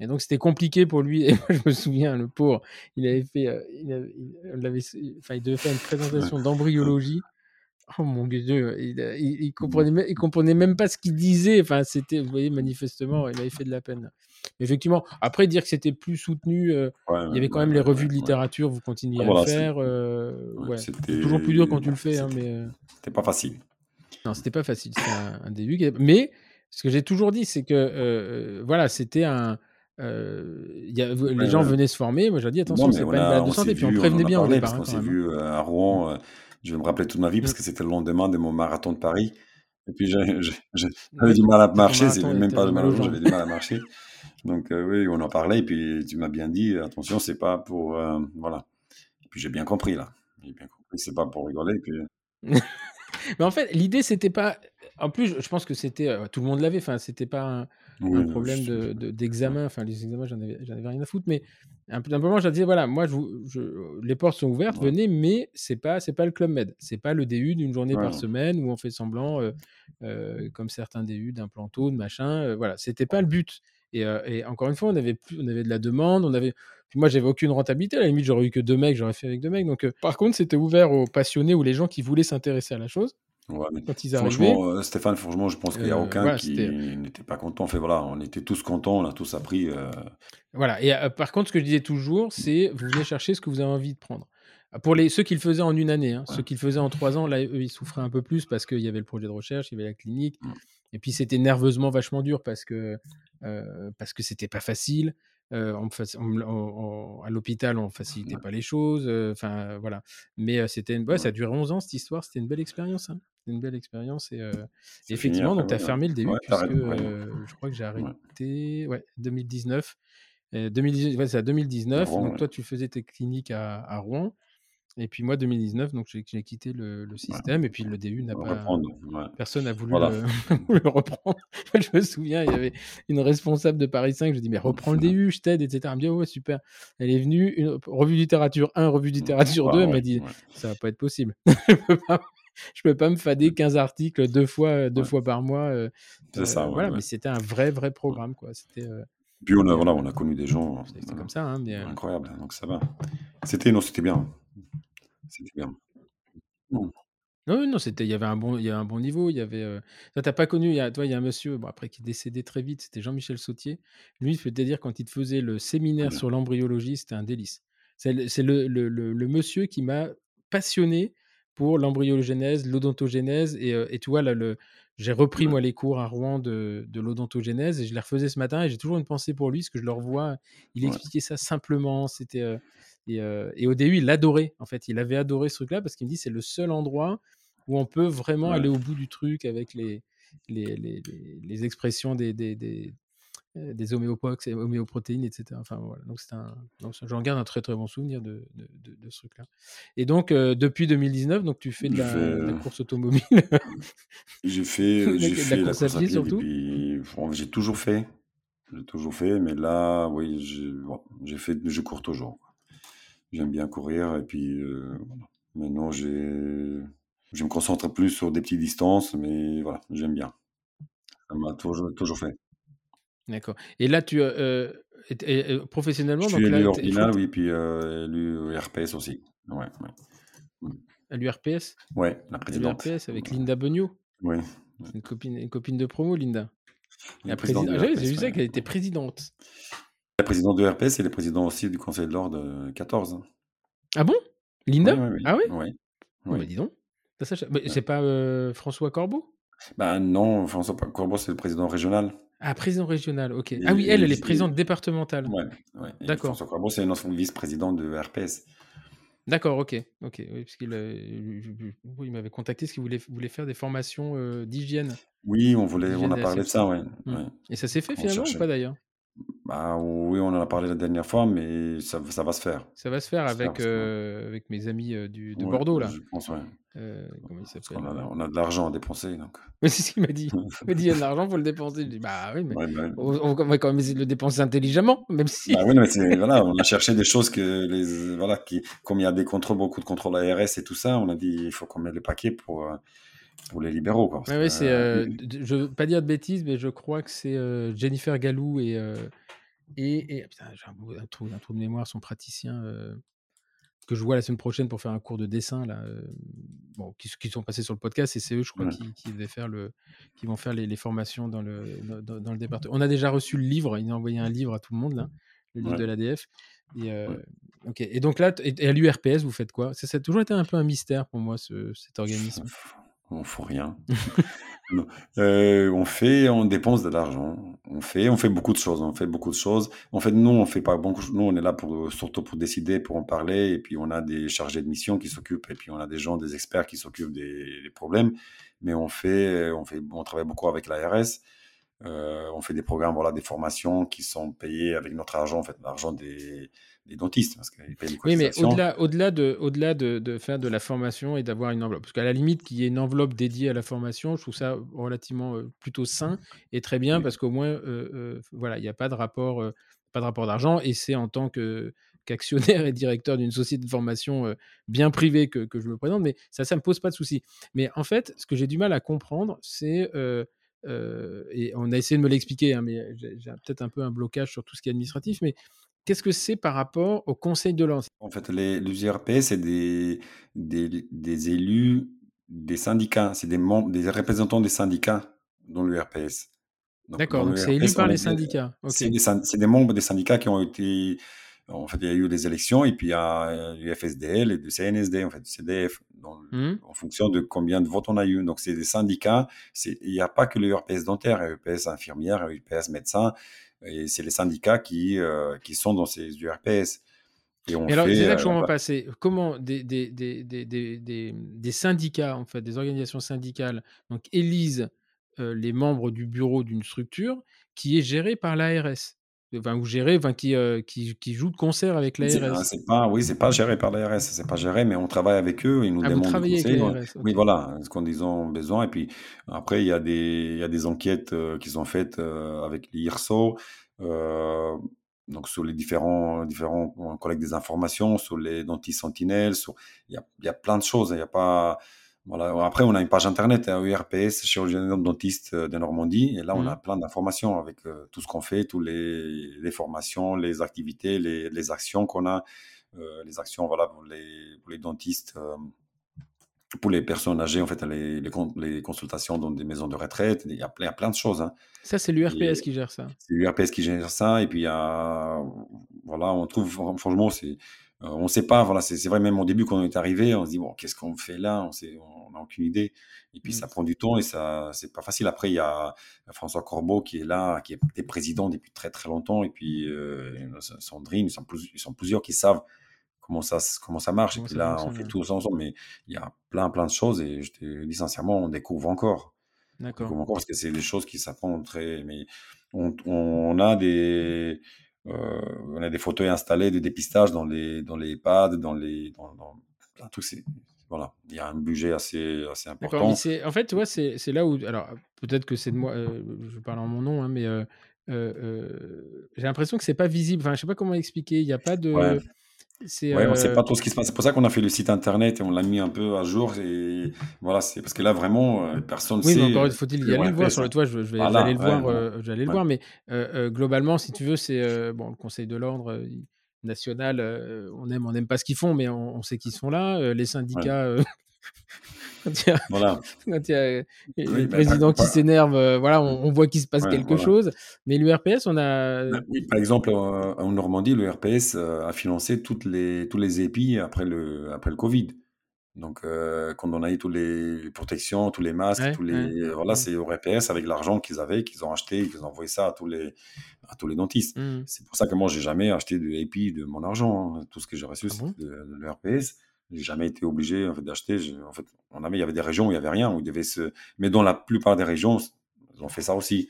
Et donc, c'était compliqué pour lui. Et moi, je me souviens, le pauvre, il avait fait. il, avait- il- enfin, il devait faire une présentation d'embryologie. Oh mon Dieu, il, a- il, il comprenait, même- il comprenait même pas ce qu'il disait. Enfin, c'était, vous voyez, manifestement, il avait fait de la peine. Effectivement, après, dire que c'était plus soutenu, euh, Ouais, il y avait quand ouais, même les revues ouais, de littérature, vous continuez Ah, à voilà, le faire. euh, c'était toujours plus dur quand tu le fais, hein, c'était mais. euh, c'était pas facile. non, c'était pas facile. C'était un, un début. Mais ce que j'ai toujours dit, c'est que euh, voilà, c'était un. euh, il y a- les Ouais, gens ouais. venaient se former. Moi, dis Non, attention, c'est on pas une balade de on santé. Puis on on prévenait bien au départ, parce hein, quand s'est hein. vu euh, à Rouen. Euh, je vais me rappeler toute ma vie parce que c'était le lendemain de mon marathon de Paris. Et puis j'avais du mal à marcher, c'est même pas mal au j'avais du mal à marcher. Donc oui, on en parlait, et puis tu m'as bien dit, attention, c'est pas pour... voilà. Et puis j'ai bien compris, là. J'ai bien compris, c'est pas pour rigoler. Puis... Mais en fait, l'idée, c'était pas. En plus, je pense que c'était. tout le monde l'avait. Enfin, c'était pas un, problème d'examen. De, enfin, les examens, j'en avais, avais, rien à foutre. Mais un peu moment, je disais voilà, moi, je, je, les portes sont ouvertes, venez, mais c'est pas, c'est pas le club med. C'est pas le DU d'une journée par semaine où on fait semblant, comme certains DU, d'un planto, de machin. voilà, c'était pas le but. Et, et, encore une fois, on avait, plus, on avait de la demande, on avait moi, j'avais aucune rentabilité. À la limite, j'aurais eu que deux mecs, j'aurais fait avec deux mecs. Donc, euh, par contre, c'était ouvert aux passionnés ou les gens qui voulaient s'intéresser à la chose. Quand ils franchement, euh, Stéphane, franchement, je pense qu'il n'y a euh, aucun qui n'était pas content. Fait, voilà, on était tous contents, on a tous appris. Voilà. Et par contre, ce que je disais toujours, c'est vous venez chercher ce que vous avez envie de prendre. Pour les, ceux qui le faisaient en une année, hein, ceux qui le faisaient en trois ans, là, eux, ils souffraient un peu plus parce qu'il y avait le projet de recherche, il y avait la clinique. Mm. Et puis, c'était nerveusement vachement dur parce que parce que c'était pas facile à l'hôpital, on facilitait pas les choses. Enfin, voilà. Mais c'était une... ça a duré 11 ans, cette histoire. C'était une belle expérience. Hein. C'était une belle expérience. Et effectivement, donc tu as fermé le début, puisque je crois que j'ai arrêté ouais, 2019. 2019 c'est à 2019. donc, toi, tu faisais tes cliniques à, à Rouen. Et puis moi, 2019, donc j'ai quitté le, système et puis le DU n'a pas. Personne n'a voulu, le... reprendre. je me souviens, il y avait une responsable de Paris 5. Je dis mais reprends le DU, je t'aide, etc. Elle me dit ouais super. Elle est venue, une revue littérature 1, revue mmh. littérature 2. Elle m'a dit ça va pas être possible. je peux pas. Peux pas me fader 15 articles deux fois, deux fois par mois. Euh, c'est ça. Euh, voilà, mais c'était un vrai, vrai programme. Quoi. C'était, euh, Puis on a, voilà, on a connu des gens. C'était comme ça. Hein, mais, incroyable. Donc ça va. C'était, non, c'était bien. C'était bien. Non. Non, non, c'était, il y avait un bon, il y a un bon niveau. Il y avait, euh... t'as pas connu, il y a, toi, il y a un monsieur, bon, après qui est décédé très vite, c'était Jean-Michel Sautier. Lui, je peux te dire, quand il te faisait le séminaire sur l'embryologie, c'était un délice. C'est le, le, le, le, monsieur qui m'a passionné pour l'embryogénèse, l'odontogénèse, et, et tu vois, là, le, j'ai repris moi les cours à Rouen de, de l'odontogénèse et je les refaisais ce matin et j'ai toujours une pensée pour lui, parce que je le revois, il expliquait ça simplement, c'était, et, au début, il adorait, en fait. Il avait adoré ce truc-là parce qu'il me dit c'est le seul endroit où on peut vraiment aller au bout du truc avec les, les, les, les expressions des, des, des, des homéopox, homéoprotéines, etc. Enfin, voilà. Donc, un, j'en garde un très très bon souvenir de, de, de, ce truc-là. Et donc, depuis 2019, donc, tu fais de la, course automobile? j'ai fait, j'ai fait la course à pied, surtout? j'ai toujours fait. J'ai toujours fait, mais là, oui, j'ai fait, je cours toujours. J'aime bien courir et puis euh, maintenant j'ai, je me concentre plus sur des petites distances, mais voilà, j'aime bien. Ça m'a toujours, toujours fait. D'accord. Et là, tu euh, professionnellement, je suis élu ordinal, oui, puis euh, élu RPS aussi. Ouais, ouais. À l'URPS Ouais, la présidente. L'URPS avec Linda Beugnot Oui. Une copine, une copine de promo, Linda. La présidente. Ah, j'ai vu ça qu'elle était présidente. La présidente de RPS, elle est présidente aussi du Conseil de l'Ordre 14. Ah bon? Linda? Ah oui? Oui. Oh, bah, dis donc. C'est pas euh, François Corbeau? Bah non, François Corbeau, c'est le président régional. Ah, président régional, ok. ah oui, elle, elle est présidente départementale. Ouais, ouais. D'accord. François Corbeau, c'est notre vice-président de RPS. D'accord, ok, ok. Oui, parce qu'il il m'avait contacté parce qu'il voulait, voulait faire des formations euh, d'hygiène. Oui, on voulait, on a parlé de ça, ouais. Mmh. Et ça s'est fait finalement ou pas d'ailleurs? Bah, oui, on en a parlé la dernière fois, mais ça, ça va se faire. Ça va se faire avec, euh, avec mes amis euh, du, de Bordeaux, là. Je pense, ouais. Euh, comment il s'appelle on, a, on a de l'argent à dépenser, donc. Mais c'est ce qu'il m'a dit. Il m'a dit, il y a de l'argent, il faut le dépenser. Je dis, bah oui, mais bah on, va quand même essayer de le dépenser intelligemment, même si... Bah oui, mais voilà, on a cherché des choses que, les, voilà, qui, comme il y a des contrôles, beaucoup de contrôles ARS et tout ça, on a dit, il faut qu'on mette le paquet pour pour les libéraux. Quoi, ouais, c'est, je veux pas dire de bêtises, mais je crois que c'est Jennifer Galou et, et, j'ai un, trou, un, trou, de mémoire, son praticien euh, que je vois la semaine prochaine pour faire un cours de dessin, là, euh, bon, qui, qui, sont passés sur le podcast, et c'est eux, je crois, qui, qui, faire le, qui vont faire les, formations dans le, dans, le département. On a déjà reçu le livre, il a envoyé un livre à tout le monde, là, le livre de l'ADF. Et, euh, et donc là, et, à l'URPS, vous faites quoi? Ça, ça, a toujours été un peu un mystère pour moi, ce, cet organisme. On ne fait rien. Euh, on fait, on dépense de l'argent. On fait, on fait beaucoup de choses. On fait beaucoup de choses. En fait, nous, on fait pas beaucoup. Nous, on est là pour surtout pour décider, pour en parler. Et puis, on a des chargés de mission qui s'occupent. Et puis, on a des gens, des experts qui s'occupent des, problèmes. mais on fait, on fait, on travaille beaucoup avec l'ARS. Euh, on fait des programmes, voilà, des formations qui sont payées avec notre argent, en fait, l'argent des, dentistes, parce qu'ils payent Oui, mais au-delà, au-delà de, au-delà de, faire de la formation et d'avoir une enveloppe, parce qu'à la limite qu'il y ait une enveloppe dédiée à la formation, je trouve ça relativement euh, plutôt sain et très bien, parce qu'au moins, euh, voilà, il n'y a pas de rapport, pas de rapport d'argent, et c'est en tant que qu'actionnaire et directeur d'une société de formation bien privée que, que, je me présente, mais ça, ça me pose pas de souci. Mais en fait, ce que j'ai du mal à comprendre, c'est et on a essayé de me l'expliquer, hein, mais j'ai peut-être un peu un blocage sur tout ce qui est administratif, mais qu'est-ce que c'est par rapport au conseil de l'ordre? En fait, les, les c'est des, des, élus des syndicats, c'est des, membres, des représentants des syndicats dans l'URPS. D'accord, donc c'est élu par les syndicats. C'est des, membres des syndicats qui ont été en fait, il y a eu des élections et puis il y a du FSDL et du CNSD, en fait, du CDF, mmh. en fonction de combien de votes on a eu. Donc, c'est des syndicats. Il n'y a pas que le URPS dentaire, il y a URPS infirmière, URPS médecin. Et c'est les syndicats qui, euh, qui sont dans ces URPS. Et on alors, c'est là que je passer. Comment des, des, des, des, syndicats, en fait, des organisations syndicales, donc élisent euh, les membres du bureau d'une structure qui est gérée par l'ARS enfin, ou géré, enfin, qui, euh, qui, qui, joue de concert avec l'ARS. C'est pas, oui, c'est pas géré par l'ARS, c'est pas géré, mais on travaille avec eux, ils nous ah, demandent des conseils. Oui, voilà, ce qu'on ont besoin. Et puis après, il y a des, il y a des enquêtes euh, qui sont faites euh, avec l'IRSO, donc sur les différents, différents collègues des informations, sur les dentistes sentinelles, sur, il y a, il y a plein de choses. Il n'y a pas, voilà. Après, on a une page internet, hein, URPS, chirurgien dentiste euh, de Normandie, et là, on a mmh. plein d'informations avec euh, tout ce qu'on fait, tous les, formations, les activités, les, les actions qu'on a, euh, les actions, voilà, pour les, pour les dentistes, pour les personnes âgées, en fait, les, les, consultations dans des maisons de retraite, il y a plein, plein de choses. Hein. Ça, c'est l'URPS qui gère ça. C'est l'URPS qui gère ça, et puis il y a, voilà, on trouve, franchement, c'est euh, on ne sait pas, voilà, c'est vrai, même au début, quand on est arrivé, on se dit, bon, qu'est-ce qu'on fait là? On n'a aucune idée. Et puis, ça mmh. prend du temps et ça, c'est pas facile. Après, il y a François Corbeau qui est là, qui est président depuis très, très longtemps. Et puis, euh, Sandrine, ils sont, ils sont, plusieurs qui savent comment ça, comment ça marche. et puis là, on fait tout ensemble. Mais il y a plein, plein de choses. Et je te dis sincèrement, on découvre encore. D'accord. encore parce que c'est des choses qui s'apprennent très. Mais on, on a des euh, on a des fauteuils installés de dépistage dans les, dans les EHPAD, dans les, dans, dans plein de Voilà, il y a un budget assez, assez important. en fait, tu vois, c'est là où. Alors, peut-être que c'est de moi, euh, je parle en mon nom, hein, mais euh, j'ai l'impression que c'est pas visible. Enfin, je sais pas comment expliquer. Il n'y a pas de. C'est ouais, on sait pas trop ce qui se passe. C'est pour ça qu'on a fait le site internet et on l'a mis un peu à jour. Et voilà, c'est parce que là vraiment euh, personne oui, sait. Oui, mais encore faut-il y aller le voir sur le toit. Je, vais aller le voir. Euh, le voir, mais euh, globalement, si tu veux, c'est bon le Conseil de l'ordre national. on aime, on n'aime pas ce qu'ils font, mais on, sait qu'ils sont là. les syndicats. quand il y a, voilà. quand il y a le bah, président qui s'énerve, euh, voilà, on, voit qu'il se passe quelque chose. Mais l'URPS, on a. Bah, oui, par exemple, en Normandie, l'URPS euh, a financé toutes les, tous les épis après le, après le Covid. Donc, euh, quand on a eu toutes les protections, tous les masques, tous les, voilà, c'est l'URPS avec l'argent qu'ils avaient, qu'ils ont acheté, qu'ils ont envoyé ça à tous les, à tous les dentistes. Mmh. C'est pour ça que moi, j'ai jamais acheté de épis de mon argent. Hein. Tout ce que j'ai reçu, ah c'est de, de l'URPS. J'ai jamais été obligé en fait, d'acheter. En fait, on avait, il y avait des régions où il y avait rien, où il devait se. Mais dans la plupart des régions, ils ont fait ça aussi.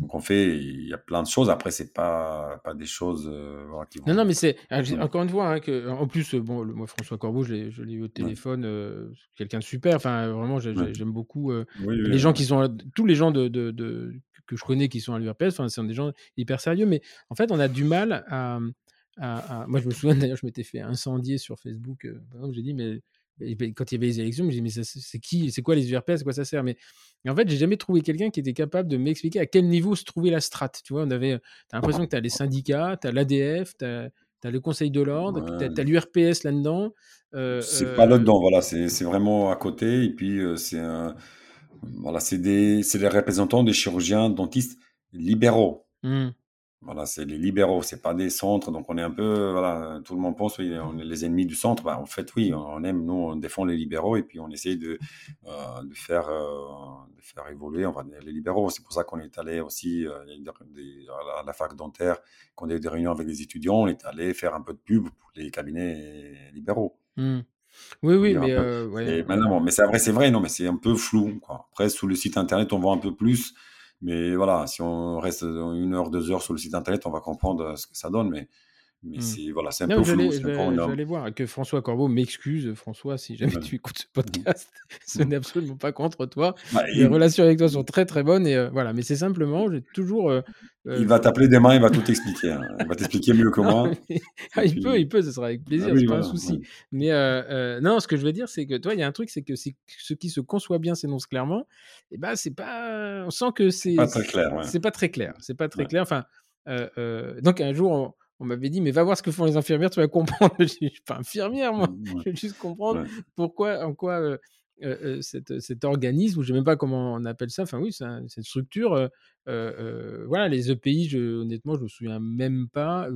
Donc on fait, il y a plein de choses. Après, c'est pas pas des choses euh, qui vont... Non, non, mais c'est ah, encore une fois hein, que en plus, bon, moi François Corbeau, je l'ai eu au téléphone, euh, quelqu'un de super. Enfin, vraiment, j'aime beaucoup euh, les gens qui sont tous les gens de, de, de, que je connais qui sont à l'URPS. Enfin, c'est des gens hyper sérieux, mais en fait, on a du mal à moi, je me souviens d'ailleurs, je m'étais fait incendier sur Facebook. Euh, j'ai dit, mais, quand il y avait les élections, je me dit, mais c'est qui, c'est quoi les URPS, à quoi ça sert? Mais en fait, j'ai jamais trouvé quelqu'un qui était capable de m'expliquer à quel niveau se trouvait la strate. Tu vois, on avait, as l'impression que tu as les syndicats, tu as l'ADF, tu as, le Conseil de l'ordre, tu as, l'URPS là-dedans. Euh, c'est pas euh, là-dedans, voilà, c'est vraiment à côté. Et puis, c'est voilà, c'est des, les représentants des chirurgiens dentistes libéraux. Mmh. Voilà, c'est les libéraux, c'est pas des centres. Donc on est un peu, voilà, tout le monde pense, oui, on est les ennemis du centre. Bah, en fait, oui, on aime, nous, on défend les libéraux et puis on essaye de, euh, de faire, euh, de faire évoluer enfin, les libéraux. C'est pour ça qu'on est allé aussi euh, à la fac dentaire, quand on a eu des réunions avec les étudiants, on est allé faire un peu de pub pour les cabinets libéraux. Mmh. Oui, oui, dire mais ouais, mais c'est vrai, c'est vrai, non, mais c'est un peu flou, quoi. Après, sous le site internet, on voit un peu plus. Mais voilà, si on reste une heure, deux heures sur le site internet, on va comprendre euh, ce que ça donne. Mais, mais Hmm. c'est voilà, c'est un Non, peu je flou. aller voir. Que François Corbeau m'excuse, François, si jamais Ouais. tu écoutes ce podcast. ce n'est absolument pas contre toi. Bah, Les il, relations avec toi sont très très bonnes et euh, voilà. Mais c'est simplement, j'ai toujours. euh, euh, il va t'appeler demain, il va tout t'expliquer. hein. Il va t'expliquer mieux que non, moi. mais- ah, il peut, il peut, ce sera avec ah plaisir, oui, c'est pas un souci. ouais. Mais euh, non, ce que je veux dire, c'est que toi, il y a un truc, c'est que ce qui se conçoit bien s'énonce clairement. Et ben, c'est pas. On sent que C'est c'est pas très clair, ouais. c'est pas très clair. C'est pas très clair. Enfin, donc un jour, on, on m'avait dit, mais va voir ce que font les infirmières, tu vas comprendre. Je je suis pas infirmière, moi. Ouais. Je veux juste comprendre Ouais. pourquoi, en quoi euh, euh, euh, cet, cet organisme, ou je sais même pas comment on appelle ça. Enfin oui, c'est un- c'est une structure. euh, voilà, les EPI, je, honnêtement, je me souviens même pas.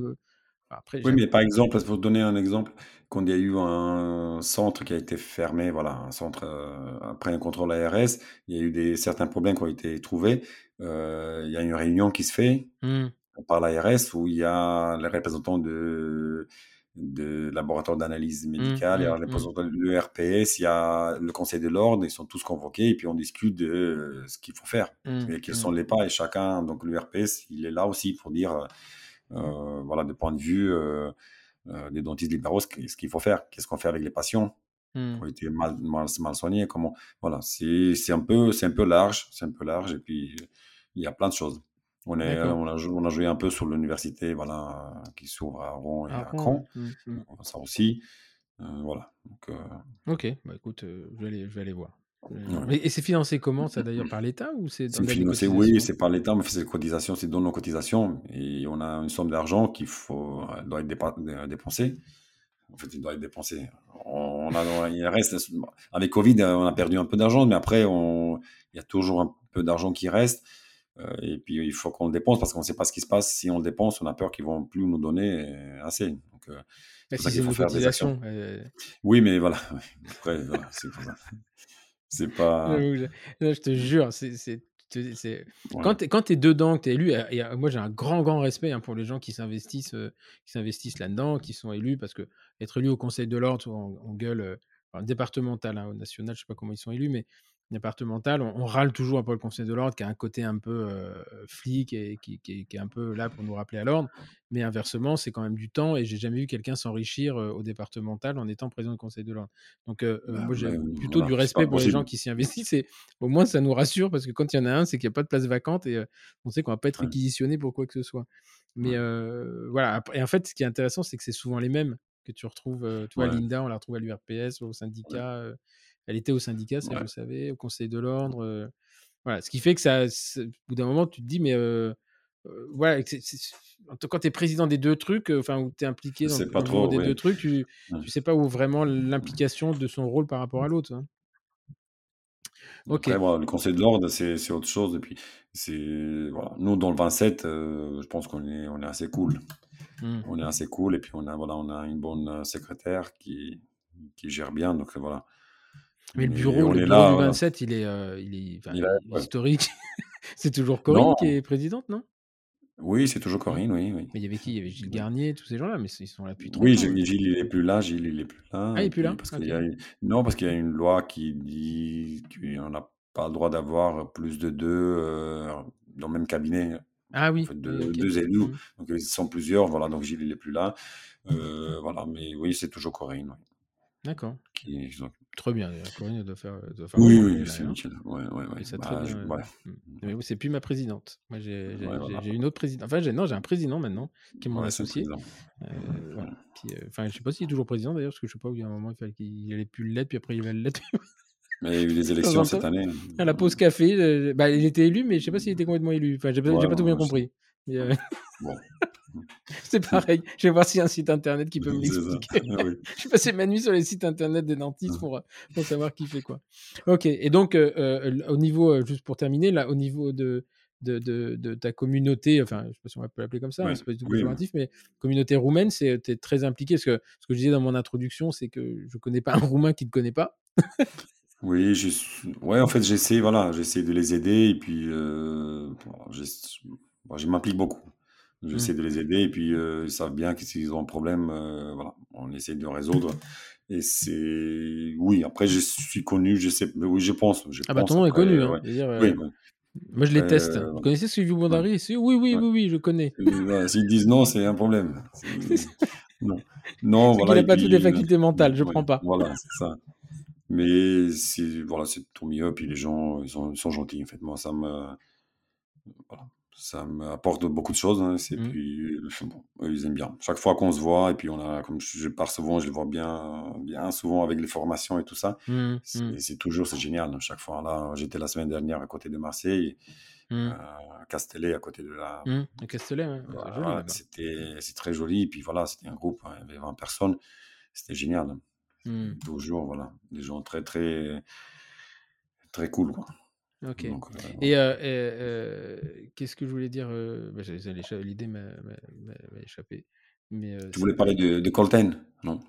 après, Oui, mais par exemple, pour te donner un exemple, quand il y a eu un centre qui a été fermé, voilà, un centre euh, après un contrôle ARS, il y a eu des, certains problèmes qui ont été trouvés. Euh, il y a une réunion qui se fait Hmm, par l'ARS où il y a les représentants de, de laboratoire d'analyse hmm, médicale, il y a hmm, les hmm, représentants de l'ERPS, il y a le conseil de l'ordre, ils sont tous convoqués et puis on discute de euh, ce qu'il faut faire et quels sont les pas et chacun, donc l'URPS, il est là aussi pour dire, euh, voilà, de point de vue euh, euh, des dentistes libéraux, ce qu'il faut faire, qu'est-ce qu'on fait avec les patients qui ont été mal, mal, mal soignés, comment, voilà, c'est c'est un peu, c'est un peu large, c'est un peu large et puis il y a plein de choses. On est, D'accord. on a, jou- on a joué un peu sur l'université, voilà, qui s'ouvre à Rouen et à Caen, ouais. Hmm, hmm. ça aussi, euh, voilà. Donc, euh, Ok, bah écoute, euh, je, vais aller, je vais aller voir. Ouais. Et c'est financé comment ça d'ailleurs par l'État ou c'est financé, oui, c'est par l'État, mais c'est des cotisations, c'est dans nos cotisations. Et on a une somme d'argent faut, elle doit être dépensée. En fait, il doit être dépensé. On a, il reste, avec Covid, on a perdu un peu d'argent, mais après, on, il y a toujours un peu d'argent qui reste. Euh, et puis, il faut qu'on le dépense parce qu'on ne sait pas ce qui se passe. Si on le dépense, on a peur qu'ils vont plus nous donner euh, assez. Donc, euh, c'est si c'est une cotisation. euh, Oui, mais voilà. Après, voilà, c'est pour ça. C'est pas. je, non, je te jure, c'est. voilà. Quand tu es dedans, que tu es élu, et, et, euh, moi j'ai un grand, grand respect hein, pour les gens qui s'investissent euh, qui s'investissent là-dedans, qui sont élus, parce que être élu au Conseil de l'Ordre, on, on gueule, euh, départemental, hein, au national, je sais pas comment ils sont élus, mais départemental, on, on râle toujours un peu le Conseil de l'Ordre, qui a un côté un peu euh, flic et qui, qui est- qui est un peu là pour nous rappeler à l'ordre. Mais inversement, c'est quand même du temps et j'ai jamais vu quelqu'un s'enrichir euh, au départemental en étant président du Conseil de l'Ordre. Donc, euh, Bah, moi, j'ai ouais, plutôt voilà, du respect pour les gens qui s'y investissent et au moins ça nous rassure parce que quand il y en a un, c'est qu'il n'y a pas de place vacante et on sait qu'on va pas être réquisitionné pour quoi que ce soit. Mais voilà. Et en fait, ce qui est intéressant, c'est que c'est souvent les mêmes que tu retrouves. tu vois, ouais, Linda, on la retrouve à l'URPS, au syndicat. Elle était au syndicat, ça je ouais. le savais, au Conseil de l'Ordre. euh, voilà. Ce qui fait que ça, au bout d'un moment, tu te dis, mais euh, voilà, quand tu es président des deux trucs, enfin, où tu es impliqué dans, dans trop, des deux trucs, tu, Ouais. tu sais pas où vraiment l'implication de son rôle par rapport à l'autre. hein. Ok. Après, voilà, le Conseil de l'Ordre, c'est autre chose. Et puis, voilà. Nous, dans le 27, euh, je pense qu'on est, on est assez cool. Hmm. On est assez cool. Et puis, on a, voilà, on a une bonne secrétaire qui, qui gère bien. Donc, voilà. Mais le bureau, le bureau là, du voilà. 27, il est, euh, il est, enfin, Il a- il est ouais. historique. c'est toujours Corinne Non, qui est présidente, non? Oui, c'est toujours Corinne, oui, oui. Mais il y avait qui? Il y avait Gilles Garnier, tous ces gens-là, mais ils sont là depuis 30 Oui. Gilles, il est plus là. Gilles, il est plus là. Ah, il Et est plus là? parce qu'il Ok. y a, non, parce qu'il y a une loi qui dit qu'on n'a pas le droit d'avoir plus de deux euh, dans le même cabinet. Ah En oui, fait, deux, ok. deux élus. Hmm. Donc, ils sont plusieurs. Voilà, donc Gilles, il est plus là. Euh, voilà, mais oui, c'est toujours Corinne. oui, D'accord. qui, s'occupe. Très bien. Corinne elle doit faire, elle doit faire Oui, oui, c'est nickel. Ouais, ouais, Bah, très je- ouais. Mais c'est plus ma présidente. Moi, j'ai voilà. une autre présidente. Enfin, non, j'ai un président maintenant, qui est mon Ouais, associé. Euh, voilà. Puis, euh, Enfin, je sais pas s'il est toujours président d'ailleurs, parce que je sais pas, il y a un moment, il fallait qu'il allait plus l'être, puis après, il va l'être. Mais il y a eu des élections cette année. À la pause café, euh, bah, il était élu, mais je sais pas s'il était complètement élu. Enfin, j'ai pas, pas tout bien compris. Bon, c'est pareil. Je vais voir s'il y a un site internet qui peut me l'expliquer. Ah oui. Je vais passer ma nuit sur les sites internet des dentistes pour, euh, pour savoir qui fait quoi. Ok. Et donc, euh, euh, au niveau, juste pour terminer, là, au niveau de, de, de, de ta communauté, enfin, je sais pas si on peut l'appeler comme ça, hein, c'est pas du tout oui, mais communauté roumaine, tu es très impliqué. Parce que ce que je disais dans mon introduction, c'est que je connais pas un Roumain qui ne te connaît pas. Oui, je suis- ouais, en fait, j'essaie, voilà, j'essaie de les aider et puis euh, bon, je m'implique beaucoup. J'essaie de les aider et puis euh, ils savent bien que s'ils ont un problème, euh, voilà, on essaie de le résoudre. Et c'est. Oui, après, je suis connu, je sais. Mais oui, je pense. Je ah, bah, pense, ton nom est connu. Hein. ouais. Dire, euh, Oui, ouais. Moi, je les teste. euh, Vous connaissez Sylvie ouais. Bondary ici Oui, oui, Ouais. oui, oui, je connais. S'ils disent non, c'est un problème. Non, non voilà. n'a Et pas toutes les puis, facultés mentales, je ouais, prends pas. voilà, c'est ça. Mais c'est voilà, c'est tout mieux. Puis les gens, ils sont, ils sont gentils. En fait, moi, ça me, voilà, ça m'apporte beaucoup de choses. hein. C'est Mm. puis, bon, ils aiment bien. Chaque fois qu'on se voit, et puis on a, comme je pars souvent, je les vois bien, bien souvent avec les formations et tout ça. Mm, C'est mm, c'est toujours, c'est génial. Chaque fois, là, j'étais la semaine dernière à côté de Marseille, à Castellet, à côté de la. À Castellet, ouais. Voilà, c'était c'est très joli. Et puis voilà, c'était un groupe, hein, il y avait 20 personnes. C'était génial. Toujours, voilà, des gens très, très, très cool, quoi. Ok. Donc, euh, Et, euh, euh, qu'est-ce que je voulais dire bah, L'idée m'a échappé. Mais tu voulais parler c'était. de, de Colten, non?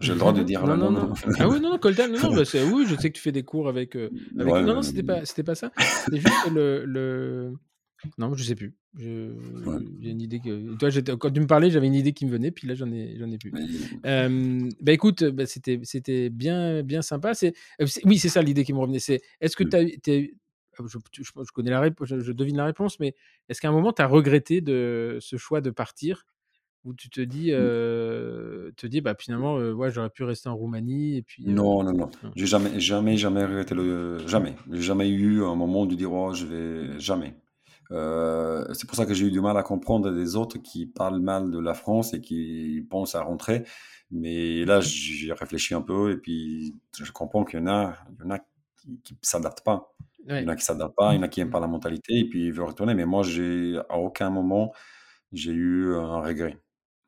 J'ai le droit de dire Non, non, non, non? Ah oui, non, non, Coltan, non, non, bah, oui, je sais que tu fais des cours avec. avec... Ouais, Non, non, c'était pas, c'était pas ça. C'est juste le, le. Non, je sais plus. Je... ouais. J'ai une idée que. Toi, j'étais- quand tu me parlais, j'avais une idée qui me venait, puis là, j'en ai, j'en ai plus. Euh, bah écoute, bah, c'était, c'était bien, bien sympa. C'est, c'est- oui, c'est ça l'idée qui me revenait. C'est, est-ce que Mm. Je, je, je connais la réponse, je, je devine la réponse, mais est-ce qu'à un moment tu as regretté de ce choix de partir, où tu te dis, euh, te dis, bah finalement, euh, ouais, j'aurais pu rester en Roumanie et puis. euh, Non, non, non. J'ai jamais, jamais, jamais regretté le. Jamais. J'ai jamais eu un moment de dire, oh, je vais. Jamais. C'est pour ça que j'ai eu du mal à comprendre des autres qui parlent mal de la France et qui pensent à rentrer. Mais là, j'ai réfléchi un peu et puis je comprends qu'il y en a, il y en a qui ne s'adaptent pas. Il y en a qui s'adaptent pas, il y en a qui n'aiment pas la mentalité et puis ils veulent retourner. Mais moi, j'ai, à aucun moment, j'ai eu un regret.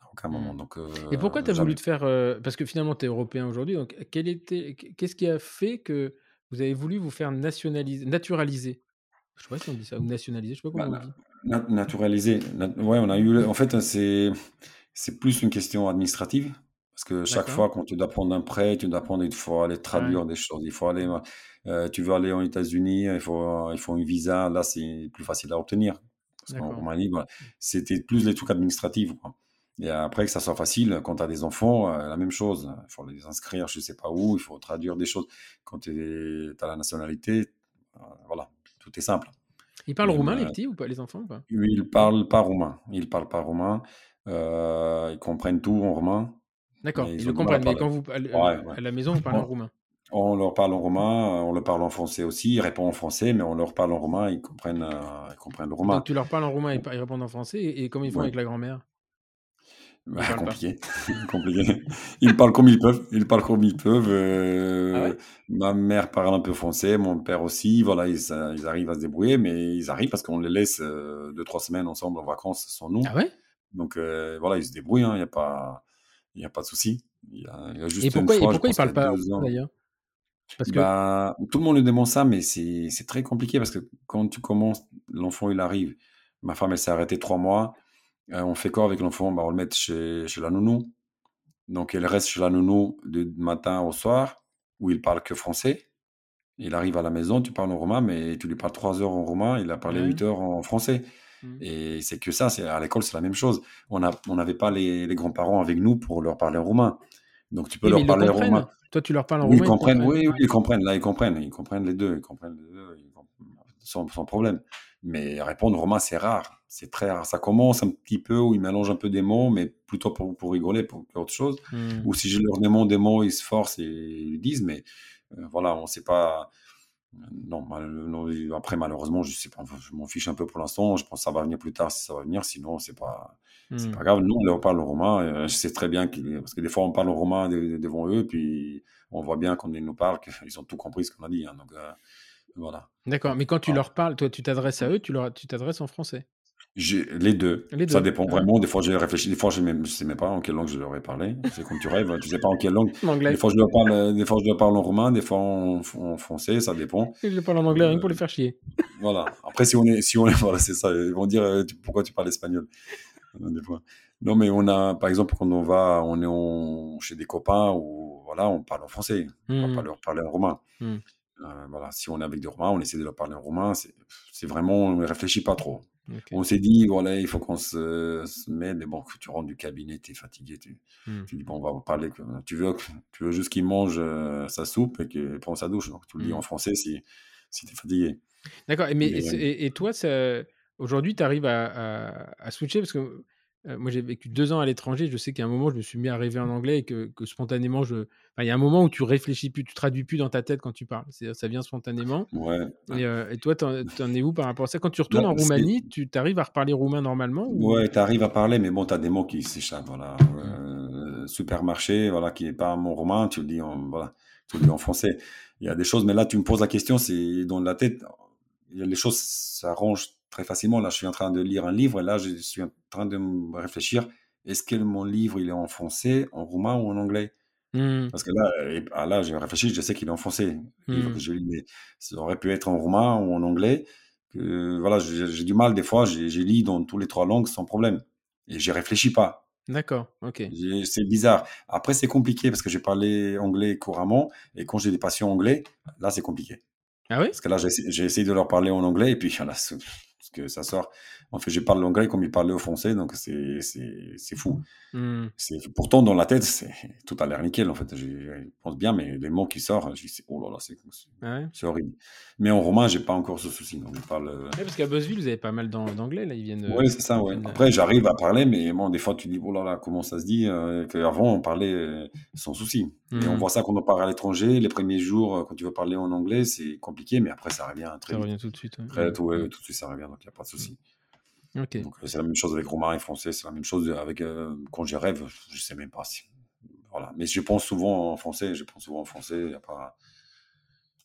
À aucun moment. Mm. Donc, Et pourquoi tu as euh, voulu te faire. euh, parce que finalement, tu es européen aujourd'hui, donc quel était, qu'est-ce qui a fait que vous avez voulu vous faire nationaliser, naturaliser? Je sais pas si on dit ça, ou nationaliser, je sais pas Bah, comment on dit. na- naturalisé. Na- ouais, on a eu. En fait, c'est c'est plus une question administrative parce que chaque fois quand tu dois prendre un prêt, tu dois prendre, il faut aller Ouais. traduire des choses. Il faut aller. euh, tu veux aller aux États-Unis, il faut il faut une visa. Là, c'est plus facile à obtenir parce qu'en. Roumanie, voilà, c'était plus les trucs administratifs. quoi. Et après que ça soit facile, quand tu as des enfants, euh, la même chose. Il faut les inscrire, je sais pas où. Il faut traduire des choses. Quand tu as la nationalité, euh, voilà, tout est simple. Ils parlent roumain, les euh, petits, ou pas, les enfants ou pas? Ils parlent pas roumain. Ils parlent pas roumain. Ils comprennent tout en roumain, D'accord, ils ils le comprennent, mais quand vous, à, Ouais, ouais. la maison, vous parlez en roumain? on leur parle en roumain, on leur parle en français aussi. Ils répondent en français, mais on leur parle en roumain. Ils comprennent, euh, ils comprennent le Donc roumain. tu leur parles en roumain, ils, ils répondent en français, et, et comment ils font Ouais. avec la grand-mère? Bah, compliqué, compliqué. Ils parlent comme ils peuvent. Ils parlent comme ils peuvent. Ah Euh, ouais? ma mère parle un peu français, mon père aussi. Voilà, ils, ça- ils arrivent à se débrouiller, mais ils arrivent parce qu'on les laisse euh, deux trois semaines ensemble en vacances sans nous. Ah ouais? Donc euh, voilà, ils se débrouillent. hein. Il n'y a pas, il y a pas de souci. Il y a, il a Et juste une pourquoi, et fois, je pourquoi y parlent a pas d'ailleurs? Parce que. Bah, tout le monde lui demande ça, mais c'est très compliqué parce que quand tu commences, l'enfant il arrive. Ma femme elle s'est arrêtée trois mois. Euh, on fait quoi avec l'enfant? Bah, on le met chez, chez la nounou. Donc elle reste chez la nounou du matin au soir, où il parle que français. Il arrive à la maison, tu parles en roumain, mais tu lui parles trois heures en roumain, il a parlé Ouais. huit heures en français. Hmm. Et c'est que ça, c'est à l'école, c'est la même chose. On a, on n'avait pas les, les grands-parents avec nous pour leur parler en roumain. Donc tu peux Oui, leur parler en comprennent. roumain. Toi, tu leur parles en ils roumain, ils comprennent. comprennent. Oui, oui, ils comprennent. Là, ils comprennent. Ils comprennent les deux. Ils comprennent les deux. ils comp- sans, sans problème. Mais répondre en roumain, c'est rare. C'est très rare. Ça commence un petit peu où ils mélangent un peu des mots, mais plutôt pour, pour rigoler, pour autre chose. Hmm. Ou si je leur demande des mots, ils se forcent et ils disent. Mais euh, voilà, on ne sait pas. Non, mal- non, après, malheureusement, je sais pas, je m'en fiche un peu pour l'instant. Je pense que ça va venir plus tard si ça va venir. Sinon, c'est pas, c'est Hmm. pas grave. Nous, on leur parle en romain. euh, Je sais très bien qu'il parce que des fois, on parle en romain de- devant eux, puis on voit bien quand ils nous parlent qu'ils ont tout compris ce qu'on a dit. hein. donc, euh, voilà. D'accord, mais quand tu Ah. leur parles, toi, tu t'adresses à eux, tu leur, tu t'adresses en français? Les deux. Les Ça dépend Ouais. vraiment. Des fois, j'ai réfléchi. Des fois, je ne sais même pas en quelle langue je leur ai parlé. C'est comme tu rêves. hein, Tu sais pas en quelle langue. Des fois, je leur parle. euh, Des fois, je leur parle en roumain. Des fois, en, en français. Ça dépend. Je parle en anglais rien que Euh, pour les faire chier. Voilà. Après, si on est, si on est, voilà, c'est ça. Ils vont dire euh, tu- pourquoi tu parles espagnol? Euh, Des fois. Non, mais on a, par exemple, quand on va, on est en- chez des copains ou voilà, on parle en français. On va pas Hmm. leur parler en roumain. Hmm. Euh, voilà. Si on est avec des roumains, on essaie de leur parler en roumain. C'est, c'est vraiment, on ne réfléchit pas trop. On s'est dit, voilà, il faut qu'on se, se mette, mais bon, tu rentres du cabinet, tu es fatigué, tu, Hmm. tu dis, bon, on va parler, tu veux, tu veux juste qu'il mange euh, sa soupe et qu'il prend sa douche. Donc, tu le dis Hmm. en français si, si tu es fatigué. D'accord. Et, mais, Mais, et, c'est- et- et toi, ça- aujourd'hui, tu arrives à, à- à switcher parce que euh, moi, j'ai vécu deux ans à l'étranger. Je sais qu'à un moment, je me suis mis à rêver en anglais et que, que spontanément, je... enfin, il y a un moment où tu réfléchis plus, tu traduis plus dans ta tête quand tu parles. Ça vient spontanément. Ouais. Et, euh, et toi, t'en t'en es où par rapport à ça? Quand tu retournes Là, en Roumanie, tu arrives à reparler roumain normalement ou... Ouais, tu arrives à parler, mais bon, tu as des mots qui s'échappent. Voilà. Euh, supermarché, voilà, qui n'est pas un mot romain, tu le dis en, voilà, tu le dis en français. Il y a des choses, mais là, tu me poses la question, c'est dans la tête, les choses s'arrangent très facilement. Là, je suis en train de lire un livre et là, je suis en train de me réfléchir est-ce que mon livre, il est en français, en roumain ou en anglais? Hmm. Parce que là, ah, là j'ai réfléchi, je sais qu'il est en français, le livre Hmm. que je lis, mais ça aurait pu être en roumain ou en anglais. Voilà, j'ai du mal, des fois, j'ai lu dans tous les trois langues sans problème. Et j'y réfléchis pas. D'accord, ok. C'est bizarre. Après, c'est compliqué parce que j'ai parlé anglais couramment et quand j'ai des patients anglais, là, c'est compliqué. Ah oui? Parce que là, j'ai essayé- de leur parler en anglais et puis là, parce que ça sort. En fait, je parle l'anglais comme ils parlaient au français, donc c'est c'est- c'est fou. Hmm. C'est pourtant dans la tête, c'est tout a l'air nickel en fait. Je je pense bien, mais les mots qui sortent, je dis oh là là, c'est Ah ouais c'est horrible. Mais en romain, j'ai pas encore ce souci. Donc je parle. euh, Ouais, parce qu'à Buzzville, vous avez pas mal d'an- d'anglais, là, ils viennent... euh, Ouais, c'est ça, ouais. euh, Après, j'arrive à parler, mais bon, des fois, tu dis, oh là là, comment ça se dit euh, qu'avant, on parlait euh, sans souci. Et on Mhm. voit ça quand on part à l'étranger. Les premiers jours, quand tu veux parler en anglais, c'est compliqué, mais après, ça revient très Ça vite. revient tout de suite. Après, tout, ouais, tout de suite, ça revient, donc il n'y a pas de souci. Donc, euh, c'est la même chose avec romain et français, c'est la même chose avec euh, quand je rêve, je sais même pas si. Voilà. Mais je pense souvent en français, je pense souvent en français, il y a pas.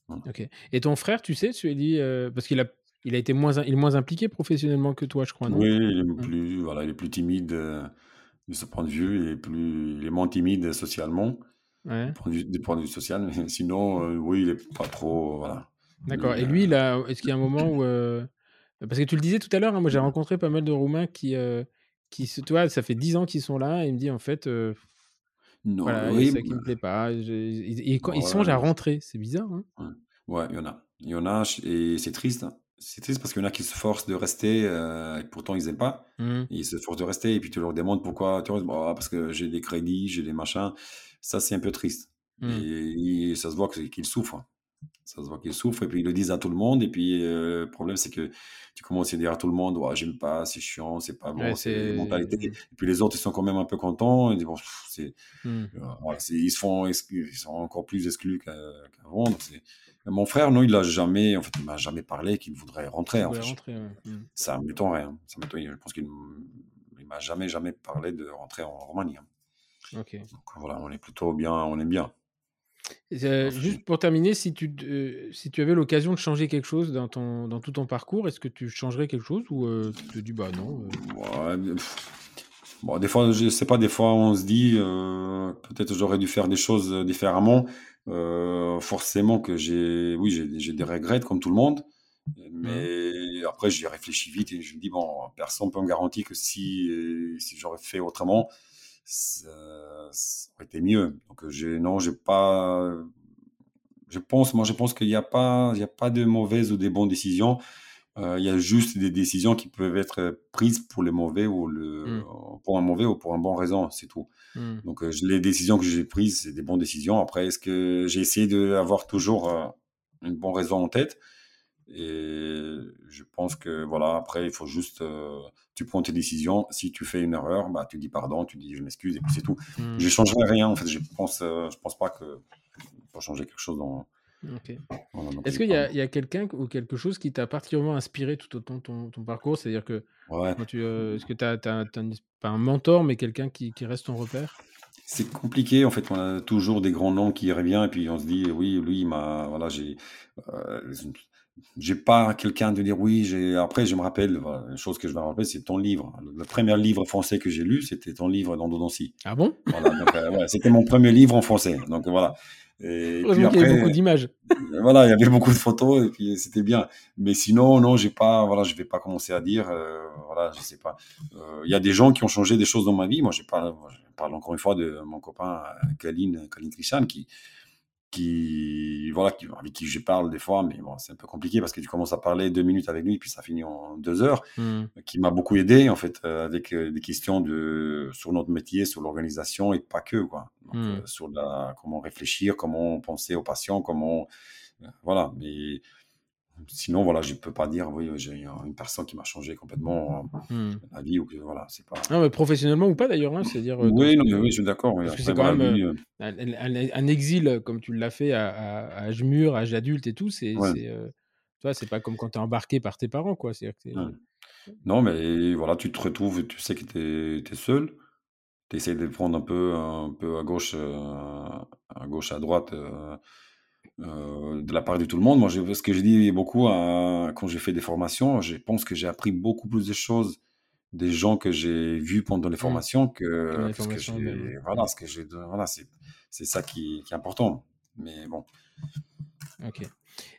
Ok. Et ton frère, tu sais, tu as dit, euh, parce qu'il a, il a été moins, il est moins impliqué professionnellement que toi, je crois, non? Oui, il est Ouais. plus, voilà, il est plus timide euh, de ce point de vue, il est, plus, il est moins timide socialement. Ouais. du point de vue, social. Mais sinon, euh, oui, il est pas trop. Voilà. D'accord. Et euh, lui, là, est-ce qu'il y a un moment où, euh, parce que tu le disais tout à l'heure, hein, moi j'ai rencontré pas mal de Roumains qui, euh, qui, se- tu vois, ça fait 10 ans qu'ils sont là, et il me dit en fait, euh, non, voilà, oui, ça qui me plaît pas. et, et quand ils songent à rentrer, c'est bizarre. Hein ouais, il y en a. Il y en a, et c'est triste. hein. C'est triste parce qu'il y en a qui se forcent de rester, euh, et pourtant ils n'aiment pas. Mhm. Ils se forcent de rester, et puis tu leur demandes pourquoi tu restes. Bon, ah, parce que j'ai des crédits, j'ai des machins. Ça, c'est un peu triste. Mhm. Et, et ça se voit qu'ils souffrent. Ça se voit qu'ils souffrent, et puis ils le disent à tout le monde. Et puis euh, le problème, c'est que tu commences à dire à tout le monde Ouais, J'aime pas, c'est chiant, c'est pas bon, Ouais, c'est mentalité. Et puis les autres, ils sont quand même un peu contents. Ils disent Bon, pff, c'est. Mhm. Euh, ils, se font exclus- ils sont encore plus exclus qu'a- qu'avant. Mon frère, non, il a jamais, en fait, il m'a jamais parlé qu'il voudrait rentrer. En fait. Mhm. Ça m'étonnerait. hein. Ça m'étonne. Je pense qu'il il m'a jamais, jamais parlé de rentrer en Roumanie. hein. Donc voilà, on est plutôt bien, on est bien. Euh, juste pour terminer, si tu, euh, si tu avais l'occasion de changer quelque chose dans, ton, dans tout ton parcours, est-ce que tu changerais quelque chose ou euh, tu te dis bah non Ouais, Bon, des fois, je sais pas, des fois, on se dit, peut-être j'aurais dû faire des choses différemment. Forcément que j'ai, oui, j'ai des regrets comme tout le monde. Mhm. Mais après, j'y réfléchis vite et je me dis, bon, personne peut me garantir que si, si j'aurais fait autrement, ça, ça aurait été mieux. Donc, j'ai, non, j'ai pas, je pense, moi, je pense qu'il n'y a pas, il y a pas de mauvaises ou des bonnes décisions. Euh, il y a juste des décisions qui peuvent être prises pour les mauvais ou le, Mhm. pour un mauvais ou pour un bon raison, c'est tout. Mhm. Donc, euh, les décisions que j'ai prises, c'est des bonnes décisions. Après, est-ce que j'ai essayé d'avoir toujours euh, une bonne raison en tête? Et je pense que, voilà, après, il faut juste, euh, tu prends tes décisions. Si tu fais une erreur, bah, tu dis pardon, tu dis je m'excuse et puis c'est tout. Mhm. Je changerai rien, en fait. Je pense, euh, je pense pas que faut changer quelque chose dans, Est-ce qu'il y a, quelqu'un ou quelque chose qui t'a particulièrement inspiré tout au long de ton, ton parcours? C'est-à-dire que Ouais. quand tu, euh, est-ce que tu as, pas un mentor, mais quelqu'un qui, qui reste ton repère? C'est compliqué, en fait, on a toujours des grands noms qui reviennent et puis on se dit, oui, lui, il m'a, voilà, j'ai, euh, j'ai pas quelqu'un de dire oui, j'ai, après, je me rappelle, une chose que je me rappelle, c'est ton livre. Le, le premier livre français que j'ai lu, c'était ton livre d'endodontie. Ah bon? Voilà, euh, ouais, c'était mon premier livre en français. Donc, voilà. Et puis Heureusement qu'il y avait beaucoup d'images. euh, voilà, il y avait beaucoup de photos et puis c'était bien. Mais sinon, non, j'ai pas, voilà, je vais pas commencer à dire, euh, voilà, je sais pas. Euh, Il y a des gens qui ont changé des choses dans ma vie. Moi, j'ai pas, je parle encore une fois de mon copain euh, Kaline, Kaline Trishan, qui, qui, voilà, qui, avec qui je parle des fois, mais bon, c'est un peu compliqué parce que tu commences à parler deux minutes avec lui, puis ça finit en deux heures, Hmm. qui m'a beaucoup aidé, en fait, euh, avec euh, des questions de, sur notre métier, sur l'organisation et pas que, quoi. Donc, Hmm. euh, sur la, comment réfléchir, comment penser aux patients, comment, euh, voilà, mais sinon, voilà, je peux pas dire, oui, j'ai une personne qui m'a changé complètement euh, Hmm. la vie, ou que, voilà, c'est pas. Non, mais professionnellement ou pas d'ailleurs, hein, c'est-à-dire euh, Oui, non, mais oui, je suis d'accord. oui. C'est quand même, euh, un, un- un exil comme tu l'as fait à, à- à âge mûr, âge adulte et tout, c'est, Ouais. c'est, euh, c'est pas comme quand tu es embarqué par tes parents, quoi. C'est- Ouais. Non, mais voilà, tu te retrouves, tu sais que tu es, seul. Tu essaies de prendre un peu, un peu à gauche, à gauche, à droite, euh, de la part de tout le monde. Moi, je, ce que je dis beaucoup à- quand j'ai fait des formations, je pense que j'ai appris beaucoup plus de choses des gens que j'ai vus pendant les Mm. formations Que les. Voilà, ce que j'ai. Voilà, c'est c'est ça qui, qui est important. Mais bon. Ok.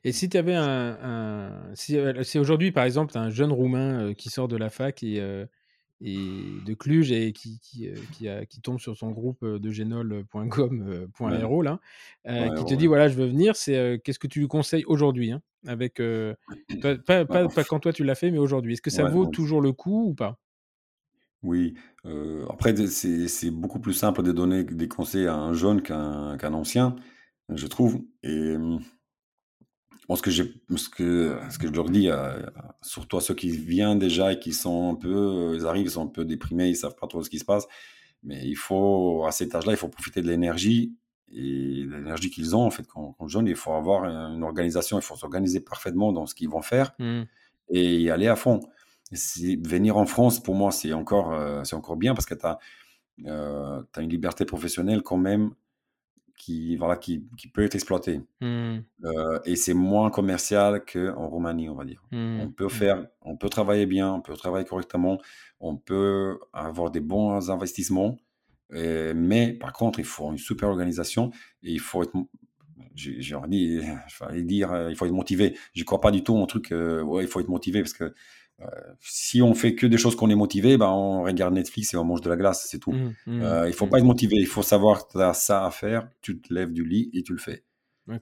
Et si tu avais un, un- si, euh, si aujourd'hui, par exemple, as un jeune Roumain euh, qui sort de la fac et, euh, et de Cluj et qui, qui, euh, qui, a- qui tombe sur son groupe de aéro, là, Ouais, qui ouais, te dit voilà, je veux venir, c'est qu'est-ce que tu lui conseilles aujourd'hui hein, avec, pas, pas, quand toi tu l'as fait, mais aujourd'hui. Est-ce que ça vaut toujours le coup ou pas? Oui, après c'est beaucoup plus simple de donner des conseils à un jeune qu'un qu'un ancien, je trouve et mmh, bon ce que ce que ce que je leur dis, heu, surtout à ceux qui viennent déjà et qui sont un peu, heu, ils arrivent, ils sont un peu déprimés, ils savent pas trop ce qui se passe, mais il faut à cet âge-là, il faut profiter de l'énergie et de l'énergie qu'ils ont en fait quand quand jeune, il faut avoir, une organisation, il faut s'organiser parfaitement dans ce qu'ils vont faire Hmm. et y aller à fond. Venir en France, pour moi, c'est encore, heu, c'est encore bien parce que tu as, as une liberté professionnelle quand même qui, voilà, qui qui peut être exploitée, Hmm. heu et c'est moins commercial qu'en Roumanie, on va dire. Hmm. On peut faire on peut travailler bien, on peut travailler correctement, on peut avoir des bons investissements, heu, mais par contre, il faut une super organisation et il faut être j'ai envie, j'allais dire, heu, il faut être motivé. Je crois pas du tout au truc, heu, ouais, il faut être motivé parce que, si on fait que des choses qu'on est motivé, ben, on regarde Netflix et on mange de la glace, c'est tout. Hmm. Hmm. Heu, il faut Hmm. pas être motivé, il faut savoir que tu as ça à faire, tu te lèves du lit et tu le fais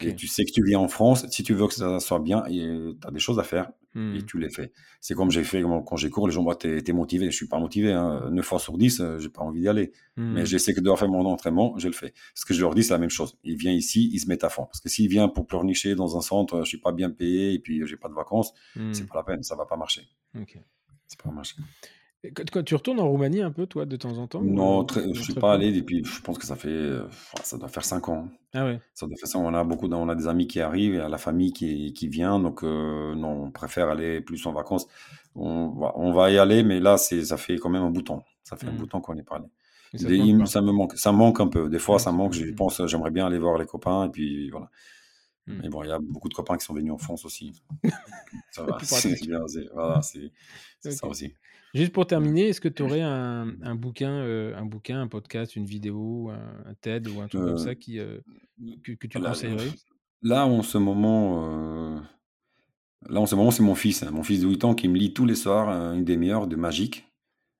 et tu sais que tu viens en France, si tu veux que ça soit bien tu as des choses à faire Et tu les fais. C'est comme j'ai fait quand j'ai cours, les gens me disent: «Tu es motivé?» je suis pas motivé, hein, 9 fois sur 10, heu, j'ai pas envie d'y aller. Mais Hmm. je sais que dois faire mon entraînement, je le fais. Ce que je leur dis, c'est la même chose. Ils viennent ici, ils se mettent à fond. Parce que s'ils viennent pour pleurnicher dans un centre, je suis pas bien payé et puis j'ai pas de vacances, Hmm. c'est pas la peine, ça va pas marcher. Ok. C'est pas marcher. Quand- tu retournes en Roumanie un peu, toi, de temps en temps Non, euh, très, je suis très pas allé depuis, je pense que ça fait, euh, ça doit faire 5 ans. Ah ouais. Ça doit faire ça. On a beaucoup, on a des amis qui arrivent, et la famille qui, qui vient, donc euh, non, on préfère aller plus en vacances. On va, on va y aller, mais là, ça fait quand même un bout de temps. Ça fait un Hmm. bout de temps qu'on n'est pas allé. Ça il me- pas? ça me manque, ça manque un peu. Des fois, Ouais, ça manque. Je pense, j'aimerais bien aller voir les copains, et puis voilà. Hmm. Mais bon, il y a beaucoup de copains qui sont venus en France aussi. Ça va, c'est. Voilà, c'est c'est ça aussi. Juste pour terminer, est-ce que tu aurais un, un bouquin, euh, un bouquin, un podcast, une vidéo, un, un TED ou un truc comme Euh, ça qui, euh, que, que tu là, conseillerais? là, en ce moment, là, en ce moment, c'est mon fils, hein, mon fils de 8 ans qui me lit tous les soirs une demi-heure de magique.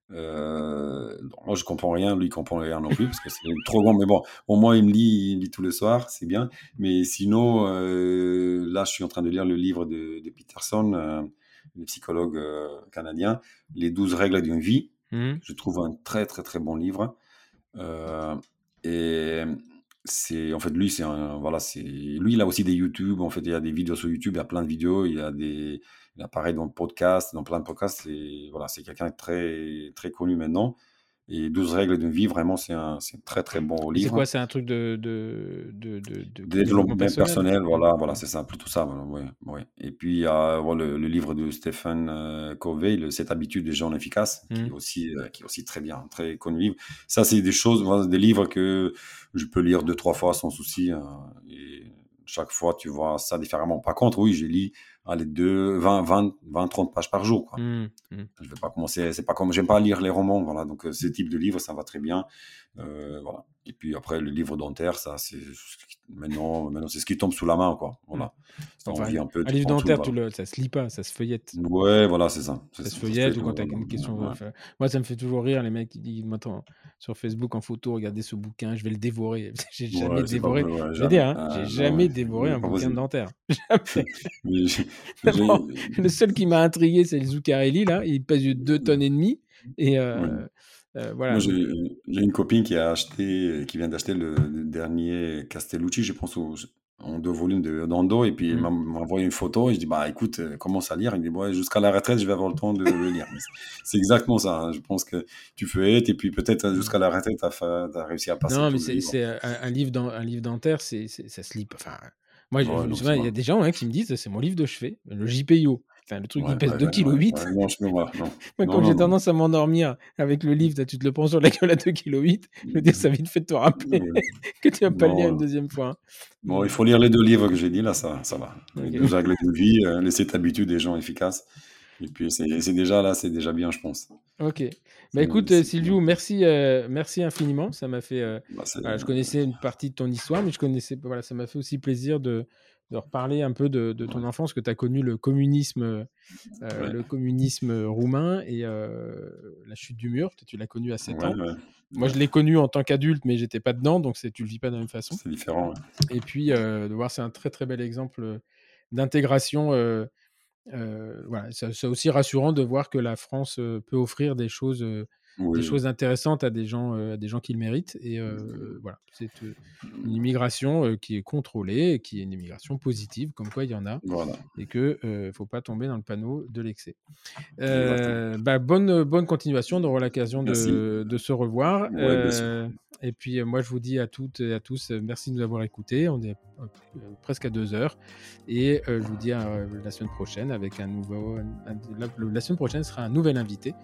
Moi, je comprends rien, lui, il comprend rien non plus, parce que c'est trop long. Mais bon, au moins, il me lit, il me lit tous les soirs, c'est bien. Mais sinon, là, je suis en train de lire le livre de, de Peterson, le psychologue euh, canadien, Les 12 règles d'une vie. Hmm. Je trouve un très, très, très bon livre. Euh, et c'est, en fait, lui, c'est un, voilà, c'est, lui, il a aussi des YouTube. En fait, il y a des vidéos sur YouTube, il y a plein de vidéos. Il y a des, il apparaît dans le podcast, dans plein de podcasts. Et voilà, c'est quelqu'un très, très connu maintenant. Et 12 règles d'une vie, vraiment, c'est un, c'est très, très bon Et C'est livre. quoi? C'est un truc de, de, de, de, de Développement personnel, voilà, voilà, c'est ça, plutôt ça, voilà, ouais, ouais. Et puis, il y a le, le livre de Stephen euh, Covey, le 7 habitudes des gens efficaces, qui, est Hmm. aussi, euh, qui est aussi très bien, très connu livre. Ça, c'est des choses, voilà, des livres que je peux lire deux, trois fois sans souci. euh, et chaque fois, tu vois ça différemment. Par contre, oui, j'ai lu allez, 2, 20, 20, 20, 30 pages par jour. Quoi. Mmh, mmh. Je vais pas commencer, c'est pas comme, j'aime pas lire les romans, voilà. Donc, euh, ce type de livre, ça va très bien. Euh, voilà. Et puis après, le livre dentaire, ça, c'est maintenant, maintenant c'est ce qui tombe sous la main, quoi. Voilà. Ça enfin, un, peu, un livre dentaire, tout, le, ça se lit pas, ça se feuillette. Ouais, voilà, c'est ça. Ça, se feuillette ou quand tu as une question. moi, ça me fait toujours rire, les mecs qui disent maintenant sur Facebook en photo, regardez ce bouquin, je vais le dévorer. j'ai jamais dévoré. je vais dire, hein, j'ai jamais dévoré un bouquin dentaire. le seul qui m'a intrigué, c'est le Zuccarelli, là. Il pèse deux tonnes et demie. Et. Euh, euh, voilà. j'ai une copine qui a acheté, qui vient d'acheter le, dernier Castellucci, je pense, en deux volumes de d'Ando, et puis il mmh. m'a envoyé une photo, et je dis, bah écoute, euh, commence à lire. Il me dit, ouais, jusqu'à la retraite, je vais avoir le temps de le lire. c'est exactement ça. Hein. Je pense que tu fais, et puis peut-être jusqu'à la retraite, tu as, réussi à passer. Non, mais c'est un, un, livre dans, un livre dentaire, c'est ça se lit. Enfin, moi, il y a des gens hein, qui me disent, c'est mon livre de chevet, le JPIO. Enfin, le truc, il pèse 2,8 kg. Moi, comme j'ai tendance à m'endormir avec le livre, tu te le prends sur la gueule à 2,8 kg, je dire, ça vite fait te rappeler que tu vas pas le lire une deuxième fois. Hein. Bon, il faut lire les deux livres que j'ai dit, là, ça, ça va. Les deux règles de vie, euh, laisser t'habituer des gens efficaces. Et puis, c'est déjà là, c'est déjà bien, je pense. Ok. Bah écoute, Sylvio, merci, euh, merci infiniment. Ça m'a fait. Euh, bah, je connaissais une partie de ton histoire, mais je connaissais. Voilà, ça m'a fait aussi plaisir de, de reparler un peu de, ton enfance, que tu as connu le communisme, euh, le communisme roumain et euh, la chute du mur. Tu l'as connu à 7 ans. Moi, je l'ai connu en tant qu'adulte, mais j'étais pas dedans, donc tu le vis pas de la même façon. C'est différent. Et puis, euh, de voir, c'est un très très bel exemple d'intégration. voilà, c'est aussi rassurant de voir que la France peut offrir des choses des choses intéressantes à des gens, euh, à des gens qui le méritent. Et euh, voilà, c'est euh, une immigration qui est contrôlée, qui est une immigration positive, comme quoi il y en a, et que ne faut pas tomber dans le panneau de l'excès. Bah, bonne, bonne continuation, on aura l'occasion de, de, se revoir. Et puis moi, je vous dis à toutes et à tous, merci de nous avoir écoutés. On est presque à deux heures, et je vous dis à la semaine prochaine avec un nouveau. la, semaine prochaine sera un nouvel invité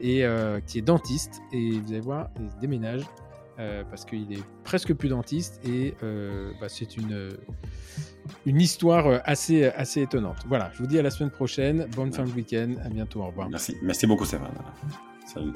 et qui est dans et vous allez voir, il déménage euh, parce qu'il est presque plus dentiste et euh, bah, c'est une, une histoire assez, assez étonnante. Voilà, je vous dis à la semaine prochaine. Bonne fin de week-end. À bientôt. Au revoir. Merci. Merci beaucoup, Stéphane. Salut.